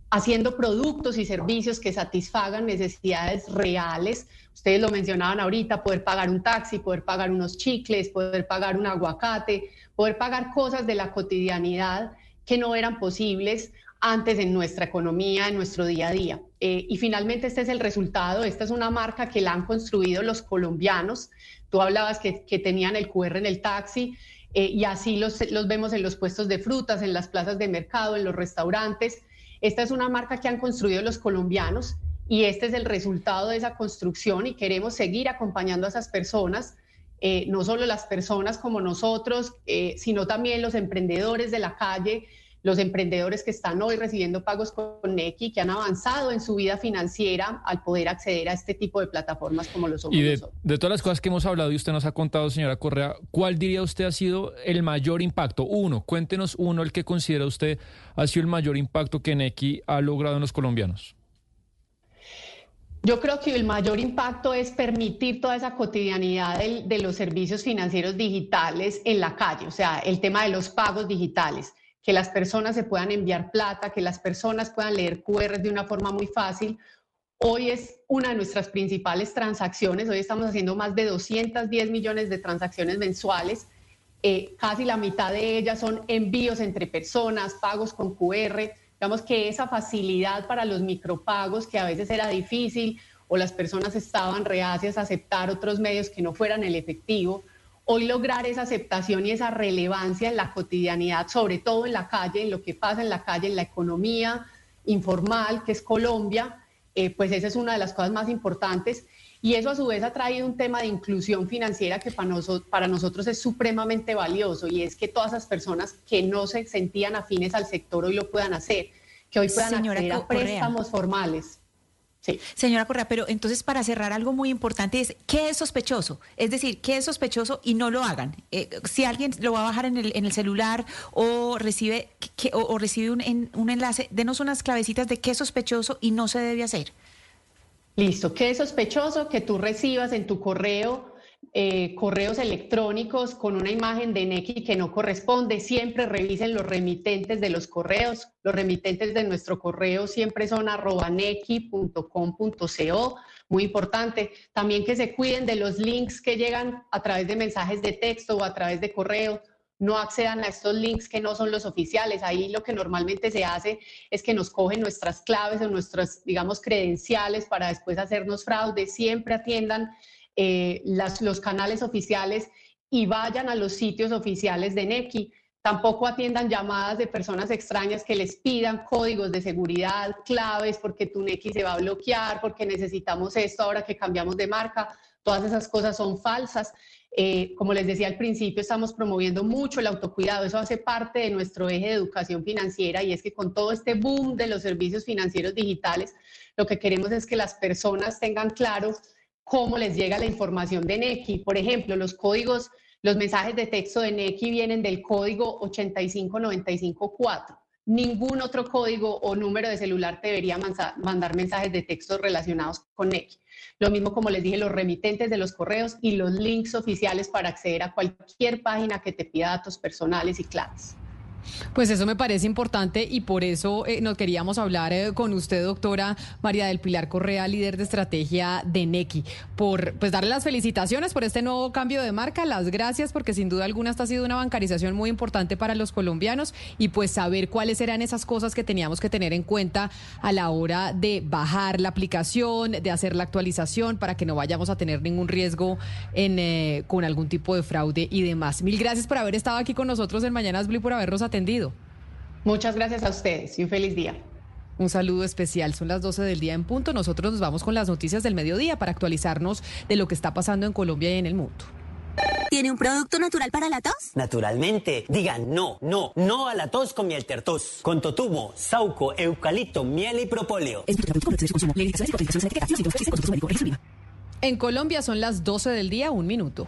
haciendo productos y servicios que satisfagan necesidades reales. Ustedes lo mencionaban ahorita, poder pagar un taxi, poder pagar unos chicles, poder pagar un aguacate, poder pagar cosas de la cotidianidad que no eran posibles antes en nuestra economía, en nuestro día a día. Eh, y finalmente este es el resultado, esta es una marca que la han construido los colombianos. Tú hablabas que, tenían el QR en el taxi eh, y así los, los vemos en los puestos de frutas, en las plazas de mercado, en los restaurantes. Esta es una marca que han construido los colombianos y este es el resultado de esa construcción y queremos seguir acompañando a esas personas eh, no solo las personas como nosotros, eh, sino también los emprendedores de la calle, los emprendedores que están hoy recibiendo pagos con Nequi, que han avanzado en su vida financiera al poder acceder a este tipo de plataformas como lo somos y de, nosotros. de todas las cosas que hemos hablado y usted nos ha contado, señora Correa, ¿cuál diría usted ha sido el mayor impacto? Uno, cuéntenos uno, el que considera usted ha sido el mayor impacto que Nequi ha logrado en los colombianos. Yo creo que el mayor impacto es permitir toda esa cotidianidad de, los servicios financieros digitales en la calle, o sea, el tema de los pagos digitales, que las personas se puedan enviar plata, que las personas puedan leer QR de una forma muy fácil. Hoy es una de nuestras principales transacciones, hoy estamos haciendo más de 210 millones de transacciones mensuales, eh, casi la mitad de ellas son envíos entre personas, pagos con QR, Digamos que esa facilidad para los micropagos, que a veces era difícil o las personas estaban reacias a aceptar otros medios que no fueran el efectivo, hoy lograr esa aceptación y esa relevancia en la cotidianidad, sobre todo en la calle, en lo que pasa en la calle, en la economía informal, que es Colombia, eh, pues esa es una de las cosas más importantes. Y eso a su vez ha traído un tema de inclusión financiera que para, nosotros, para nosotros es supremamente valioso y es que todas esas personas que no se sentían afines al sector hoy lo puedan hacer, que hoy puedan acceder a préstamos formales. Sí. Señora Correa, pero entonces para cerrar algo muy importante es, ¿qué es sospechoso? Es decir, ¿qué es sospechoso y no lo hagan? Eh, si alguien lo va a bajar en el, en el celular o recibe, que, o, recibe un, un enlace, denos unas clavecitas de qué es sospechoso y no se debe hacer. Listo, ¿qué es sospechoso que tú recibas en tu correo eh, correos electrónicos con una imagen de Nequi que no corresponde? Siempre revisen los remitentes de los correos. Los remitentes de nuestro correo siempre son arrobanequi.com.co. Muy importante. También que se cuiden de los links que llegan a través de mensajes de texto o a través de correo no accedan a estos links que no son los oficiales. Ahí lo que normalmente se hace es que nos cogen nuestras claves o nuestras, digamos, credenciales para después hacernos fraude. Siempre atiendan eh, los canales oficiales y vayan a los sitios oficiales de NECI. Tampoco atiendan llamadas de personas extrañas que les pidan códigos de seguridad, claves, porque tu NECI se va a bloquear, porque necesitamos esto ahora que cambiamos de marca. Todas esas cosas son falsas. Eh, como les decía al principio, estamos promoviendo mucho el autocuidado. Eso hace parte de nuestro eje de educación financiera y es que con todo este boom de los servicios financieros digitales, lo que queremos es que las personas tengan claro cómo les llega la información de NECI. Por ejemplo, los códigos, los mensajes de texto de NECI vienen del código 85954. Ningún otro código o número de celular debería mandar mensajes de texto relacionados con NECI. Lo mismo como les dije, los remitentes de los correos y los links oficiales para acceder a cualquier página que te pida datos personales y claves. Pues eso me parece importante y por eso eh, nos queríamos hablar eh, con usted, doctora María del Pilar Correa, líder de estrategia de NECI, por pues darle las felicitaciones por este nuevo cambio de marca, las gracias porque sin duda alguna esta ha sido una bancarización muy importante para los colombianos y pues saber cuáles eran esas cosas que teníamos que tener en cuenta a la hora de bajar la aplicación, de hacer la actualización para que no vayamos a tener ningún riesgo en, eh, con algún tipo de fraude y demás. Mil gracias por haber estado aquí con nosotros en Mañanas Blue, por habernos atendido. Muchas gracias a ustedes y un feliz día. Un saludo especial. Son las 12 del día en punto. Nosotros nos vamos con las noticias del mediodía para actualizarnos de lo que está pasando en Colombia y en el mundo. ¿Tiene un producto natural para la tos? Naturalmente. Digan no, no, no a la tos con miel tertos. Con totumo, sauco, eucalipto, miel y propóleo. En Colombia son las 12 del día, un minuto.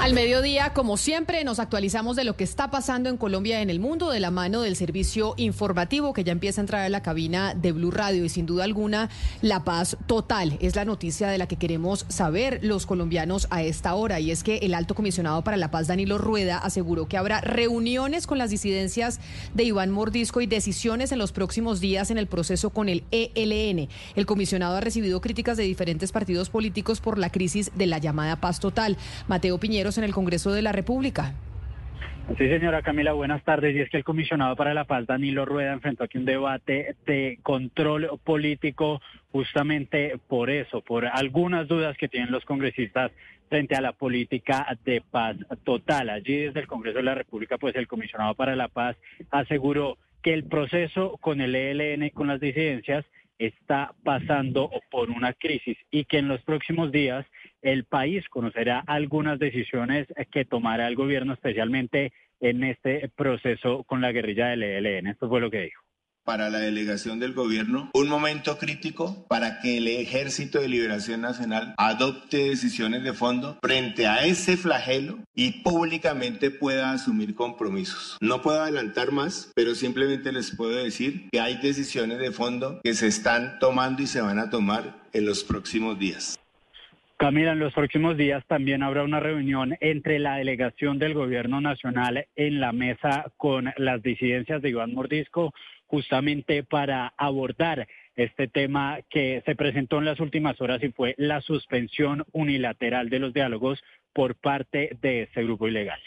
Al mediodía, como siempre, nos actualizamos de lo que está pasando en Colombia y en el mundo de la mano del servicio informativo que ya empieza a entrar a la cabina de Blue Radio y sin duda alguna la paz total es la noticia de la que queremos saber los colombianos a esta hora y es que el alto comisionado para la paz Danilo Rueda aseguró que habrá reuniones con las disidencias de Iván Mordisco y decisiones en los próximos días en el proceso con el ELN. El comisionado ha recibido críticas de diferentes partidos políticos por la crisis de la llamada paz total. Mateo Piñero en el Congreso de la República. Sí, señora Camila, buenas tardes. Y es que el comisionado para la paz, Danilo Rueda, enfrentó aquí un debate de control político justamente por eso, por algunas dudas que tienen los congresistas frente a la política de paz total. Allí desde el Congreso de la República, pues el comisionado para la paz aseguró que el proceso con el ELN y con las disidencias está pasando por una crisis y que en los próximos días el país conocerá algunas decisiones que tomará el gobierno, especialmente en este proceso con la guerrilla del ELN. Esto fue lo que dijo para la delegación del gobierno un momento crítico para que el Ejército de Liberación Nacional adopte decisiones de fondo frente a ese flagelo y públicamente pueda asumir compromisos. No puedo adelantar más, pero simplemente les puedo decir que hay decisiones de fondo que se están tomando y se van a tomar en los próximos días. Camila, en los próximos días también habrá una reunión entre la delegación del Gobierno Nacional en la mesa con las disidencias de Iván Mordisco, justamente para abordar este tema que se presentó en las últimas horas y fue la suspensión unilateral de los diálogos por parte de ese grupo ilegal.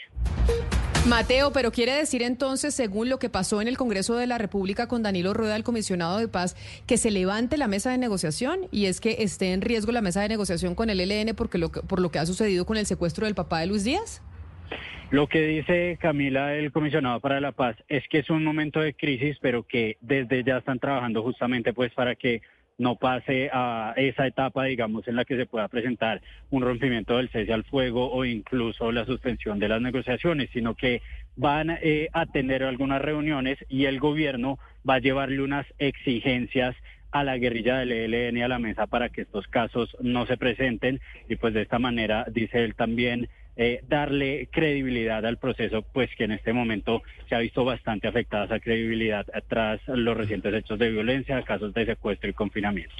Mateo, pero quiere decir entonces, según lo que pasó en el Congreso de la República con Danilo Rueda, el comisionado de paz, que se levante la mesa de negociación y es que esté en riesgo la mesa de negociación con el ELN porque lo, por lo que ha sucedido con el secuestro del papá de Luis Díaz? Lo que dice Camila, el comisionado para la paz, es que es un momento de crisis, pero que desde ya están trabajando justamente pues para que no pase a esa etapa, digamos, en la que se pueda presentar un rompimiento del cese al fuego o incluso la suspensión de las negociaciones, sino que van eh, a tener algunas reuniones y el gobierno va a llevarle unas exigencias a la guerrilla del ELN a la mesa para que estos casos no se presenten. Y pues de esta manera, dice él también, eh, darle credibilidad al proceso, pues que en este momento se ha visto bastante afectada esa credibilidad tras los recientes hechos de violencia, casos de secuestro y confinamiento.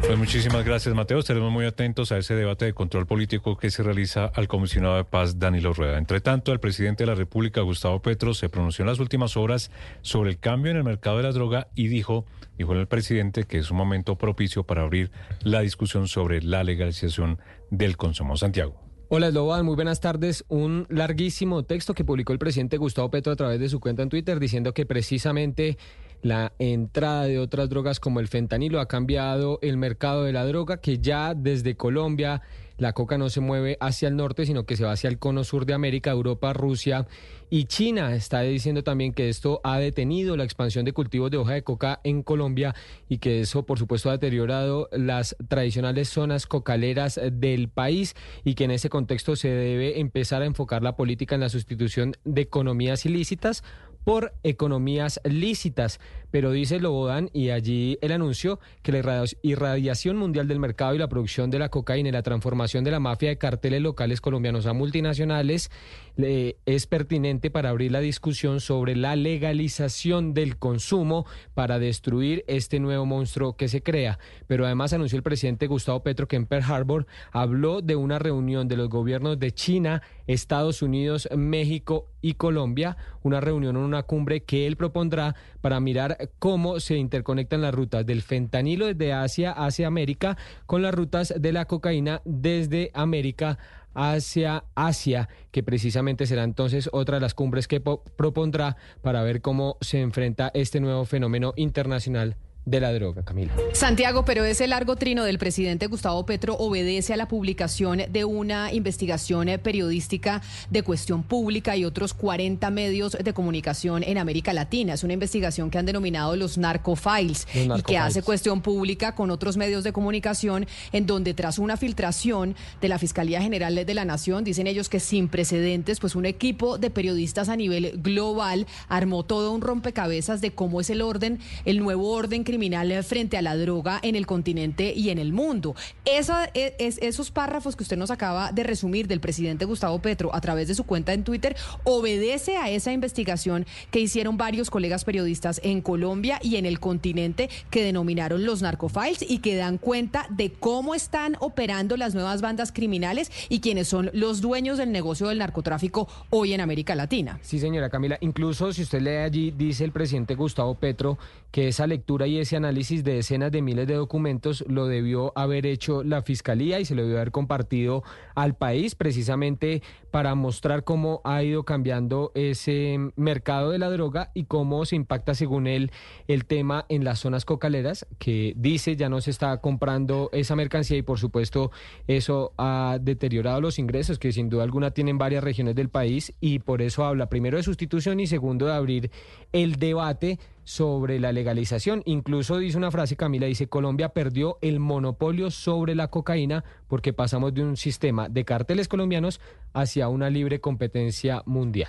Pues muchísimas gracias, Mateo. Estaremos muy atentos a ese debate de control político que se realiza al comisionado de paz, Danilo Rueda. Entre tanto, el presidente de la República, Gustavo Petro, se pronunció en las últimas horas sobre el cambio en el mercado de la droga y dijo, dijo el presidente, que es un momento propicio para abrir la discusión sobre la legalización del consumo. Santiago. Hola, Esloban, muy buenas tardes. Un larguísimo texto que publicó el presidente Gustavo Petro a través de su cuenta en Twitter diciendo que precisamente la entrada de otras drogas como el fentanilo ha cambiado el mercado de la droga, que ya desde Colombia la coca no se mueve hacia el norte, sino que se va hacia el cono sur de América, Europa, Rusia y China. Está diciendo también que esto ha detenido la expansión de cultivos de hoja de coca en Colombia y que eso, por supuesto, ha deteriorado las tradicionales zonas cocaleras del país y que en ese contexto se debe empezar a enfocar la política en la sustitución de economías ilícitas por economías lícitas. Pero dice Lobodan, y allí él anunció que la irradiación mundial del mercado y la producción de la cocaína y la transformación de la mafia de carteles locales colombianos a multinacionales es pertinente para abrir la discusión sobre la legalización del consumo para destruir este nuevo monstruo que se crea. Pero además anunció el presidente Gustavo Petro que en Pearl Harbor habló de una reunión de los gobiernos de China, Estados Unidos, México y Colombia, una reunión en una cumbre que él propondrá para mirar cómo se interconectan las rutas del fentanilo desde Asia hacia América con las rutas de la cocaína desde América hacia Asia, que precisamente será entonces otra de las cumbres que propondrá para ver cómo se enfrenta este nuevo fenómeno internacional de la droga, Camila. Santiago, pero ese largo trino del presidente Gustavo Petro obedece a la publicación de una investigación periodística de cuestión pública y otros 40 medios de comunicación en América Latina. Es una investigación que han denominado los narcofiles y que hace cuestión pública con otros medios de comunicación en donde tras una filtración de la Fiscalía General de la Nación, dicen ellos que sin precedentes, pues un equipo de periodistas a nivel global armó todo un rompecabezas de cómo es el orden, el nuevo orden criminal criminal frente a la droga en el continente y en el mundo. Esa, e, es, esos párrafos que usted nos acaba de resumir del presidente Gustavo Petro a través de su cuenta en Twitter obedece a esa investigación que hicieron varios colegas periodistas en Colombia y en el continente que denominaron los narcofiles y que dan cuenta de cómo están operando las nuevas bandas criminales y quiénes son los dueños del negocio del narcotráfico hoy en América Latina. Sí, señora Camila. Incluso si usted lee allí, dice el presidente Gustavo Petro que esa lectura y ese análisis de decenas de miles de documentos lo debió haber hecho la Fiscalía y se lo debió haber compartido al país precisamente para mostrar cómo ha ido cambiando ese mercado de la droga y cómo se impacta según él el tema en las zonas cocaleras, que dice ya no se está comprando esa mercancía y por supuesto eso ha deteriorado los ingresos que sin duda alguna tienen varias regiones del país y por eso habla primero de sustitución y segundo de abrir el debate sobre la legalización. Incluso dice una frase, Camila, dice, Colombia perdió el monopolio sobre la cocaína porque pasamos de un sistema de carteles colombianos hacia una libre competencia mundial.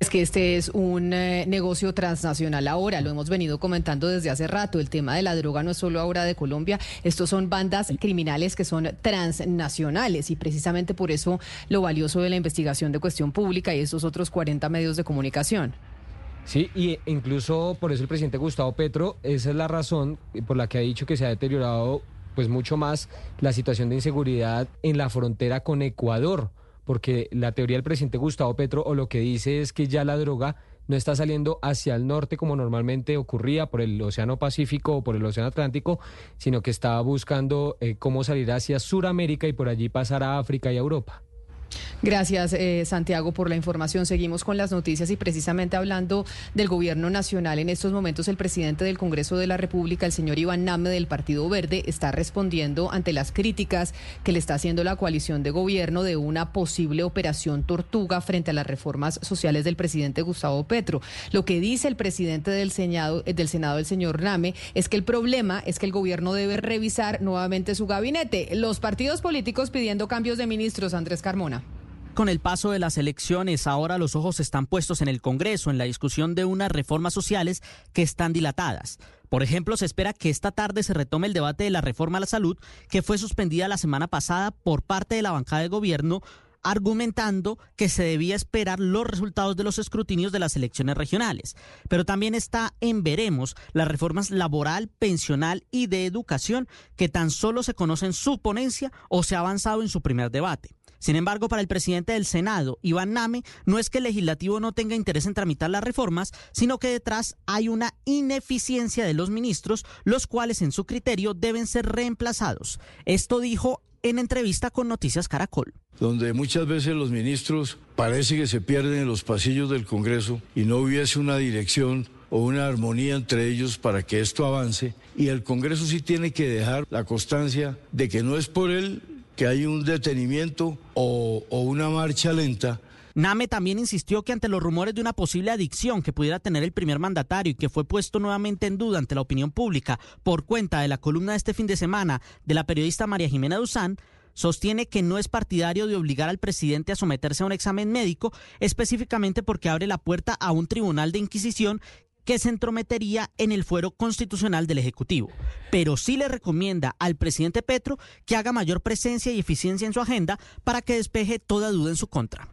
Es que este es un eh, negocio transnacional ahora, lo hemos venido comentando desde hace rato. El tema de la droga no es solo ahora de Colombia, estos son bandas criminales que son transnacionales y precisamente por eso lo valioso de la investigación de cuestión pública y estos otros 40 medios de comunicación. Sí, y incluso por eso el presidente Gustavo Petro, esa es la razón por la que ha dicho que se ha deteriorado pues mucho más la situación de inseguridad en la frontera con Ecuador, porque la teoría del presidente Gustavo Petro o lo que dice es que ya la droga no está saliendo hacia el norte como normalmente ocurría por el Océano Pacífico o por el Océano Atlántico, sino que estaba buscando eh, cómo salir hacia Sudamérica y por allí pasar a África y a Europa. Gracias, eh, Santiago, por la información. Seguimos con las noticias y precisamente hablando del gobierno nacional. En estos momentos, el presidente del Congreso de la República, el señor Iván Name del Partido Verde, está respondiendo ante las críticas que le está haciendo la coalición de gobierno de una posible operación tortuga frente a las reformas sociales del presidente Gustavo Petro. Lo que dice el presidente del Senado, del Senado, el señor Name, es que el problema es que el gobierno debe revisar nuevamente su gabinete. Los partidos políticos pidiendo cambios de ministros, Andrés Carmona. Con el paso de las elecciones, ahora los ojos están puestos en el Congreso, en la discusión de unas reformas sociales que están dilatadas. Por ejemplo, se espera que esta tarde se retome el debate de la reforma a la salud, que fue suspendida la semana pasada por parte de la bancada de gobierno argumentando que se debía esperar los resultados de los escrutinios de las elecciones regionales. Pero también está en veremos las reformas laboral, pensional y de educación que tan solo se conocen su ponencia o se ha avanzado en su primer debate. Sin embargo, para el presidente del Senado, Iván Name, no es que el legislativo no tenga interés en tramitar las reformas, sino que detrás hay una ineficiencia de los ministros, los cuales en su criterio deben ser reemplazados. Esto dijo en entrevista con Noticias Caracol. Donde muchas veces los ministros parece que se pierden en los pasillos del Congreso y no hubiese una dirección o una armonía entre ellos para que esto avance. Y el Congreso sí tiene que dejar la constancia de que no es por él que hay un detenimiento o, una marcha lenta. Name también insistió que ante los rumores de una posible adicción que pudiera tener el primer mandatario y que fue puesto nuevamente en duda ante la opinión pública por cuenta de la columna de este fin de semana de la periodista María Jimena Duzán, sostiene que no es partidario de obligar al presidente a someterse a un examen médico, específicamente porque abre la puerta a un tribunal de inquisición que se entrometería en el fuero constitucional del Ejecutivo. Pero sí le recomienda al presidente Petro que haga mayor presencia y eficiencia en su agenda para que despeje toda duda en su contra.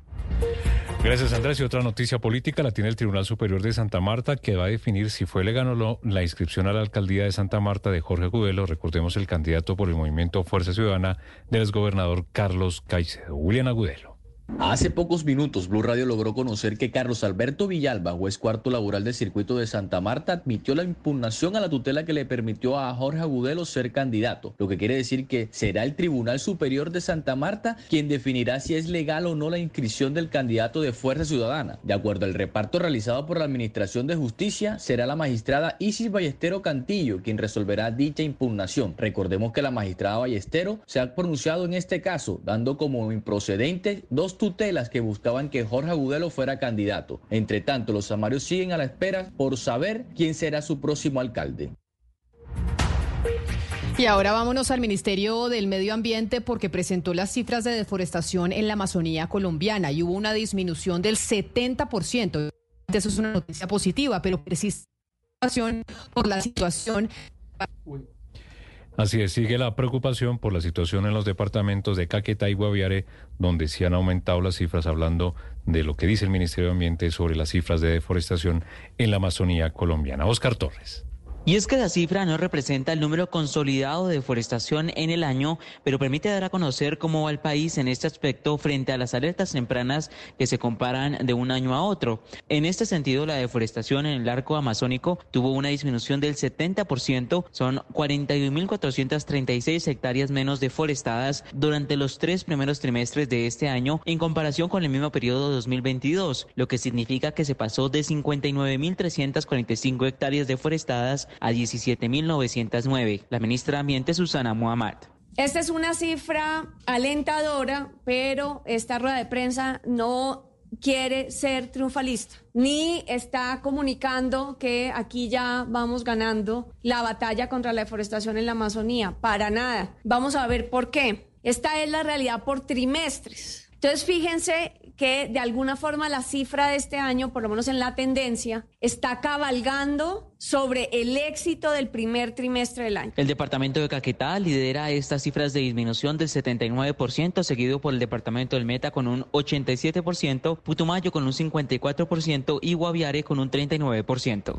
Gracias Andrés. Y otra noticia política la tiene el Tribunal Superior de Santa Marta que va a definir si fue legal o no la inscripción a la alcaldía de Santa Marta de Jorge Agudelo, recordemos el candidato por el movimiento Fuerza Ciudadana del exgobernador Carlos Caicedo. William Agudelo. Hace pocos minutos, Blue Radio logró conocer que Carlos Alberto Villalba, juez cuarto laboral del circuito de Santa Marta, admitió la impugnación a la tutela que le permitió a Jorge Agudelo ser candidato, lo que quiere decir que será el Tribunal Superior de Santa Marta quien definirá si es legal o no la inscripción del candidato de Fuerza Ciudadana. De acuerdo al reparto realizado por la Administración de Justicia, será la magistrada Isis Ballestero Cantillo quien resolverá dicha impugnación. Recordemos que la magistrada Ballestero se ha pronunciado en este caso, dando como improcedente dos tutelas que buscaban que Jorge Agudelo fuera candidato. Entre tanto, los samarios siguen a la espera por saber quién será su próximo alcalde. Y ahora vámonos al Ministerio del Medio Ambiente porque presentó las cifras de deforestación en la Amazonía colombiana y hubo una disminución del 70%. Eso es una noticia positiva, pero persiste por la situación. Así es, sigue la preocupación por la situación en los departamentos de Caquetá y Guaviare, donde sí han aumentado las cifras, hablando de lo que dice el Ministerio de Ambiente sobre las cifras de deforestación en la Amazonía colombiana. Oscar Torres. Y es que la cifra no representa el número consolidado de deforestación en el año, pero permite dar a conocer cómo va el país en este aspecto frente a las alertas tempranas que se comparan de un año a otro. En este sentido, la deforestación en el arco amazónico tuvo una disminución del 70%, son 41.436 hectáreas menos deforestadas durante los tres primeros trimestres de este año en comparación con el mismo periodo de 2022, lo que significa que se pasó de 59.345 hectáreas deforestadas a 17.909. La ministra de Ambiente, Susana Muhammad. Esta es una cifra alentadora, pero esta rueda de prensa no quiere ser triunfalista, ni está comunicando que aquí ya vamos ganando la batalla contra la deforestación en la Amazonía. Para nada. Vamos a ver por qué. Esta es la realidad por trimestres. Entonces, fíjense que de alguna forma la cifra de este año, por lo menos en la tendencia, está cabalgando sobre el éxito del primer trimestre del año. El departamento de Caquetá lidera estas cifras de disminución del 79%, seguido por el departamento del Meta con un 87%, Putumayo con un 54% y Guaviare con un 39%.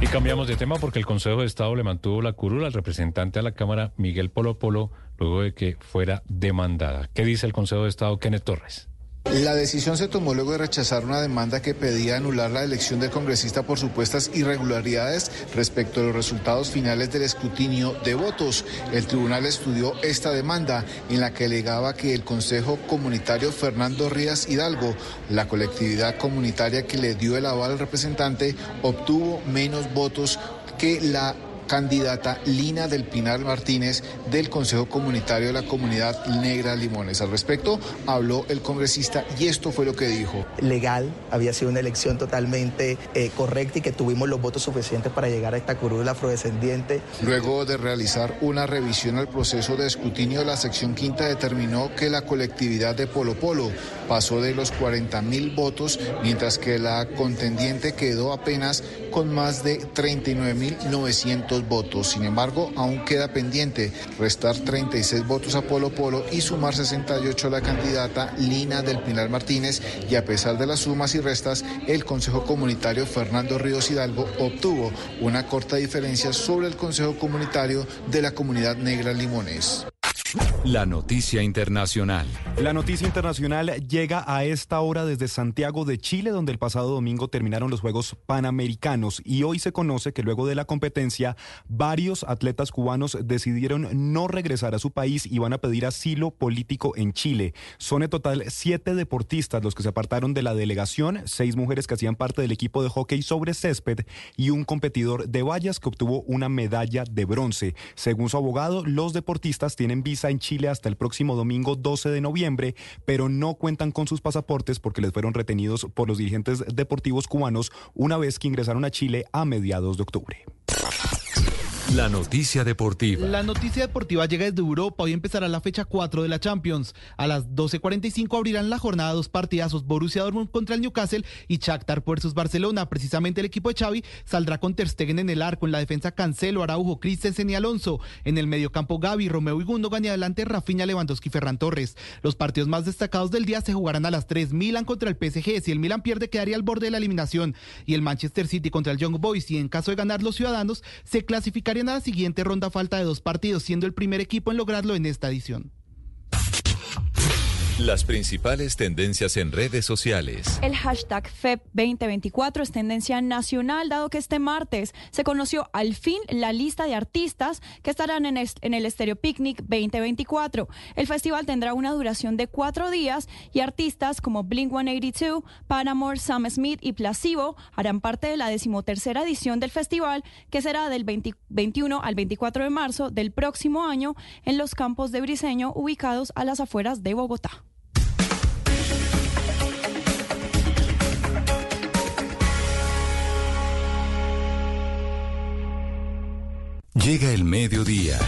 Y cambiamos de tema porque el Consejo de Estado le mantuvo la curula al representante a la Cámara, Miguel Polo Polo, luego de que fuera demandada. ¿Qué dice el Consejo de Estado, Kenneth Torres? La decisión se tomó luego de rechazar una demanda que pedía anular la elección del congresista por supuestas irregularidades respecto a los resultados finales del escrutinio de votos. El tribunal estudió esta demanda en la que alegaba que el Consejo Comunitario Fernando Rías Hidalgo, la colectividad comunitaria que le dio el aval al representante, obtuvo menos votos que la candidata Lina del Pinar Martínez del Consejo Comunitario de la Comunidad Negra Limones. Al respecto habló el congresista y esto fue lo que dijo. Legal, había sido una elección totalmente eh, correcta y que tuvimos los votos suficientes para llegar a esta curula afrodescendiente. Luego de realizar una revisión al proceso de escrutinio, la sección quinta determinó que la colectividad de Polo Polo pasó de los 40 mil votos, mientras que la contendiente quedó apenas con más de 39 mil 900 votos. Sin embargo, aún queda pendiente restar 36 votos a Polo Polo y sumar 68 a la candidata Lina del Pinar Martínez y a pesar de las sumas y restas, el Consejo Comunitario Fernando Ríos Hidalgo obtuvo una corta diferencia sobre el Consejo Comunitario de la Comunidad Negra Limones. La noticia internacional. La noticia internacional llega a esta hora desde Santiago de Chile, donde el pasado domingo terminaron los Juegos Panamericanos y hoy se conoce que luego de la competencia varios atletas cubanos decidieron no regresar a su país y van a pedir asilo político en Chile. Son en total siete deportistas los que se apartaron de la delegación, seis mujeres que hacían parte del equipo de hockey sobre césped y un competidor de vallas que obtuvo una medalla de bronce. Según su abogado, los deportistas tienen visa en Chile hasta el próximo domingo 12 de noviembre, pero no cuentan con sus pasaportes porque les fueron retenidos por los dirigentes deportivos cubanos una vez que ingresaron a Chile a mediados de octubre. La noticia deportiva. La noticia deportiva llega desde Europa. Hoy empezará la fecha 4 de la Champions. A las 12.45 abrirán la jornada dos partidazos. Borussia Dortmund contra el Newcastle y Shakhtar versus Barcelona. Precisamente el equipo de Xavi saldrá con Ter Stegen en el arco. En la defensa Cancelo, Araujo, Christensen y Alonso. En el mediocampo Gaby, Romeo y Gundogan y adelante Rafinha, Lewandowski y Ferran Torres. Los partidos más destacados del día se jugarán a las 3. Milan contra el PSG. Si el Milan pierde quedaría al borde de la eliminación. Y el Manchester City contra el Young Boys. Y en caso de ganar los ciudadanos se clasificarían la siguiente ronda falta de dos partidos, siendo el primer equipo en lograrlo en esta edición. Las principales tendencias en redes sociales. El hashtag FEP 2024 es tendencia nacional, dado que este martes se conoció al fin la lista de artistas que estarán en, el Stereo Picnic 2024. El festival tendrá una duración de cuatro días y artistas como Blink 182, Paramore, Sam Smith y Placebo harán parte de la decimotercera edición del festival, que será del 21 al 24 de marzo del próximo año en los campos de Briseño, ubicados a las afueras de Bogotá. Llega el mediodía.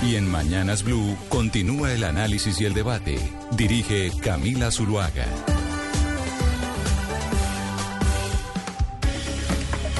Y en Mañanas Blue continúa el análisis y el debate. Dirige Camila Zuluaga.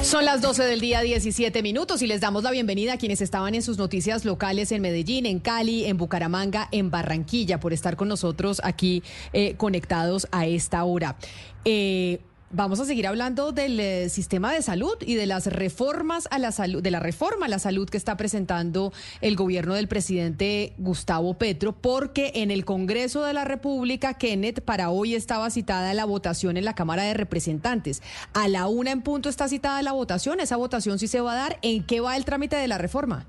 Son las 12 del día, 17 minutos, y les damos la bienvenida a quienes estaban en sus noticias locales en Medellín, en Cali, en Bucaramanga, en Barranquilla, por estar con nosotros aquí eh, conectados a esta hora. Eh, Vamos a seguir hablando del eh, sistema de salud y de las reformas a la salud, de la reforma a la salud que está presentando el gobierno del presidente Gustavo Petro, porque en el Congreso de la República, Kenneth, para hoy estaba citada la votación en la Cámara de Representantes. A la una en punto está citada la votación. Esa votación sí se va a dar. ¿En qué va el trámite de la reforma?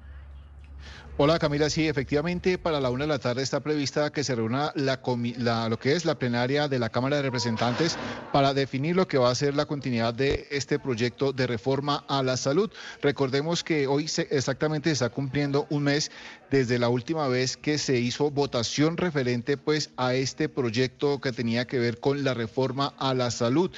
Hola Camila, sí, efectivamente para la una de la tarde está prevista que se reúna la, lo que es la plenaria de la Cámara de Representantes para definir lo que va a ser la continuidad de este proyecto de reforma a la salud. Recordemos que hoy se, exactamente se está cumpliendo un mes desde la última vez que se hizo votación referente pues a este proyecto que tenía que ver con la reforma a la salud.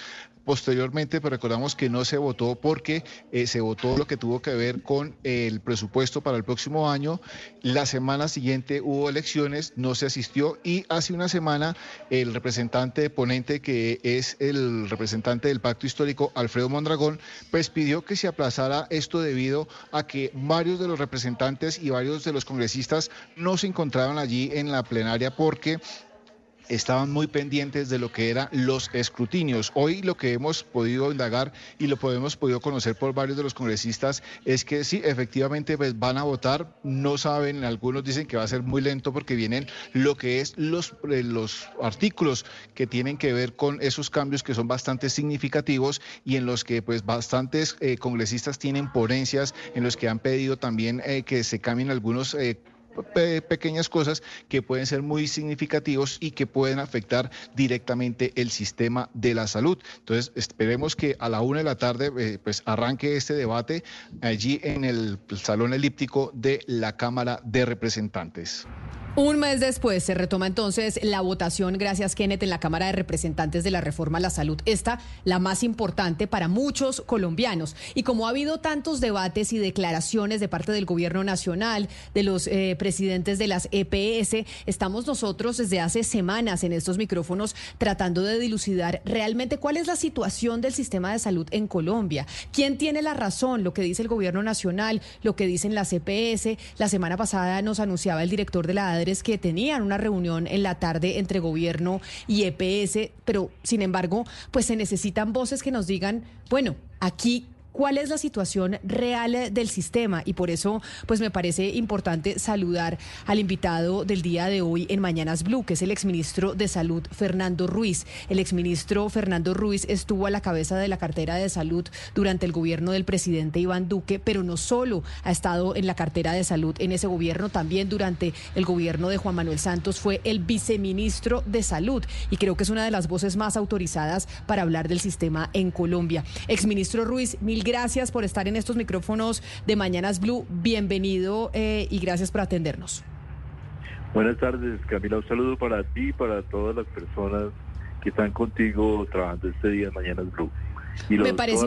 Posteriormente, pues recordamos que no se votó porque eh, se votó lo que tuvo que ver con el presupuesto para el próximo año. La semana siguiente hubo elecciones, no se asistió y hace una semana el representante ponente, que es el representante del pacto histórico, Alfredo Mondragón, pues pidió que se aplazara esto debido a que varios de los representantes y varios de los congresistas no se encontraban allí en la plenaria porque estaban muy pendientes de lo que eran los escrutinios. Hoy lo que hemos podido indagar y lo hemos podido conocer por varios de los congresistas es que sí, efectivamente pues van a votar, no saben, algunos dicen que va a ser muy lento porque vienen lo que es los, eh, los artículos que tienen que ver con esos cambios que son bastante significativos y en los que pues bastantes eh, congresistas tienen ponencias, en los que han pedido también eh, que se cambien algunos pequeñas cosas que pueden ser muy significativos y que pueden afectar directamente el sistema de la salud. Entonces, esperemos que a la una de la tarde eh, pues arranque este debate allí en el salón elíptico de la Cámara de Representantes. Un mes después se retoma entonces la votación, gracias Kenneth, en la Cámara de Representantes de la Reforma a la Salud. Esta, la más importante para muchos colombianos. Y como ha habido tantos debates y declaraciones de parte del Gobierno Nacional, de los eh, presidentes de las EPS, estamos nosotros desde hace semanas en estos micrófonos tratando de dilucidar realmente cuál es la situación del sistema de salud en Colombia. ¿Quién tiene la razón? Lo que dice el Gobierno Nacional, lo que dicen las EPS. La semana pasada nos anunciaba el director de la ADRE que tenían una reunión en la tarde entre gobierno y EPS, pero sin embargo, pues se necesitan voces que nos digan, bueno, aquí cuál es la situación real del sistema y por eso pues me parece importante saludar al invitado del día de hoy en Mañanas Blue, que es el exministro de Salud Fernando Ruiz. El exministro Fernando Ruiz estuvo a la cabeza de la cartera de salud durante el gobierno del presidente Iván Duque, pero no solo ha estado en la cartera de salud en ese gobierno, también durante el gobierno de Juan Manuel Santos fue el viceministro de Salud y creo que es una de las voces más autorizadas para hablar del sistema en Colombia. Exministro Ruiz, mil gracias por estar en estos micrófonos de Mañanas Blue. Bienvenido eh, y gracias por atendernos. Buenas tardes, Camila. Un saludo para ti y para todas las personas que están contigo trabajando este día en Mañanas Blue. Y Me parece...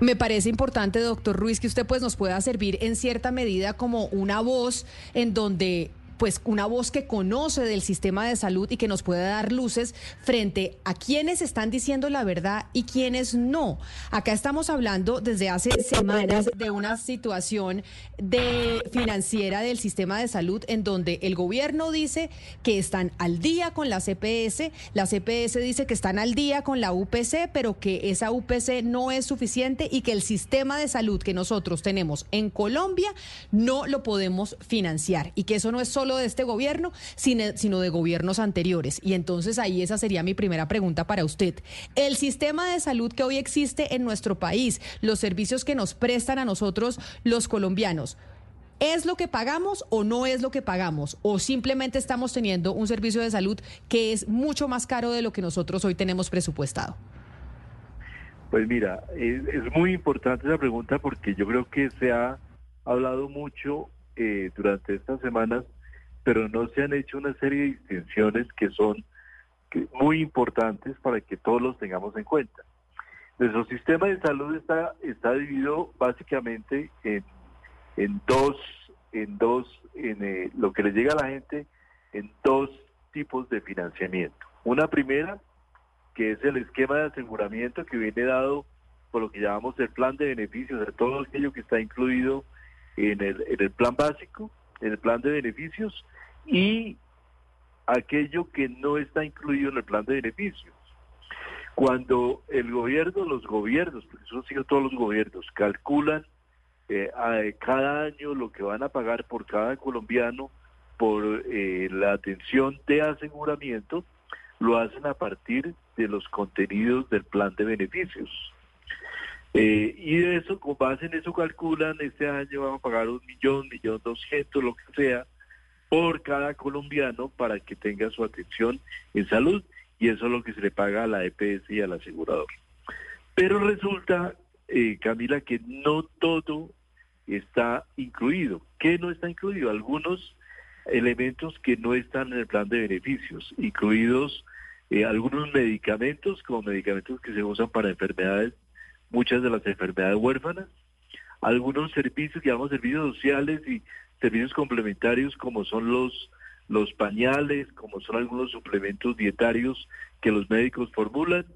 Me parece importante, doctor Ruiz, que usted pues nos pueda servir en cierta medida como una voz en donde pues una voz que conoce del sistema de salud y que nos puede dar luces frente a quienes están diciendo la verdad y quienes no. Acá estamos hablando desde hace semanas de una situación de financiera del sistema de salud en donde el gobierno dice que están al día con la CPS, la CPS dice que están al día con la UPC, pero que esa UPC no es suficiente y que el sistema de salud que nosotros tenemos en Colombia no lo podemos financiar y que eso no es solo de este gobierno, sino de gobiernos anteriores. Y entonces ahí esa sería mi primera pregunta para usted. El sistema de salud que hoy existe en nuestro país, los servicios que nos prestan a nosotros los colombianos, ¿Es lo que pagamos o no es lo que pagamos? ¿O simplemente estamos teniendo un servicio de salud que es mucho más caro de lo que nosotros hoy tenemos presupuestado? Pues mira, es, muy importante esa pregunta porque yo creo que se ha hablado mucho eh, durante estas semanas pero no se han hecho una serie de distinciones que son muy importantes para que todos los tengamos en cuenta. Nuestro sistema de salud está, está dividido básicamente en, en dos, en dos, en eh, lo que le llega a la gente en dos tipos de financiamiento. Una primera, que es el esquema de aseguramiento que viene dado por lo que llamamos el plan de beneficios, de todo aquello que está incluido en el, en el plan básico, en el plan de beneficios y aquello que no está incluido en el plan de beneficios. Cuando el gobierno, los gobiernos, porque eso sido todos los gobiernos, calculan eh, cada año lo que van a pagar por cada colombiano por eh, la atención de aseguramiento, lo hacen a partir de los contenidos del plan de beneficios. Eh, y de eso, con base en eso calculan, este año vamos a pagar un millón, millón doscientos, lo que sea, por cada colombiano para que tenga su atención en salud y eso es lo que se le paga a la EPS y al asegurador. Pero resulta, eh, Camila, que no todo está incluido. ¿Qué no está incluido? Algunos elementos que no están en el plan de beneficios, incluidos eh, algunos medicamentos, como medicamentos que se usan para enfermedades muchas de las enfermedades huérfanas, algunos servicios, llamamos servicios sociales y servicios complementarios como son los, los pañales, como son algunos suplementos dietarios que los médicos formulan,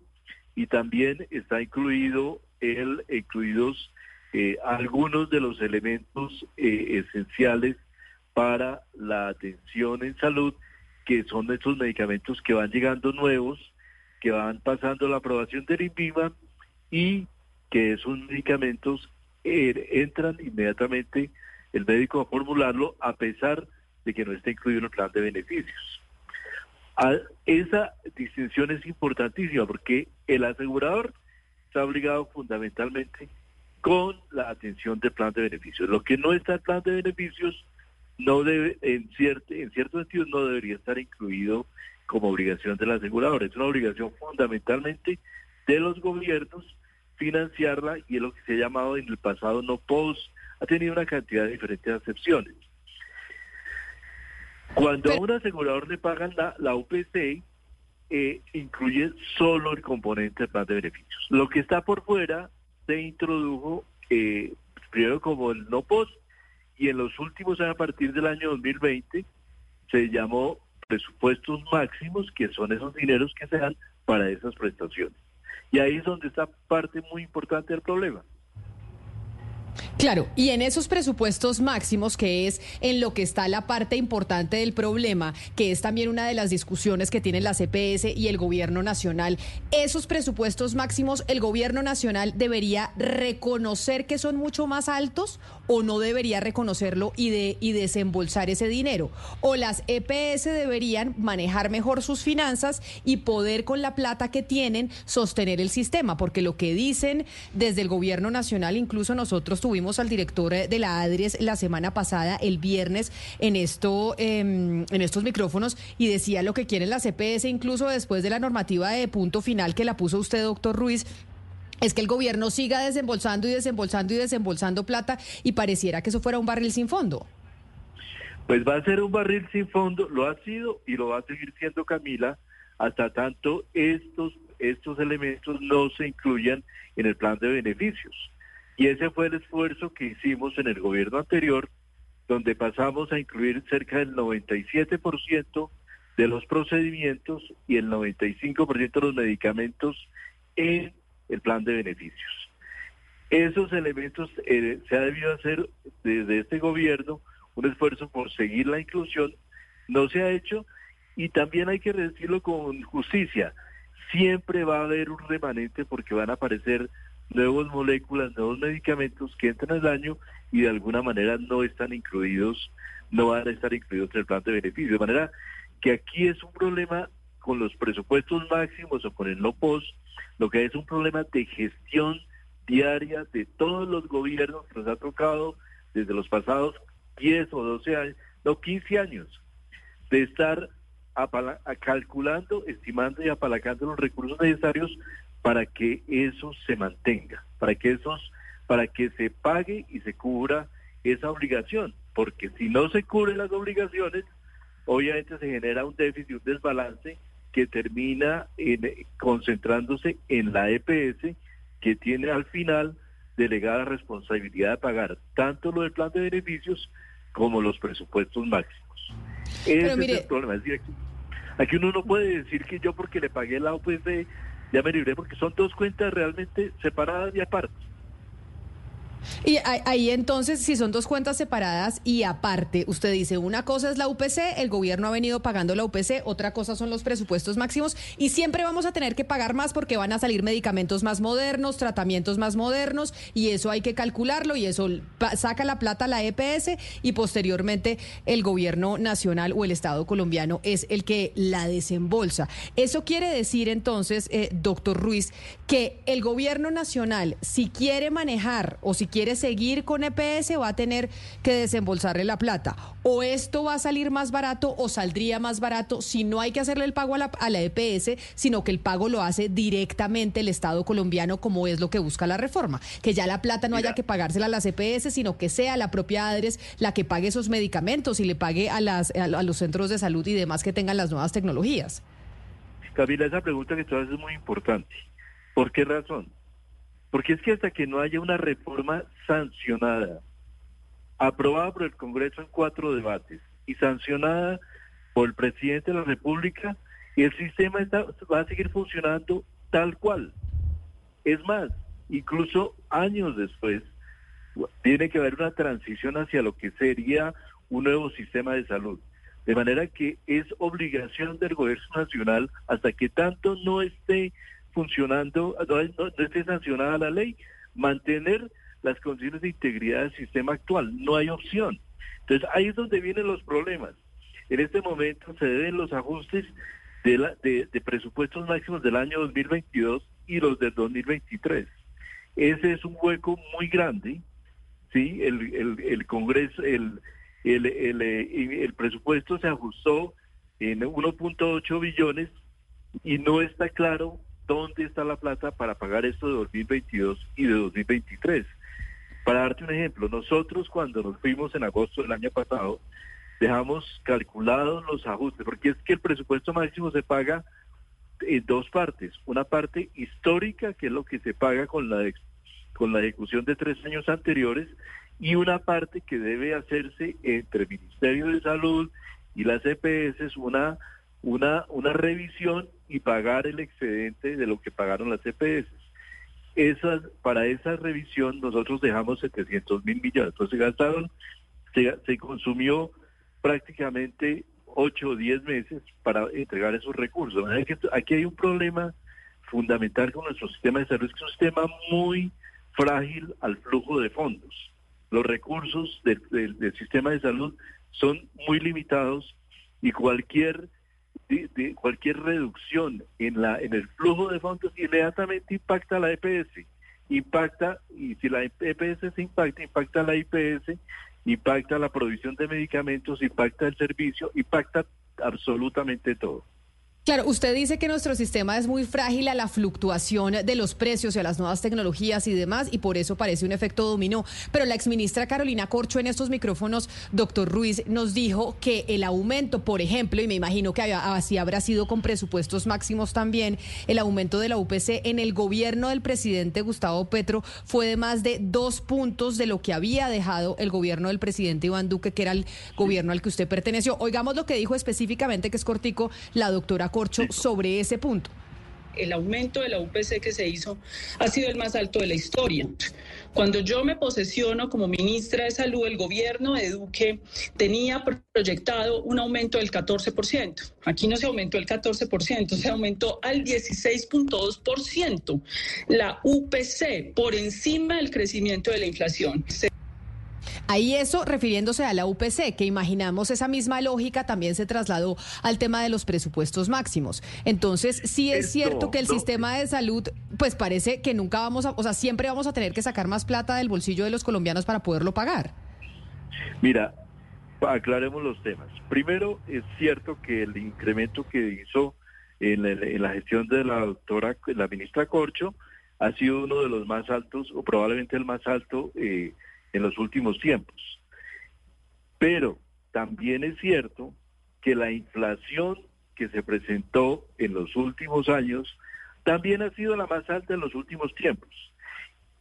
y también está incluido el, incluidos eh, algunos de los elementos eh, esenciales para la atención en salud, que son estos medicamentos que van llegando nuevos, que van pasando la aprobación del INVIMA y que esos medicamentos er, entran inmediatamente el médico a formularlo a pesar de que no esté incluido en el plan de beneficios. esa distinción es importantísima porque el asegurador está obligado fundamentalmente con la atención del plan de beneficios. Lo que no está en plan de beneficios no debe, en cierto, en cierto sentido, no debería estar incluido como obligación del asegurador. Es una obligación fundamentalmente de los gobiernos financiarla y es lo que se ha llamado en el pasado no post, ha tenido una cantidad de diferentes acepciones. Cuando a un asegurador le pagan la, la UPC, eh, incluye solo el componente del plan de beneficios. Lo que está por fuera se introdujo eh, primero como el no post y en los últimos años, a partir del año 2020, se llamó presupuestos máximos, que son esos dineros que se dan para esas prestaciones. Y ahí es donde está parte muy importante del problema. Claro, y en esos presupuestos máximos, que es en lo que está la parte importante del problema, que es también una de las discusiones que tienen la CPS y el gobierno nacional, esos presupuestos máximos, ¿el gobierno nacional debería reconocer que son mucho más altos o no debería reconocerlo y, de, y desembolsar ese dinero? ¿O las EPS deberían manejar mejor sus finanzas y poder con la plata que tienen sostener el sistema? Porque lo que dicen desde el gobierno nacional, incluso nosotros tuvimos al director de la ADRES la semana pasada, el viernes, en, esto, em, en estos micrófonos y decía lo que quieren la CPS, incluso después de la normativa de punto final que la puso usted, doctor Ruiz, es que el gobierno siga desembolsando y desembolsando y desembolsando plata y pareciera que eso fuera un barril sin fondo. Pues va a ser un barril sin fondo, lo ha sido y lo va a seguir siendo Camila hasta tanto estos estos elementos no se incluyan en el plan de beneficios. Y ese fue el esfuerzo que hicimos en el gobierno anterior, donde pasamos a incluir cerca del 97% de los procedimientos y el 95% de los medicamentos en el plan de beneficios. Esos elementos eh, se ha debido hacer desde este gobierno un esfuerzo por seguir la inclusión, no se ha hecho y también hay que decirlo con justicia, siempre va a haber un remanente porque van a aparecer nuevas moléculas, nuevos medicamentos que entran al año y de alguna manera no están incluidos, no van a estar incluidos en el plan de beneficio. De manera que aquí es un problema con los presupuestos máximos o con el no post, lo que es un problema de gestión diaria de todos los gobiernos que nos ha tocado desde los pasados 10 o 12 años, no 15 años, de estar calculando, estimando y apalancando los recursos necesarios para que eso se mantenga, para que esos, para que se pague y se cubra esa obligación, porque si no se cubren las obligaciones, obviamente se genera un déficit, un desbalance que termina concentrándose en la EPS, que tiene al final delegada responsabilidad de pagar tanto lo del plan de beneficios como los presupuestos máximos. Ese es el problema. aquí, uno no puede decir que yo porque le pagué la OPC ya me libré, porque son dos cuentas realmente separadas y aparte. Y ahí entonces, si son dos cuentas separadas y aparte, usted dice, una cosa es la UPC, el gobierno ha venido pagando la UPC, otra cosa son los presupuestos máximos y siempre vamos a tener que pagar más porque van a salir medicamentos más modernos, tratamientos más modernos y eso hay que calcularlo y eso saca la plata a la EPS y posteriormente el gobierno nacional o el Estado colombiano es el que la desembolsa. Eso quiere decir entonces, eh, doctor Ruiz, que el gobierno nacional, si quiere manejar o si quiere seguir con EPS va a tener que desembolsarle la plata. O esto va a salir más barato o saldría más barato si no hay que hacerle el pago a la, a la EPS, sino que el pago lo hace directamente el Estado colombiano como es lo que busca la reforma. Que ya la plata no haya que pagársela a las EPS, sino que sea la propia ADRES la que pague esos medicamentos y le pague a, las, a los centros de salud y demás que tengan las nuevas tecnologías. Camila, esa pregunta que tú haces es muy importante. ¿Por qué razón? Porque es que hasta que no haya una reforma sancionada, aprobada por el Congreso en cuatro debates y sancionada por el presidente de la República, el sistema está, va a seguir funcionando tal cual. Es más, incluso años después, tiene que haber una transición hacia lo que sería un nuevo sistema de salud. De manera que es obligación del gobierno nacional, hasta que tanto no esté funcionando, no, esté sancionada la ley, mantener las condiciones de integridad del sistema actual. No hay opción. Entonces ahí es donde vienen los problemas. En este momento se deben los ajustes de, la, de, presupuestos máximos del año 2022 y los del 2023. Ese es un hueco muy grande. Sí, el, el, el Congreso, el, el, el presupuesto se ajustó en 1.8 billones y no está claro dónde está la plata para pagar esto de 2022 y de 2023. Para darte un ejemplo, nosotros cuando nos fuimos en agosto del año pasado, dejamos calculados los ajustes, porque es que el presupuesto máximo se paga en dos partes. Una parte histórica, que es lo que se paga con la, con la ejecución de tres años anteriores, y una parte que debe hacerse entre el Ministerio de Salud y las EPS, una una, una revisión y pagar el excedente de lo que pagaron las EPS. Esas, para esa revisión nosotros dejamos 700 mil millones, entonces se gastaron, se, se consumió prácticamente 8 o 10 meses para entregar esos recursos. Aquí hay un problema fundamental con nuestro sistema de salud, que es un sistema muy frágil al flujo de fondos. Los recursos del, del sistema de salud son muy limitados y cualquier de, cualquier reducción en la en el flujo de fondos inmediatamente impacta a la EPS, impacta y si la EPS se impacta, impacta a la IPS, impacta la provisión de medicamentos, impacta el servicio, impacta absolutamente todo. Claro, usted dice que nuestro sistema es muy frágil a la fluctuación de los precios y a las nuevas tecnologías y demás, y por eso parece un efecto dominó. Pero la exministra Carolina Corcho en estos micrófonos, doctor Ruiz, nos dijo que el aumento, por ejemplo, y me imagino que así habrá sido con presupuestos máximos también, el aumento de la UPC en el gobierno del presidente Gustavo Petro fue de más de dos puntos de lo que había dejado el gobierno del presidente Iván Duque, que era el gobierno al que usted perteneció. Oigamos lo que dijo específicamente, que es cortico, la doctora Corcho sobre ese punto. El aumento de la UPC que se hizo ha sido el más alto de la historia. Cuando yo me posesiono como ministra de Salud, el gobierno de Duque tenía proyectado un aumento del 14%. Aquí no se aumentó el 14%, se aumentó al 16.2% la UPC por encima del crecimiento de la inflación. Ahí eso refiriéndose a la UPC, que imaginamos esa misma lógica también se trasladó al tema de los presupuestos máximos. Entonces, sí es cierto que el sistema de salud, pues parece que nunca vamos a, o sea, siempre vamos a tener que sacar más plata del bolsillo de los colombianos para poderlo pagar. Mira, aclaremos los temas. Primero, es cierto que el incremento que hizo en, la gestión de la doctora, la ministra Corcho, ha sido uno de los más altos, o probablemente el más alto, eh, en los últimos tiempos. Pero también es cierto que la inflación que se presentó en los últimos años también ha sido la más alta en los últimos tiempos.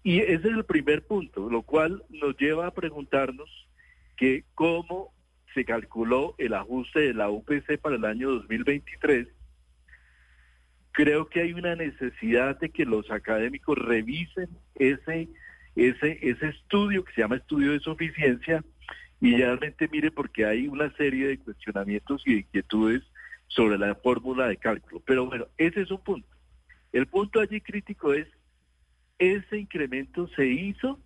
Y ese es el primer punto, lo cual nos lleva a preguntarnos que cómo se calculó el ajuste de la UPC para el año 2023. Creo que hay una necesidad de que los académicos revisen ese ese, ese estudio que se llama estudio de suficiencia y realmente mire porque hay una serie de cuestionamientos y de inquietudes sobre la fórmula de cálculo. Pero bueno, ese es un punto. El punto allí crítico es, ese incremento se hizo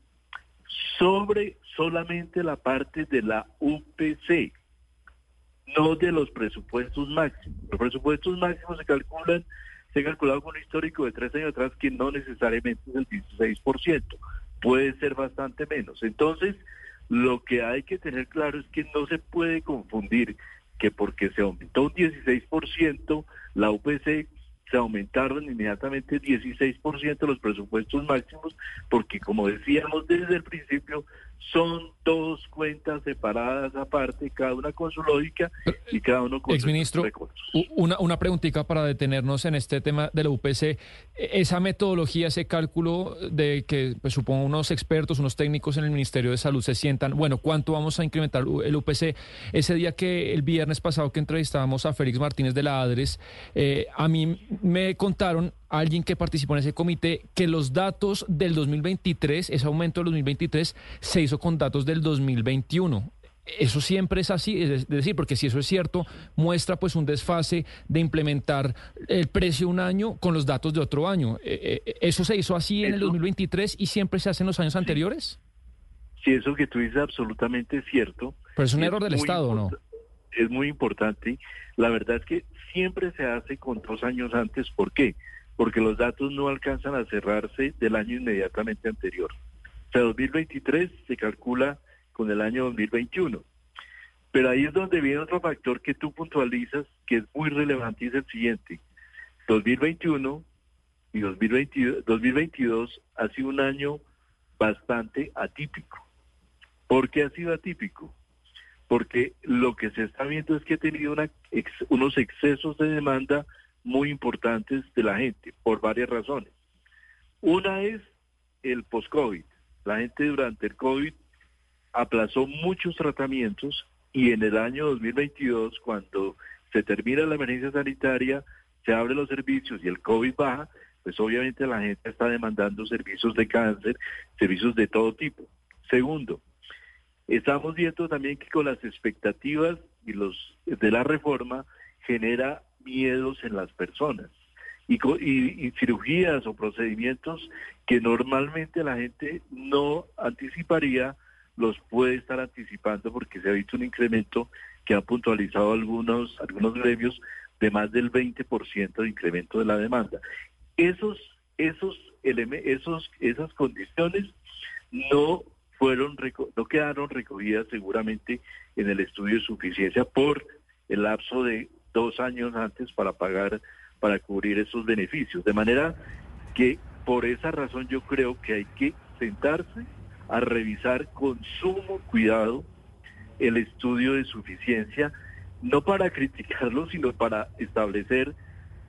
sobre solamente la parte de la UPC, no de los presupuestos máximos. Los presupuestos máximos se calculan, se ha calculado con un histórico de tres años atrás que no necesariamente es el 16% puede ser bastante menos. Entonces, lo que hay que tener claro es que no se puede confundir que porque se aumentó un 16% la UPC se aumentaron inmediatamente 16% los presupuestos máximos, porque como decíamos desde el principio, son dos cuentas separadas aparte, cada una con su lógica y cada uno con Exministro, recursos. Una, una preguntita para detenernos en este tema de la UPC. Esa metodología, ese cálculo de que pues, supongo unos expertos, unos técnicos en el Ministerio de Salud se sientan, bueno, ¿cuánto vamos a incrementar el UPC? Ese día que el viernes pasado que entrevistábamos a Félix Martínez de la ADRES, eh, a mí me contaron alguien que participó en ese comité que los datos del 2023, ese aumento del 2023, se hizo con datos del 2021. Eso siempre es así, es decir, porque si eso es cierto, muestra pues un desfase de implementar el precio un año con los datos de otro año. Eh, eh, ¿Eso se hizo así en el 2023 y siempre se hace en los años anteriores? Sí, eso que tú dices absolutamente cierto. Pero es un error del Estado, ¿no? Es muy importante. La verdad es que siempre se hace con dos años antes. ¿Por qué? porque los datos no alcanzan a cerrarse del año inmediatamente anterior. O sea, 2023 se calcula con el año 2021. Pero ahí es donde viene otro factor que tú puntualizas que es muy relevante y es el siguiente. 2021 y 2022, 2022 ha sido un año bastante atípico. ¿Por qué ha sido atípico? Porque lo que se está viendo es que ha tenido unos excesos de demanda muy importantes de la gente por varias razones. Una es el post-COVID. La gente durante el COVID aplazó muchos tratamientos y en el año 2022, cuando se termina la emergencia sanitaria, se abren los servicios y el COVID baja, pues obviamente la gente está demandando servicios de cáncer, servicios de todo tipo. Segundo, estamos viendo también que con las expectativas y los de la reforma genera miedos en las personas y, y, cirugías o procedimientos que normalmente la gente no anticiparía, los puede estar anticipando porque se ha visto un incremento que ha puntualizado algunos, algunos gremios de más del 20% de incremento de la demanda. Esos, esos, esos, esas condiciones no fueron no quedaron recogidas seguramente en el estudio de suficiencia por el lapso de dos años antes para pagar, para cubrir esos beneficios. De manera que por esa razón yo creo que hay que sentarse a revisar con sumo cuidado el estudio de suficiencia, no para criticarlo, sino para establecer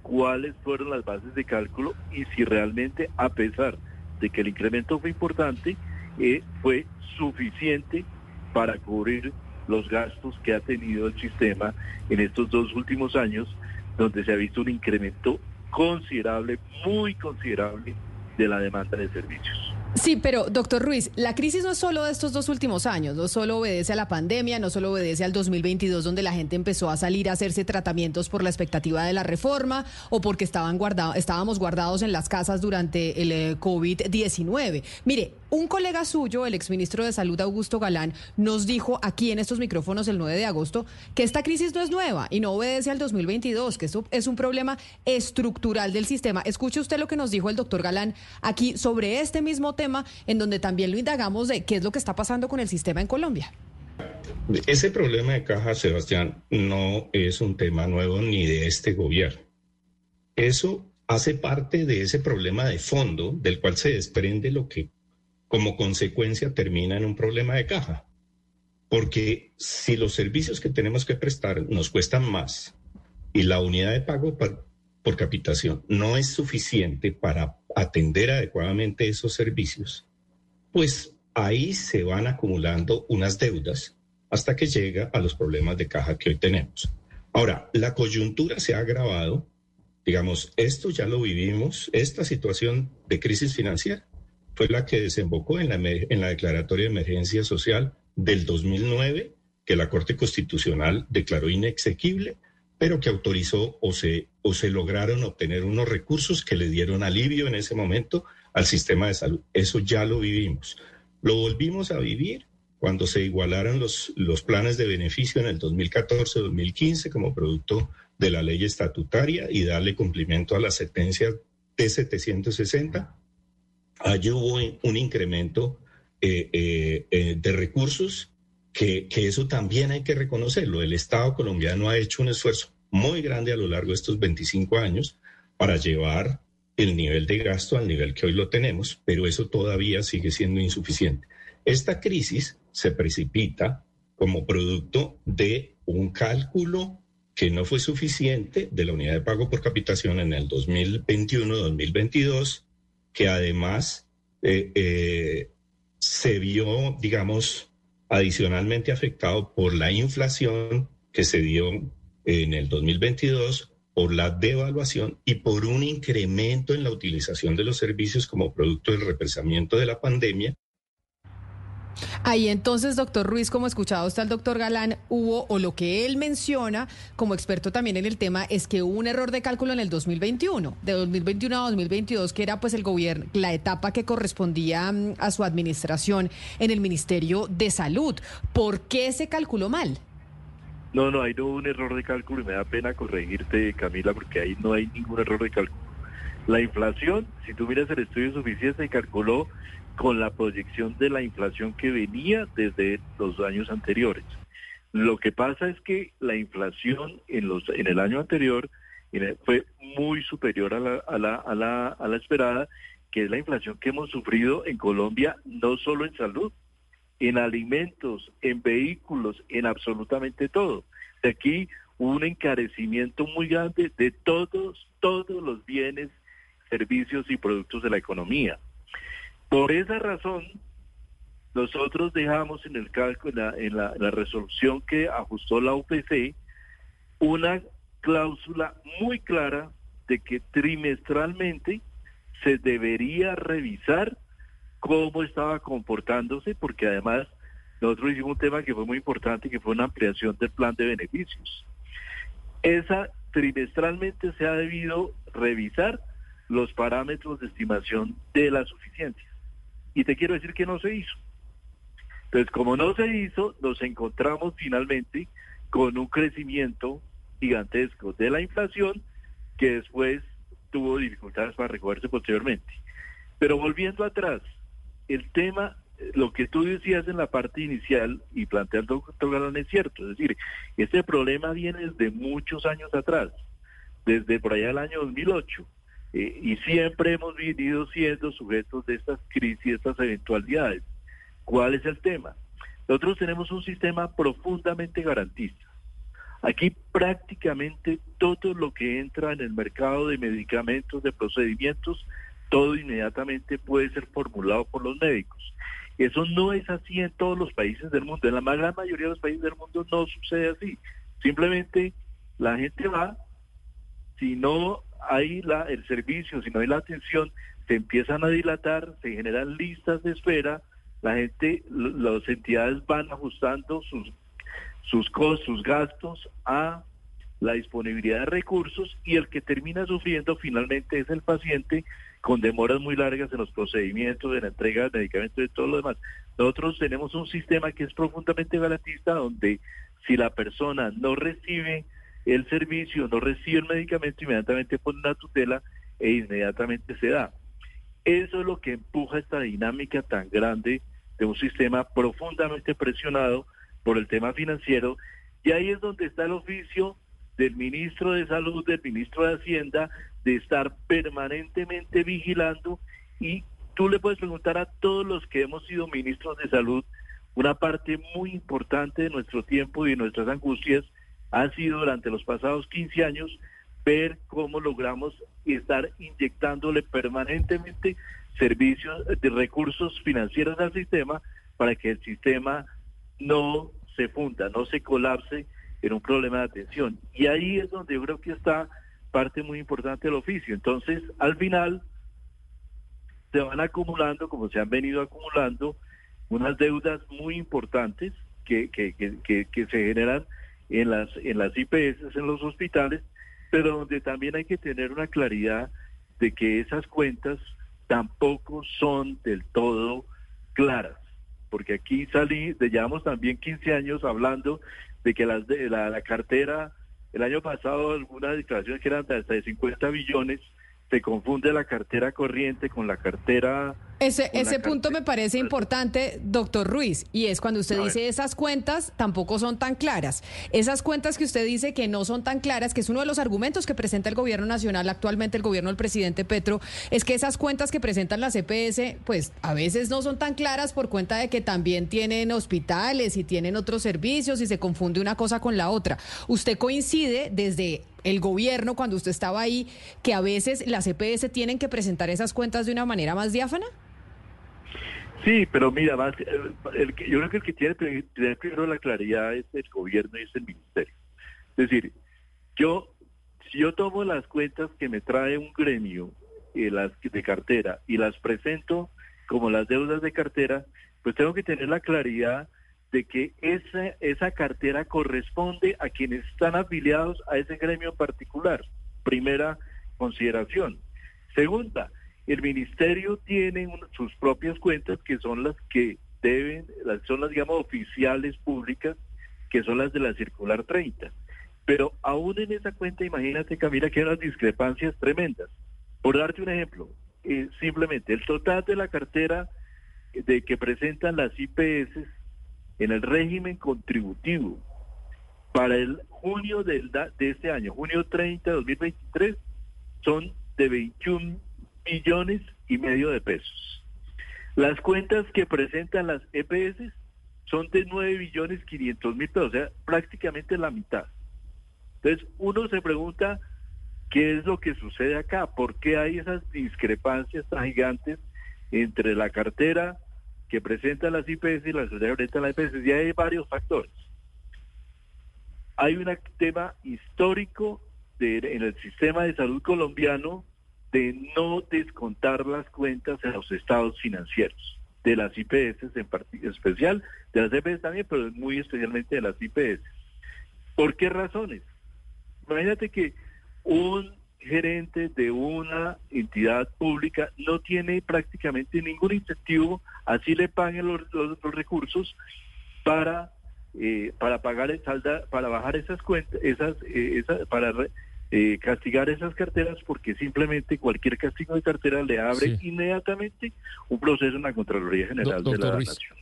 cuáles fueron las bases de cálculo y si realmente, a pesar de que el incremento fue importante, eh, fue suficiente para cubrir los gastos que ha tenido el sistema en estos dos últimos años, donde se ha visto un incremento considerable, muy considerable, de la demanda de servicios. Sí, pero doctor Ruiz, la crisis no es solo de estos dos últimos años, no solo obedece a la pandemia, no solo obedece al 2022 donde la gente empezó a salir a hacerse tratamientos por la expectativa de la reforma o porque estaban guardados, estábamos guardados en las casas durante el eh, COVID-19. Mire, un colega suyo, el exministro de Salud Augusto Galán, nos dijo aquí en estos micrófonos el 9 de agosto que esta crisis no es nueva y no obedece al 2022, que es un problema estructural del sistema. Escuche usted lo que nos dijo el doctor Galán aquí sobre este mismo tema, en donde también lo indagamos de qué es lo que está pasando con el sistema en Colombia. Ese problema de caja, Sebastián, no es un tema nuevo ni de este gobierno. Eso hace parte de ese problema de fondo del cual se desprende lo que como consecuencia termina en un problema de caja. Porque si los servicios que tenemos que prestar nos cuestan más y la unidad de pago por, capitación no es suficiente para atender adecuadamente esos servicios, pues ahí se van acumulando unas deudas hasta que llega a los problemas de caja que hoy tenemos. Ahora, la coyuntura se ha agravado, digamos, esto ya lo vivimos, esta situación de crisis financiera fue la que desembocó en la, declaratoria de emergencia social del 2009, que la Corte Constitucional declaró inexequible, pero que autorizó o se, lograron obtener unos recursos que le dieron alivio en ese momento al sistema de salud. Eso ya lo vivimos. Lo volvimos a vivir cuando se igualaron los, los planes de beneficio en el 2014-2015 como producto de la ley estatutaria y darle cumplimiento a la sentencia T760 allí hubo un incremento eh, eh, eh, de recursos que, que, eso también hay que reconocerlo. El Estado colombiano ha hecho un esfuerzo muy grande a lo largo de estos 25 años para llevar el nivel de gasto al nivel que hoy lo tenemos, pero eso todavía sigue siendo insuficiente. Esta crisis se precipita como producto de un cálculo que no fue suficiente de la unidad de pago por capitación en el 2021-2022 que además eh, eh, se vio, digamos, adicionalmente afectado por la inflación que se dio en el 2022, por la devaluación y por un incremento en la utilización de los servicios como producto del represamiento de la pandemia Ahí entonces, doctor Ruiz, como escuchado está el doctor Galán, hubo, o lo que él menciona como experto también en el tema, es que hubo un error de cálculo en el 2021, de 2021 a 2022, que era pues el gobierno, la etapa que correspondía mm, a su administración en el Ministerio de Salud. ¿Por qué se calculó mal? No, no, ahí hubo un error de cálculo y me da pena corregirte, Camila, porque ahí no hay ningún error de cálculo. La inflación, si tú miras el estudio suficiente, se calculó con la proyección de la inflación que venía desde los años anteriores. Lo que pasa es que la inflación en, los, en el año anterior fue muy superior a la, a, la, a, la, a la esperada, que es la inflación que hemos sufrido en Colombia, no solo en salud, en alimentos, en vehículos, en absolutamente todo. De aquí un encarecimiento muy grande de todos, todos los bienes, servicios y productos de la economía. Por esa razón, nosotros dejamos en el cálculo, en la, resolución que ajustó la UPC, una cláusula muy clara de que trimestralmente se debería revisar cómo estaba comportándose, porque además nosotros hicimos un tema que fue muy importante, que fue una ampliación del plan de beneficios. Esa trimestralmente se ha debido revisar los parámetros de estimación de la suficiencia. Y te quiero decir que no se hizo. Entonces, como no se hizo, nos encontramos finalmente con un crecimiento gigantesco de la inflación que después tuvo dificultades para recogerse posteriormente. Pero volviendo atrás, el tema lo que tú decías en la parte inicial y plantea el doctor Galán es cierto, es decir, este problema viene desde muchos años atrás, desde por allá el año 2008, eh, y siempre hemos venido siendo sujetos de estas crisis, estas eventualidades. ¿Cuál es el tema? Nosotros tenemos un sistema profundamente garantista. Aquí prácticamente todo lo que entra en el mercado de medicamentos, de procedimientos, todo inmediatamente puede ser formulado por los médicos. Eso no es así en todos los países del mundo. En la gran mayoría de los países del mundo no sucede así. Simplemente la gente va, si no hay la, el servicio, si no hay la atención, se empiezan a dilatar, se generan listas de espera, la gente, las entidades van ajustando sus, sus costos, sus gastos a la disponibilidad de recursos y el que termina sufriendo finalmente es el paciente con demoras muy largas en los procedimientos, en la entrega de medicamentos y todo lo demás. Nosotros tenemos un sistema que es profundamente garantista donde si la persona no recibe el servicio, no recibe el medicamento, inmediatamente pone una tutela e inmediatamente se da. Eso es lo que empuja esta dinámica tan grande de un sistema profundamente presionado por el tema financiero y ahí es donde está el oficio del ministro de Salud, del ministro de Hacienda, de estar permanentemente vigilando y tú le puedes preguntar a todos los que hemos sido ministros de salud, una parte muy importante de nuestro tiempo y de nuestras angustias ha sido durante los pasados 15 años ver cómo logramos estar inyectándole permanentemente servicios de recursos financieros al sistema para que el sistema no se funda, no se colapse en un problema de atención. Y ahí es donde yo creo que está parte muy importante del oficio. Entonces, al final, se van acumulando, como se han venido acumulando, unas deudas muy importantes que, que, que, que se generan en las, en las IPS, en los hospitales, pero donde también hay que tener una claridad de que esas cuentas tampoco son del todo claras, porque aquí salí, llevamos también 15 años hablando de que las de la, cartera, el año pasado algunas declaraciones que eran de hasta de 50 billones, se confunde la cartera corriente con la cartera... Ese, ese punto me parece importante, doctor Ruiz, y es cuando usted dice esas cuentas tampoco son tan claras. Esas cuentas que usted dice que no son tan claras, que es uno de los argumentos que presenta el gobierno nacional, actualmente el gobierno del presidente Petro, es que esas cuentas que presentan las EPS, pues a veces no son tan claras por cuenta de que también tienen hospitales y tienen otros servicios y se confunde una cosa con la otra. ¿Usted coincide desde el gobierno, cuando usted estaba ahí, que a veces las EPS tienen que presentar esas cuentas de una manera más diáfana? Sí, pero mira, más, eh, el, yo creo que el que tiene primero la claridad es el gobierno y es el ministerio. Es decir, yo, si yo tomo las cuentas que me trae un gremio eh, las de cartera y las presento como las deudas de cartera, pues tengo que tener la claridad de que esa, esa cartera corresponde a quienes están afiliados a ese gremio particular. Primera consideración. Segunda, el ministerio tiene sus propias cuentas que son las que deben, las, son las, digamos, oficiales públicas, que son las de la circular 30. Pero aún en esa cuenta, imagínate, Camila, que hay unas discrepancias tremendas. Por darte un ejemplo, eh, simplemente el total de la cartera de que presentan las IPS en el régimen contributivo para el junio de este año, junio 30 de 2023, son de 21 millones y medio de pesos. Las cuentas que presentan las EPS son de 9 billones 500 mil pesos, o sea, prácticamente la mitad. Entonces, uno se pregunta qué es lo que sucede acá, por qué hay esas discrepancias tan gigantes entre la cartera que presenta las IPS y la sociedad que la IPS, y hay varios factores. Hay un tema histórico en el sistema de salud colombiano de no descontar las cuentas en los estados financieros, de las IPS en especial, de las IPS también, pero muy especialmente de las IPS. ¿Por qué razones? Imagínate que un gerente de una entidad pública no tiene prácticamente ningún incentivo, así le paguen los, recursos para eh, para pagar el salda, para bajar esas cuentas, esas, eh, para eh, castigar esas carteras porque simplemente cualquier castigo de cartera le abre Sí. inmediatamente un proceso en la Contraloría General Do- de la Ruiz. Nación.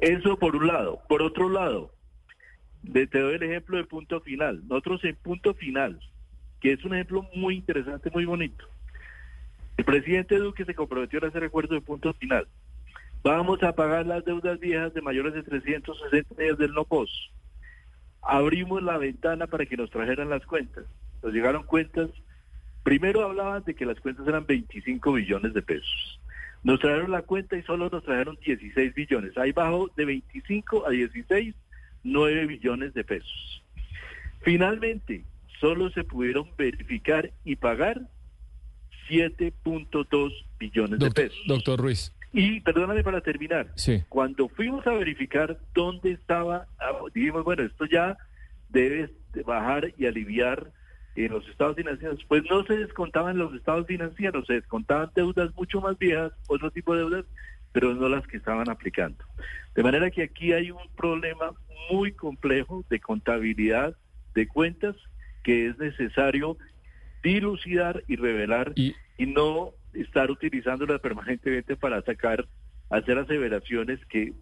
Eso por un lado. Por otro lado, te doy el ejemplo de punto final. Nosotros en punto final, que es un ejemplo muy interesante, muy bonito. El presidente Duque se comprometió a hacer acuerdo de punto final. Vamos a pagar las deudas viejas de mayores de 360 días del no pos. Abrimos la ventana para que nos trajeran las cuentas. Nos llegaron cuentas. Primero hablaban de que las cuentas eran 25 billones de pesos. Nos trajeron la cuenta y solo nos trajeron 16 billones. Ahí bajó de 25 a 16, 9 billones de pesos. Finalmente, solo se pudieron verificar y pagar 7.2 billones de pesos. doctor Ruiz. Y perdóname para terminar. Sí. Cuando fuimos a verificar dónde estaba, ah, dijimos, bueno, esto ya debe de bajar y aliviar en los estados financieros. Pues no se descontaban los estados financieros, se descontaban deudas mucho más viejas, otro tipo de deudas, pero no las que estaban aplicando. De manera que aquí hay un problema muy complejo de contabilidad de cuentas que es necesario dilucidar y revelar y, no estar utilizándola permanentemente para sacar, hacer aseveraciones que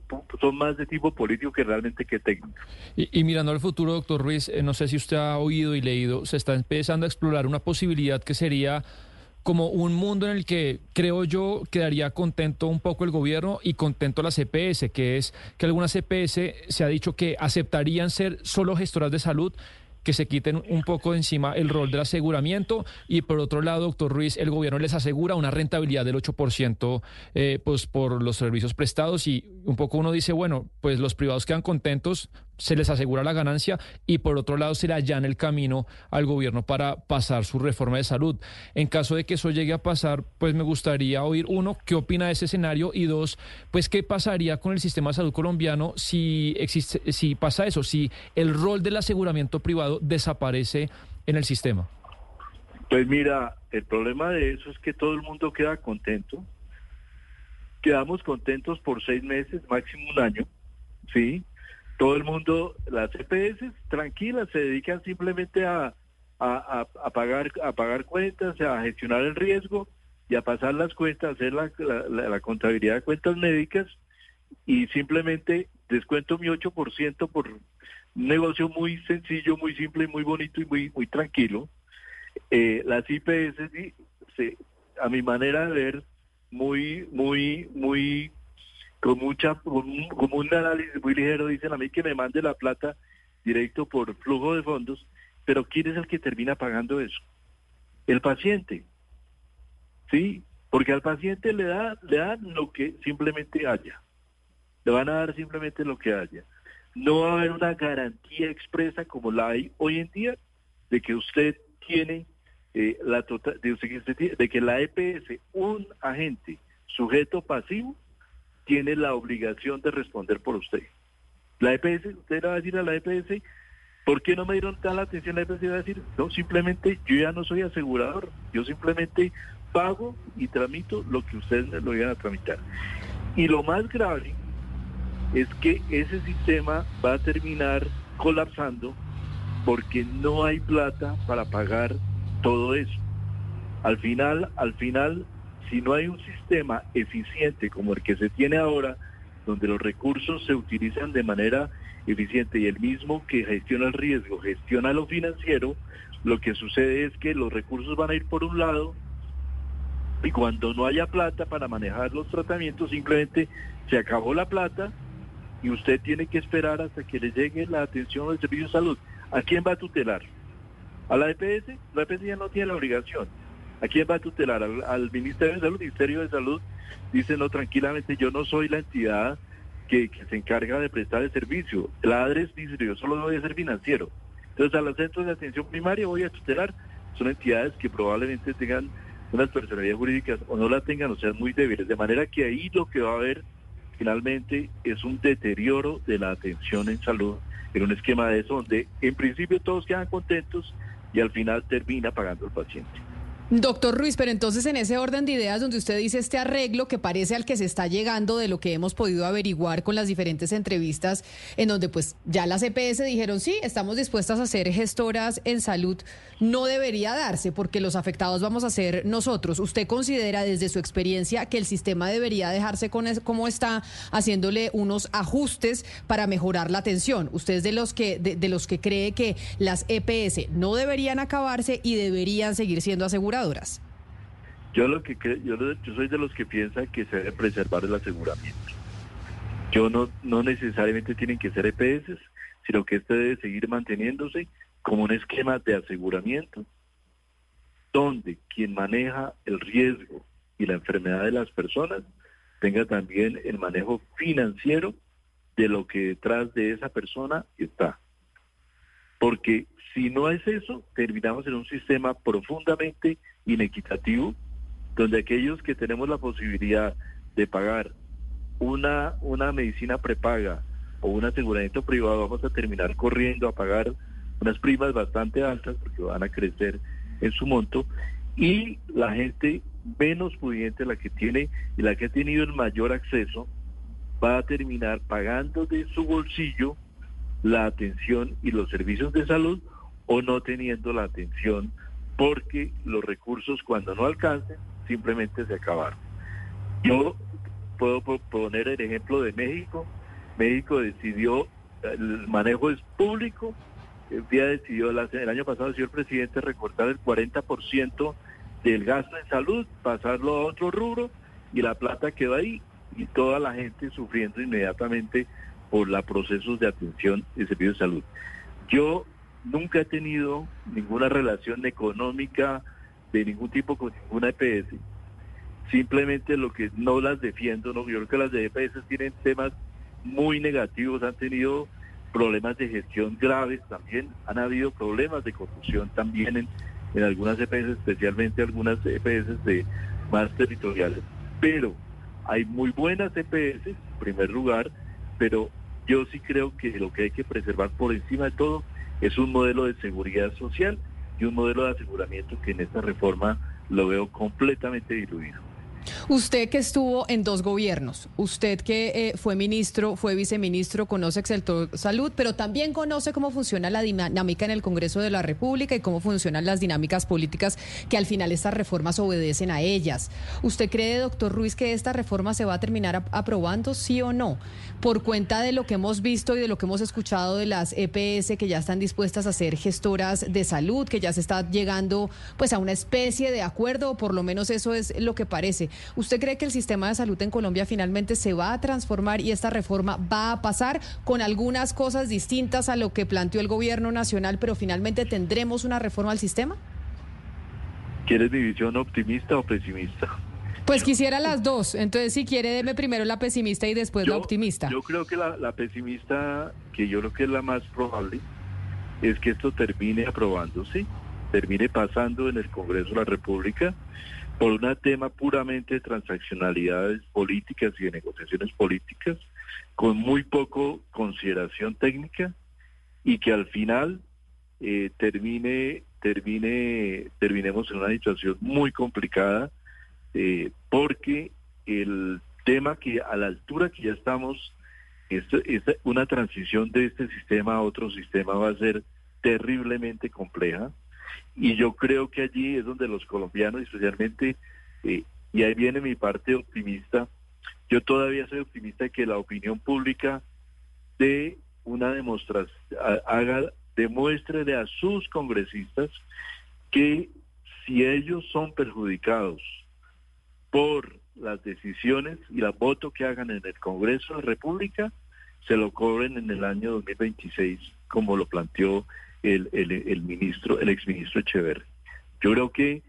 son más de tipo político que realmente que técnico. Y, y mirando al futuro, doctor Ruiz, eh, no sé si usted ha oído y leído, se está empezando a explorar una posibilidad que sería como un mundo en el que creo yo quedaría contento un poco el gobierno y contento la CPS, que es que algunas CPS se ha dicho que aceptarían ser solo gestoras de salud que se quiten un poco de encima el rol del aseguramiento. Y por otro lado, doctor Ruiz, el gobierno les asegura una rentabilidad del 8% eh, pues por los servicios prestados. Y un poco uno dice, bueno, pues los privados quedan contentos, se les asegura la ganancia y por otro lado se le allana el camino al gobierno para pasar su reforma de salud. En caso de que eso llegue a pasar, pues me gustaría oír uno, qué opina de ese escenario y dos, pues qué pasaría con el sistema de salud colombiano si existe, si pasa eso, si el rol del aseguramiento privado desaparece en el sistema. Pues mira, el problema de eso es que todo el mundo queda contento. Quedamos contentos por seis meses, máximo un año, ¿sí? Todo el mundo, las EPS tranquilas, se dedican simplemente a, a, a- pagar, a pagar cuentas, a gestionar el riesgo y a pasar las cuentas, hacer la, la- contabilidad de cuentas médicas y simplemente descuento mi 8% por un negocio muy sencillo, muy simple, muy bonito y muy, muy tranquilo. Eh, las IPS, se- a mi manera de ver, muy, muy, muy, con mucha, con un, análisis muy ligero, dicen a mí que me mande la plata directo por flujo de fondos, pero ¿quién es el que termina pagando eso? El paciente. ¿Sí? Porque al paciente le da, le dan lo que simplemente haya. Le van a dar simplemente lo que haya. No va a haber una garantía expresa como la hay hoy en día de que usted tiene eh, la total, de, de que la EPS, un agente sujeto pasivo, tiene la obligación de responder por usted. La EPS, usted le va a decir a la EPS, ¿por qué no me dieron tal atención? La EPS va a decir, no, simplemente yo ya no soy asegurador, yo simplemente pago y tramito lo que ustedes lo iban a tramitar. Y lo más grave es que ese sistema va a terminar colapsando porque no hay plata para pagar todo eso. Al final, al final, si no hay un sistema eficiente como el que se tiene ahora, donde los recursos se utilizan de manera eficiente y el mismo que gestiona el riesgo gestiona lo financiero, lo que sucede es que los recursos van a ir por un lado y cuando no haya plata para manejar los tratamientos, simplemente se acabó la plata y usted tiene que esperar hasta que le llegue la atención del servicio de salud. ¿A quién va a tutelar? ¿A la EPS? La EPS ya no tiene la obligación. ¿A quién va a tutelar? ¿Al, Ministerio de Salud? El Ministerio de Salud dice, no, tranquilamente, yo no soy la entidad que, que se encarga de prestar el servicio. La ADRES dice, yo solo voy a ser financiero. Entonces, a los centros de atención primaria voy a tutelar. Son entidades que probablemente tengan unas personalidades jurídicas o no la tengan, o sean muy débiles. De manera que ahí lo que va a haber finalmente es un deterioro de la atención en salud en un esquema de eso donde en principio todos quedan contentos y al final termina pagando el paciente. Doctor Ruiz, pero entonces en ese orden de ideas donde usted dice este arreglo que parece al que se está llegando de lo que hemos podido averiguar con las diferentes entrevistas, en donde pues ya las EPS dijeron sí, estamos dispuestas a ser gestoras en salud, no debería darse porque los afectados vamos a ser nosotros. ¿Usted considera desde su experiencia que el sistema debería dejarse con como está, haciéndole unos ajustes para mejorar la atención? Usted es de los que, de los que cree que las EPS no deberían acabarse y deberían seguir siendo aseguradas. Yo lo que yo, yo soy de los que piensan que se debe preservar el aseguramiento. Yo no, no necesariamente tienen que ser EPS, sino que este debe seguir manteniéndose como un esquema de aseguramiento, donde quien maneja el riesgo y la enfermedad de las personas tenga también el manejo financiero de lo que detrás de esa persona está. Porque si no es eso, terminamos en un sistema profundamente inequitativo, donde aquellos que tenemos la posibilidad de pagar una, una medicina prepaga o un aseguramiento privado, vamos a terminar corriendo a pagar unas primas bastante altas porque van a crecer en su monto y la gente menos pudiente, la que tiene y la que ha tenido el mayor acceso, va a terminar pagando de su bolsillo la atención y los servicios de salud o no teniendo la atención porque los recursos cuando no alcancen simplemente se acabaron. Yo puedo poner el ejemplo de México. México decidió, el manejo es público, el día decidió, el año pasado el presidente recortar el 40% del gasto en salud, pasarlo a otro rubro y la plata quedó ahí y toda la gente sufriendo inmediatamente por los procesos de atención y servicio de salud. Yo nunca he tenido ninguna relación económica de ningún tipo con ninguna EPS. Simplemente lo que no las defiendo, no, yo creo que las de EPS tienen temas muy negativos, han tenido problemas de gestión graves también, han habido problemas de corrupción también en, en algunas EPS, especialmente algunas EPS de más territoriales. Pero hay muy buenas EPS, en primer lugar, pero yo sí creo que lo que hay que preservar por encima de todo es un modelo de seguridad social y un modelo de aseguramiento que en esta reforma lo veo completamente diluido. Usted que estuvo en dos gobiernos, usted que eh, fue ministro, fue viceministro, conoce el sector salud, pero también conoce cómo funciona la dinámica en el Congreso de la República y cómo funcionan las dinámicas políticas que al final estas reformas obedecen a ellas. ¿Usted cree, doctor Ruiz, que esta reforma se va a terminar aprobando, sí o no? Por cuenta de lo que hemos visto y de lo que hemos escuchado de las EPS que ya están dispuestas a ser gestoras de salud, que ya se está llegando pues a una especie de acuerdo, o por lo menos eso es lo que parece. ¿Usted cree que el sistema de salud en Colombia finalmente se va a transformar y esta reforma va a pasar con algunas cosas distintas a lo que planteó el gobierno nacional, pero finalmente tendremos una reforma al sistema? ¿Quieres mi visión optimista o pesimista? Pues quisiera las dos. Entonces, si quiere, deme primero la pesimista y después la optimista. Yo creo que la, la, pesimista, que yo creo que es la más probable, es que esto termine aprobándose, termine pasando en el Congreso de la República por un tema puramente de transaccionalidades políticas y de negociaciones políticas, con muy poco consideración técnica y que al final eh, termine, termine, terminemos en una situación muy complicada, eh, porque el tema que a la altura que ya estamos, es, es una transición de este sistema a otro sistema va a ser terriblemente compleja y yo creo que allí es donde los colombianos, especialmente, eh, y ahí viene mi parte optimista, yo todavía soy optimista de que la opinión pública dé una demostración, haga, demuestre a sus congresistas que si ellos son perjudicados por las decisiones y el voto que hagan en el Congreso de la República, se lo cobren en el año 2026, como lo planteó el, el, ministro, el exministro Echeverri. Yo creo que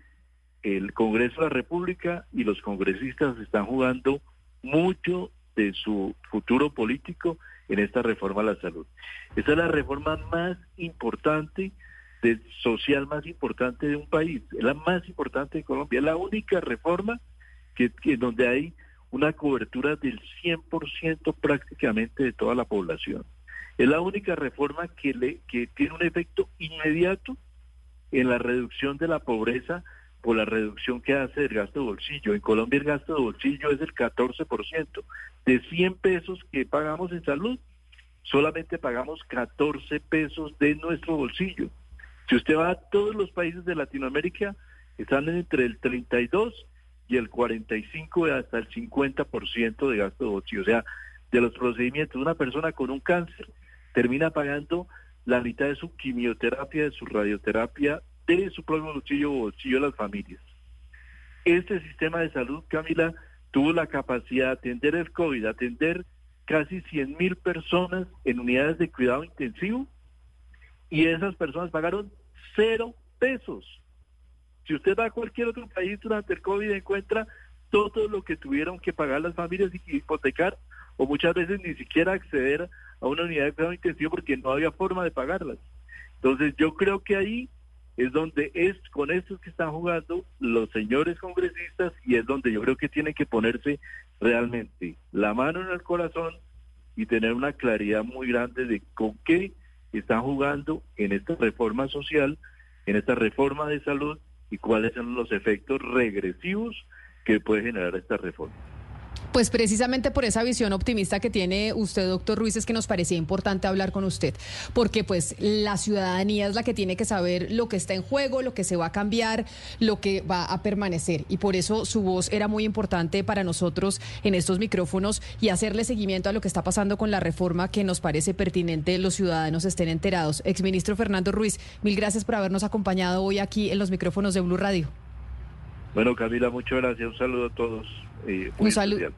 el Congreso de la República y los congresistas están jugando mucho de su futuro político en esta reforma a la salud. Esta es la reforma más importante, de, social más importante de un país, es la más importante de Colombia, es la única reforma que, que donde hay una cobertura del 100% prácticamente de toda la población. Es la única reforma que, le, que tiene un efecto inmediato en la reducción de la pobreza por la reducción que hace del gasto de bolsillo. En Colombia el gasto de bolsillo es el 14%. De 100 pesos que pagamos en salud, solamente pagamos 14 pesos de nuestro bolsillo. Si usted va a todos los países de Latinoamérica, están entre el 32 y el 45 hasta el 50% de gasto de bolsillo. O sea, de los procedimientos, una persona con un cáncer termina pagando la mitad de su quimioterapia, de su radioterapia, de su propio bolsillo o bolsillo de las familias. Este sistema de salud, Camila, tuvo la capacidad de atender el COVID, atender casi 100 mil personas en unidades de cuidado intensivo y esas personas pagaron cero pesos. Si usted va a cualquier otro país durante el COVID encuentra todo lo que tuvieron que pagar las familias y hipotecar o muchas veces ni siquiera acceder a una unidad de cuidado intensivo porque no había forma de pagarlas. Entonces yo creo que ahí es donde es con estos que están jugando los señores congresistas y es donde yo creo que tienen que ponerse realmente la mano en el corazón y tener una claridad muy grande de con qué están jugando en esta reforma social, en esta reforma de salud y cuáles son los efectos regresivos que puede generar esta reforma. Pues precisamente por esa visión optimista que tiene usted, doctor Ruiz, es que nos parecía importante hablar con usted, porque pues la ciudadanía es la que tiene que saber lo que está en juego, lo que se va a cambiar, lo que va a permanecer. Y por eso su voz era muy importante para nosotros en estos micrófonos y hacerle seguimiento a lo que está pasando con la reforma que nos parece pertinente los ciudadanos estén enterados. Exministro Fernando Ruiz, mil gracias por habernos acompañado hoy aquí en los micrófonos de Blue Radio. Bueno, Camila, muchas gracias. Un saludo a todos. Eh, un saludo.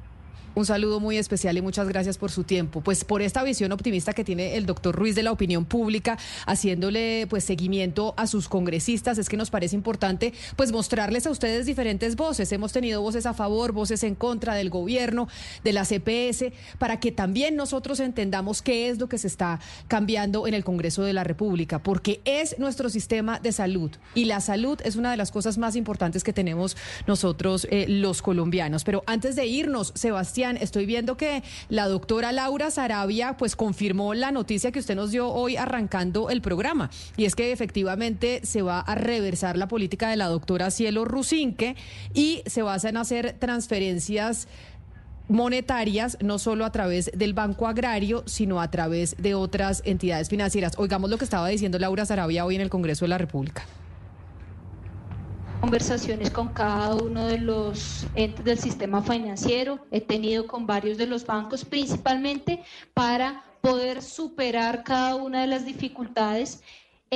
Un saludo muy especial y muchas gracias por su tiempo. Pues por esta visión optimista que tiene el doctor Ruiz de la opinión pública, haciéndole pues seguimiento a sus congresistas, es que nos parece importante pues mostrarles a ustedes diferentes voces. Hemos tenido voces a favor, voces en contra del gobierno, de la CPS, para que también nosotros entendamos qué es lo que se está cambiando en el Congreso de la República, porque es nuestro sistema de salud y la salud es una de las cosas más importantes que tenemos nosotros eh, los colombianos. Pero antes de irnos, Sebastián, estoy viendo que la doctora Laura Sarabia pues confirmó la noticia que usted nos dio hoy arrancando el programa y es que efectivamente se va a reversar la política de la doctora Cielo Rusinque y se van a hacer transferencias monetarias, no solo a través del Banco Agrario, sino a través de otras entidades financieras. Oigamos lo que estaba diciendo Laura Sarabia hoy en el Congreso de la República conversaciones con cada uno de los entes del sistema financiero, he tenido con varios de los bancos, principalmente para poder superar cada una de las dificultades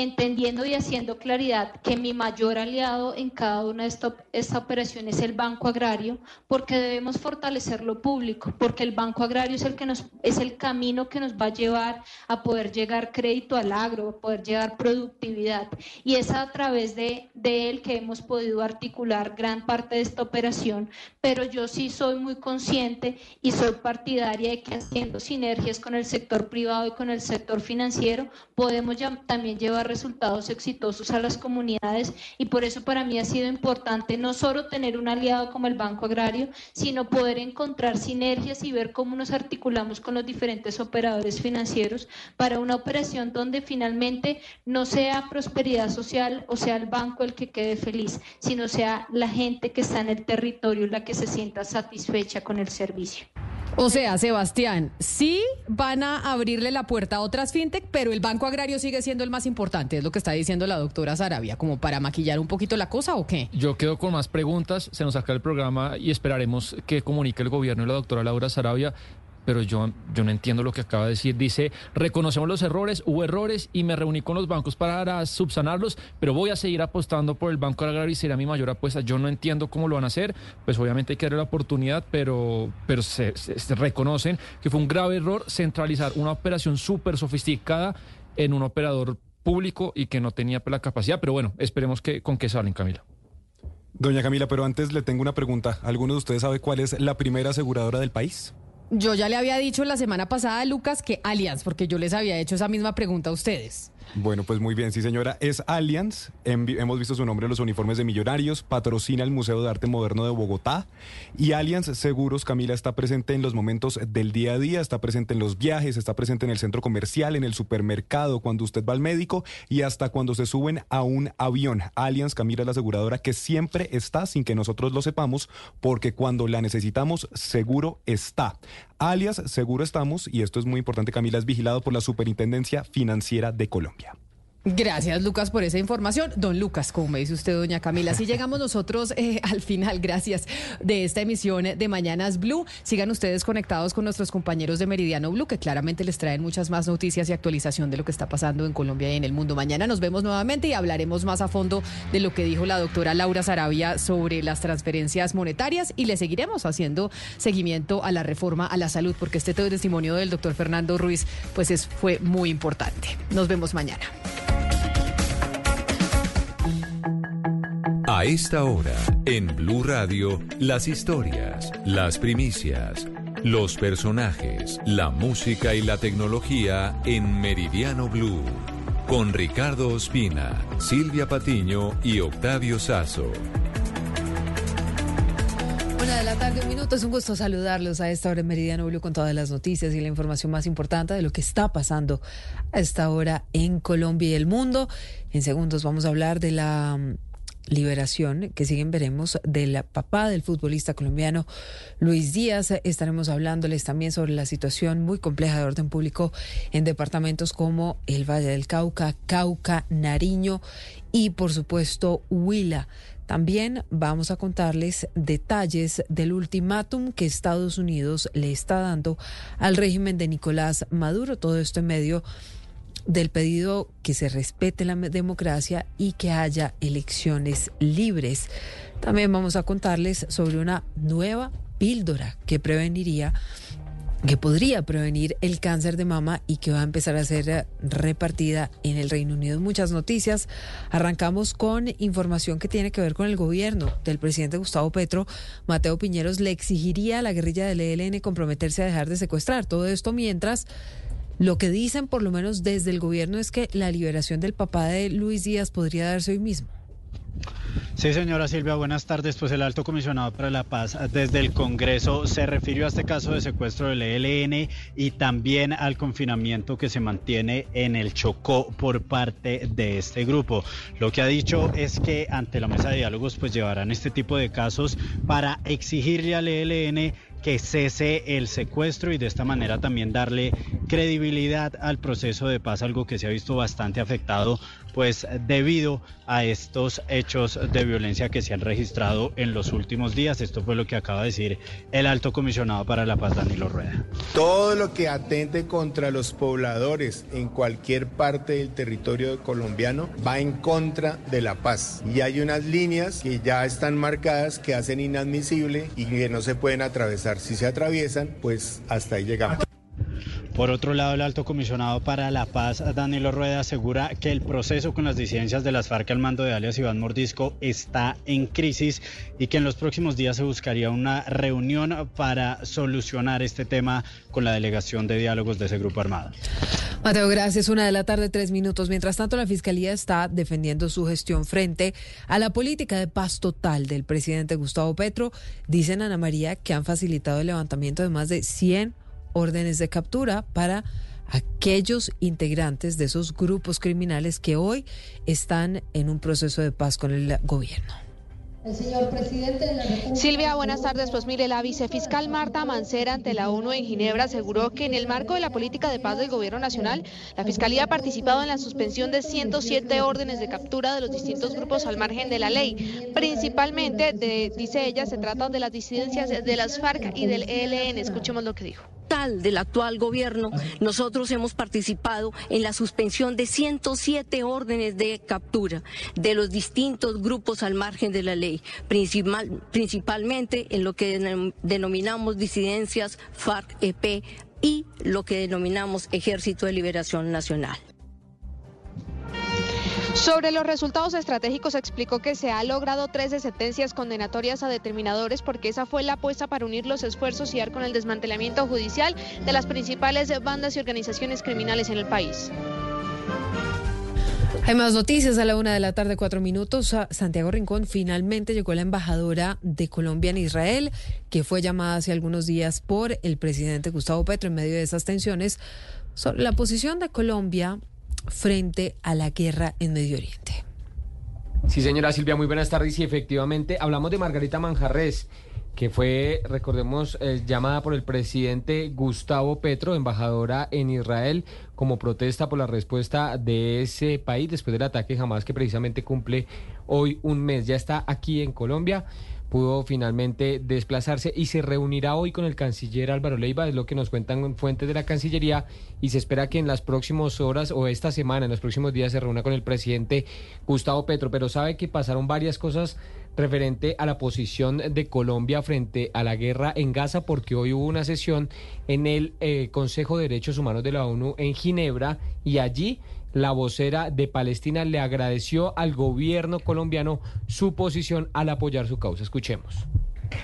entendiendo y haciendo claridad que mi mayor aliado en cada una de esta, esta, operación es el Banco Agrario, porque debemos fortalecer lo público, porque el Banco Agrario es el, que nos, es el camino que nos va a llevar a poder llegar crédito al agro, a poder llegar productividad. Y es a través de, de él que hemos podido articular gran parte de esta operación, pero yo sí soy muy consciente y soy partidaria de que haciendo sinergias con el sector privado y con el sector financiero, podemos ya, también llevar resultados exitosos a las comunidades y por eso para mí ha sido importante no solo tener un aliado como el Banco Agrario, sino poder encontrar sinergias y ver cómo nos articulamos con los diferentes operadores financieros para una operación donde finalmente no sea prosperidad social o sea el banco el que quede feliz, sino sea la gente que está en el territorio la que se sienta satisfecha con el servicio. O sea, Sebastián, sí van a abrirle la puerta a otras fintech, pero el Banco Agrario sigue siendo el más importante, es lo que está diciendo la doctora Sarabia, como para maquillar un poquito la cosa o qué. Yo quedo con más preguntas, se nos saca el programa y esperaremos que comunique el gobierno y la doctora Laura Sarabia pero yo, yo no entiendo lo que acaba de decir. Dice, reconocemos los errores, hubo errores y me reuní con los bancos para subsanarlos, pero voy a seguir apostando por el Banco Agrario y será mi mayor apuesta. Yo no entiendo cómo lo van a hacer, pues obviamente hay que darle la oportunidad, pero, pero se, reconocen que fue un grave error centralizar una operación súper sofisticada en un operador público y que no tenía la capacidad, pero bueno, esperemos que con qué salen, Camila. Doña Camila, pero antes le tengo una pregunta. ¿Alguno de ustedes sabe cuál es la primera aseguradora del país? Yo ya le había dicho la semana pasada a Lucas que Allianz, porque yo les había hecho esa misma pregunta a ustedes. Bueno, pues muy bien, sí señora. Es Allianz, hemos visto su nombre en los uniformes de Millonarios, patrocina el Museo de Arte Moderno de Bogotá y Allianz Seguros, Camila, está presente en los momentos del día a día, está presente en los viajes, está presente en el centro comercial, en el supermercado, cuando usted va al médico y hasta cuando se suben a un avión. Allianz, Camila, es la aseguradora que siempre está sin que nosotros lo sepamos, porque cuando la necesitamos, seguro está. Alias, seguro estamos, y esto es muy importante, Camila, es vigilado por la Superintendencia Financiera de Colombia. Colombia. Gracias, Lucas, por esa información. Don Lucas, como me dice usted, doña Camila. Así llegamos nosotros eh, al final, gracias, de esta emisión de Mañanas Blue. Sigan ustedes conectados con nuestros compañeros de Meridiano Blue, que claramente les traen muchas más noticias y actualización de lo que está pasando en Colombia y en el mundo. Mañana nos vemos nuevamente y hablaremos más a fondo de lo que dijo la doctora Laura Sarabia sobre las transferencias monetarias y le seguiremos haciendo seguimiento a la reforma a la salud, porque este testimonio del doctor Fernando Ruiz pues es, fue muy importante. Nos vemos mañana. A esta hora, en Blue Radio, las historias, las primicias, los personajes, la música y la tecnología en Meridiano Blue. Con Ricardo Ospina, Silvia Patiño y Octavio Sazo. Una de la tarde, un minuto. Es un gusto saludarlos a esta hora en Meridiano Blue con todas las noticias y la información más importante de lo que está pasando a esta hora en Colombia y el mundo. En segundos vamos a hablar de la liberación que siguen veremos del papá del futbolista colombiano Luis Díaz. Estaremos hablándoles también sobre la situación muy compleja de orden público en departamentos como el Valle del Cauca, Cauca, Nariño y por supuesto Huila. También vamos a contarles detalles del ultimátum que Estados Unidos le está dando al régimen de Nicolás Maduro. Todo esto en medio del pedido que se respete la democracia y que haya elecciones libres. También vamos a contarles sobre una nueva píldora que preveniría que podría prevenir el cáncer de mama y que va a empezar a ser repartida en el Reino Unido. Muchas noticias. Arrancamos con información que tiene que ver con el gobierno del presidente Gustavo Petro. Mateo Piñeros le exigiría a la guerrilla del ELN comprometerse a dejar de secuestrar. Todo esto mientras lo que dicen, por lo menos desde el gobierno, es que la liberación del papá de Luis Díaz podría darse hoy mismo. Sí, señora Silvia, buenas tardes. Pues el alto comisionado para la paz desde el Congreso se refirió a este caso de secuestro del ELN y también al confinamiento que se mantiene en el Chocó por parte de este grupo. Lo que ha dicho es que ante la mesa de diálogos pues llevarán este tipo de casos para exigirle al ELN que cese el secuestro y de esta manera también darle credibilidad al proceso de paz, algo que se ha visto bastante afectado pues debido a estos hechos de violencia que se han registrado en los últimos días. Esto fue lo que acaba de decir el alto comisionado para la paz, Danilo Rueda. Todo lo que atente contra los pobladores en cualquier parte del territorio colombiano va en contra de la paz. Y hay unas líneas que ya están marcadas que hacen inadmisible y que no se pueden atravesar. Si se atraviesan, pues hasta ahí llegamos. Por otro lado, el alto comisionado para la paz, Danilo Rueda, asegura que el proceso con las disidencias de las FARC al mando de alias Iván Mordisco está en crisis y que en los próximos días se buscaría una reunión para solucionar este tema con la delegación de diálogos de ese grupo armado. Mateo, gracias. Una de la tarde, tres minutos. Mientras tanto, la Fiscalía está defendiendo su gestión frente a la política de paz total del presidente Gustavo Petro. Dicen Ana María que han facilitado el levantamiento de más de 100 órdenes de captura para aquellos integrantes de esos grupos criminales que hoy están en un proceso de paz con el gobierno. Señor presidente Silvia, buenas tardes. Pues mire, la vicefiscal Marta Mancera ante la ONU en Ginebra aseguró que en el marco de la política de paz del gobierno nacional, la fiscalía ha participado en la suspensión de 107 órdenes de captura de los distintos grupos al margen de la ley. Principalmente, de, dice ella, se trata de las disidencias de las FARC y del ELN. Escuchemos lo que dijo del actual gobierno, nosotros hemos participado en la suspensión de 107 órdenes de captura de los distintos grupos al margen de la ley, principalmente en lo que denominamos disidencias FARC-EP y lo que denominamos Ejército de Liberación Nacional. Sobre los resultados estratégicos explicó que se ha logrado 13 sentencias condenatorias a determinadores porque esa fue la apuesta para unir los esfuerzos y dar con el desmantelamiento judicial de las principales bandas y organizaciones criminales en el país. Hay más noticias a la una de la tarde, cuatro minutos. Santiago Rincón finalmente llegó la embajadora de Colombia en Israel, que fue llamada hace algunos días por el presidente Gustavo Petro en medio de esas tensiones sobre la posición de Colombia frente a la guerra en Medio Oriente. Sí, señora Silvia, muy buenas tardes. Y efectivamente, hablamos de Margarita Manjarres que fue, recordemos, eh, llamada por el presidente Gustavo Petro, embajadora en Israel, como protesta por la respuesta de ese país después del ataque jamás que precisamente cumple hoy un mes. Ya está aquí en Colombia pudo finalmente desplazarse y se reunirá hoy con el canciller Álvaro Leiva, es lo que nos cuentan fuentes de la Cancillería, y se espera que en las próximas horas o esta semana, en los próximos días, se reúna con el presidente Gustavo Petro. Pero sabe que pasaron varias cosas referente a la posición de Colombia frente a la guerra en Gaza, porque hoy hubo una sesión en el eh, Consejo de Derechos Humanos de la ONU en Ginebra y allí la vocera de Palestina le agradeció al gobierno colombiano su posición al apoyar su causa. Escuchemos.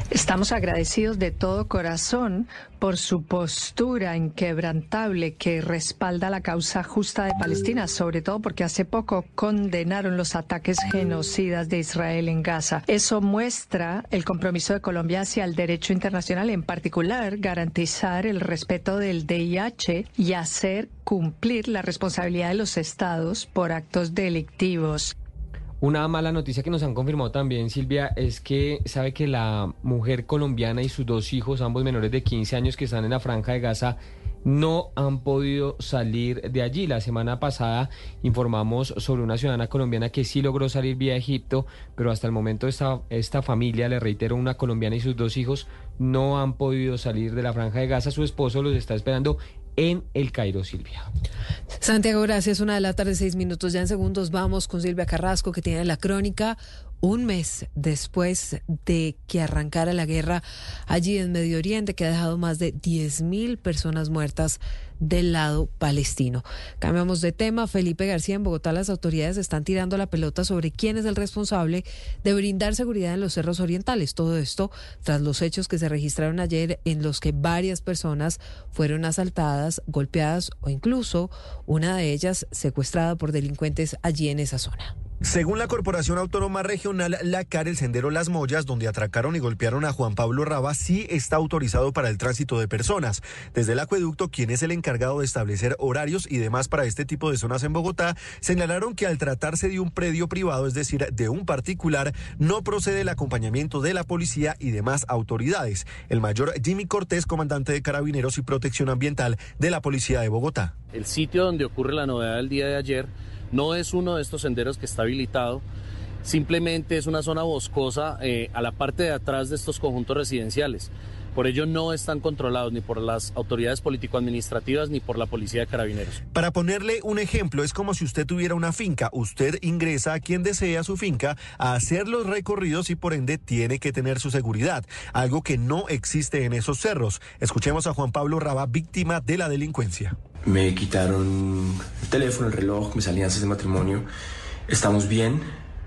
Estamos agradecidos de todo corazón por su postura inquebrantable que respalda la causa justa de Palestina, sobre todo porque hace poco condenaron los ataques genocidas de Israel en Gaza. Eso muestra el compromiso de Colombia hacia el derecho internacional, en particular garantizar el respeto del DIH y hacer cumplir la responsabilidad de los estados por actos delictivos. Una mala noticia que nos han confirmado también, Silvia, es que sabe que la mujer colombiana y sus dos hijos, ambos menores de 15 años que están en la franja de Gaza, no han podido salir de allí. La semana pasada informamos sobre una ciudadana colombiana que sí logró salir vía Egipto, pero hasta el momento esta, esta familia, le reitero, una colombiana y sus dos hijos, no han podido salir de la franja de Gaza. Su esposo los está esperando en el Cairo, Silvia. Santiago, gracias. Una de la tarde, seis minutos. Ya en segundos vamos con Silvia Carrasco, que tiene la crónica un mes después de que arrancara la guerra allí en Medio Oriente, que ha dejado más de 10.000 personas muertas del lado palestino. Cambiamos de tema. Felipe García, en Bogotá las autoridades están tirando la pelota sobre quién es el responsable de brindar seguridad en los cerros orientales. Todo esto tras los hechos que se registraron ayer en los que varias personas fueron asaltadas, golpeadas o incluso una de ellas secuestrada por delincuentes allí en esa zona. Según la Corporación Autónoma Regional, la CAR, el sendero Las Mollas, donde atracaron y golpearon a Juan Pablo Raba, sí está autorizado para el tránsito de personas. Desde el acueducto, quien es el encargado de establecer horarios y demás para este tipo de zonas en Bogotá, señalaron que al tratarse de un predio privado, es decir, de un particular, no procede el acompañamiento de la policía y demás autoridades. El mayor Jimmy Cortés, comandante de Carabineros y Protección Ambiental de la Policía de Bogotá. El sitio donde ocurre la novedad del día de ayer no es uno de estos senderos que está habilitado, simplemente es una zona boscosa eh, a la parte de atrás de estos conjuntos residenciales. Por ello no están controlados ni por las autoridades político-administrativas ni por la policía de carabineros. Para ponerle un ejemplo, es como si usted tuviera una finca. Usted ingresa a quien desea su finca a hacer los recorridos y por ende tiene que tener su seguridad, algo que no existe en esos cerros. Escuchemos a Juan Pablo Raba, víctima de la delincuencia. Me quitaron el teléfono, el reloj, mis alianzas de matrimonio. Estamos bien,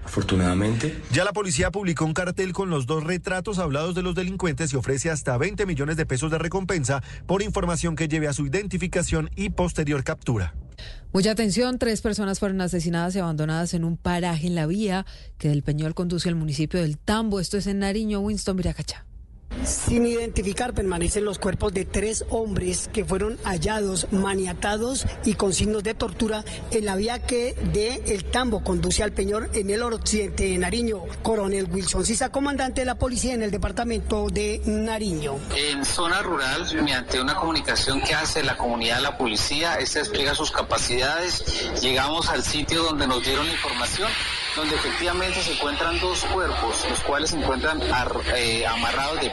afortunadamente. Ya la policía publicó un cartel con los dos retratos hablados de los delincuentes y ofrece hasta 20 millones de pesos de recompensa por información que lleve a su identificación y posterior captura. Mucha atención, tres personas fueron asesinadas y abandonadas en un paraje en la vía que del Peñol conduce al municipio del Tambo. Esto es en Nariño, Winston Viracacha. Sin identificar permanecen los cuerpos de tres hombres que fueron hallados, maniatados y con signos de tortura en la vía que de El Tambo conduce al Peñor en el occidente de Nariño. Coronel Wilson Sisa, comandante de la policía en el departamento de Nariño. En zona rural, mediante una comunicación que hace la comunidad, la policía, esta despliega sus capacidades. Llegamos al sitio donde nos dieron la información donde efectivamente se encuentran dos cuerpos, los cuales se encuentran eh, amarrados de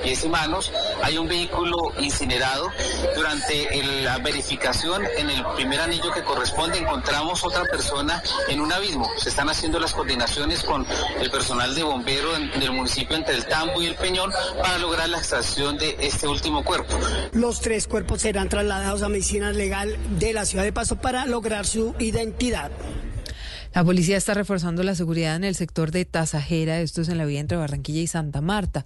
Hay un vehículo incinerado. Durante la verificación en el primer anillo que corresponde encontramos otra persona en un abismo. Se están haciendo las coordinaciones con el personal de bombero del municipio entre el Tambo y el Peñón para lograr la extracción de este último cuerpo. Los tres cuerpos serán trasladados a medicina legal de la ciudad de Paso para lograr su identidad. La policía está reforzando la seguridad en el sector de Tasajera, esto es en la vía entre Barranquilla y Santa Marta.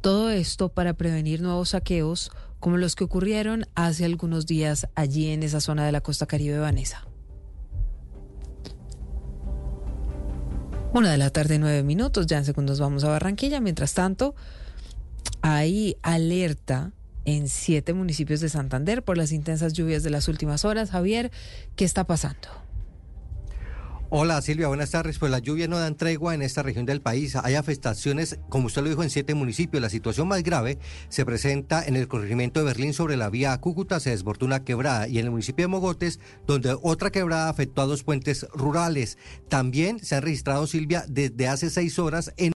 Todo esto para prevenir nuevos saqueos como los que ocurrieron hace algunos días allí en esa zona de la costa caribe Vanessa. Una de la tarde, nueve minutos. Ya en segundos vamos a Barranquilla. Mientras tanto, hay alerta en siete municipios de Santander por las intensas lluvias de las últimas horas. Javier, ¿qué está pasando? Hola Silvia, buenas tardes. Pues las lluvias no dan tregua en esta región del país. Hay afectaciones, como usted lo dijo, en siete municipios. La situación más grave se presenta en el corregimiento de Berlín sobre la vía Cúcuta, se desbordó una quebrada, y en el municipio de Mogotes, donde otra quebrada afectó a dos puentes rurales. También se han registrado, Silvia, desde hace seis horas en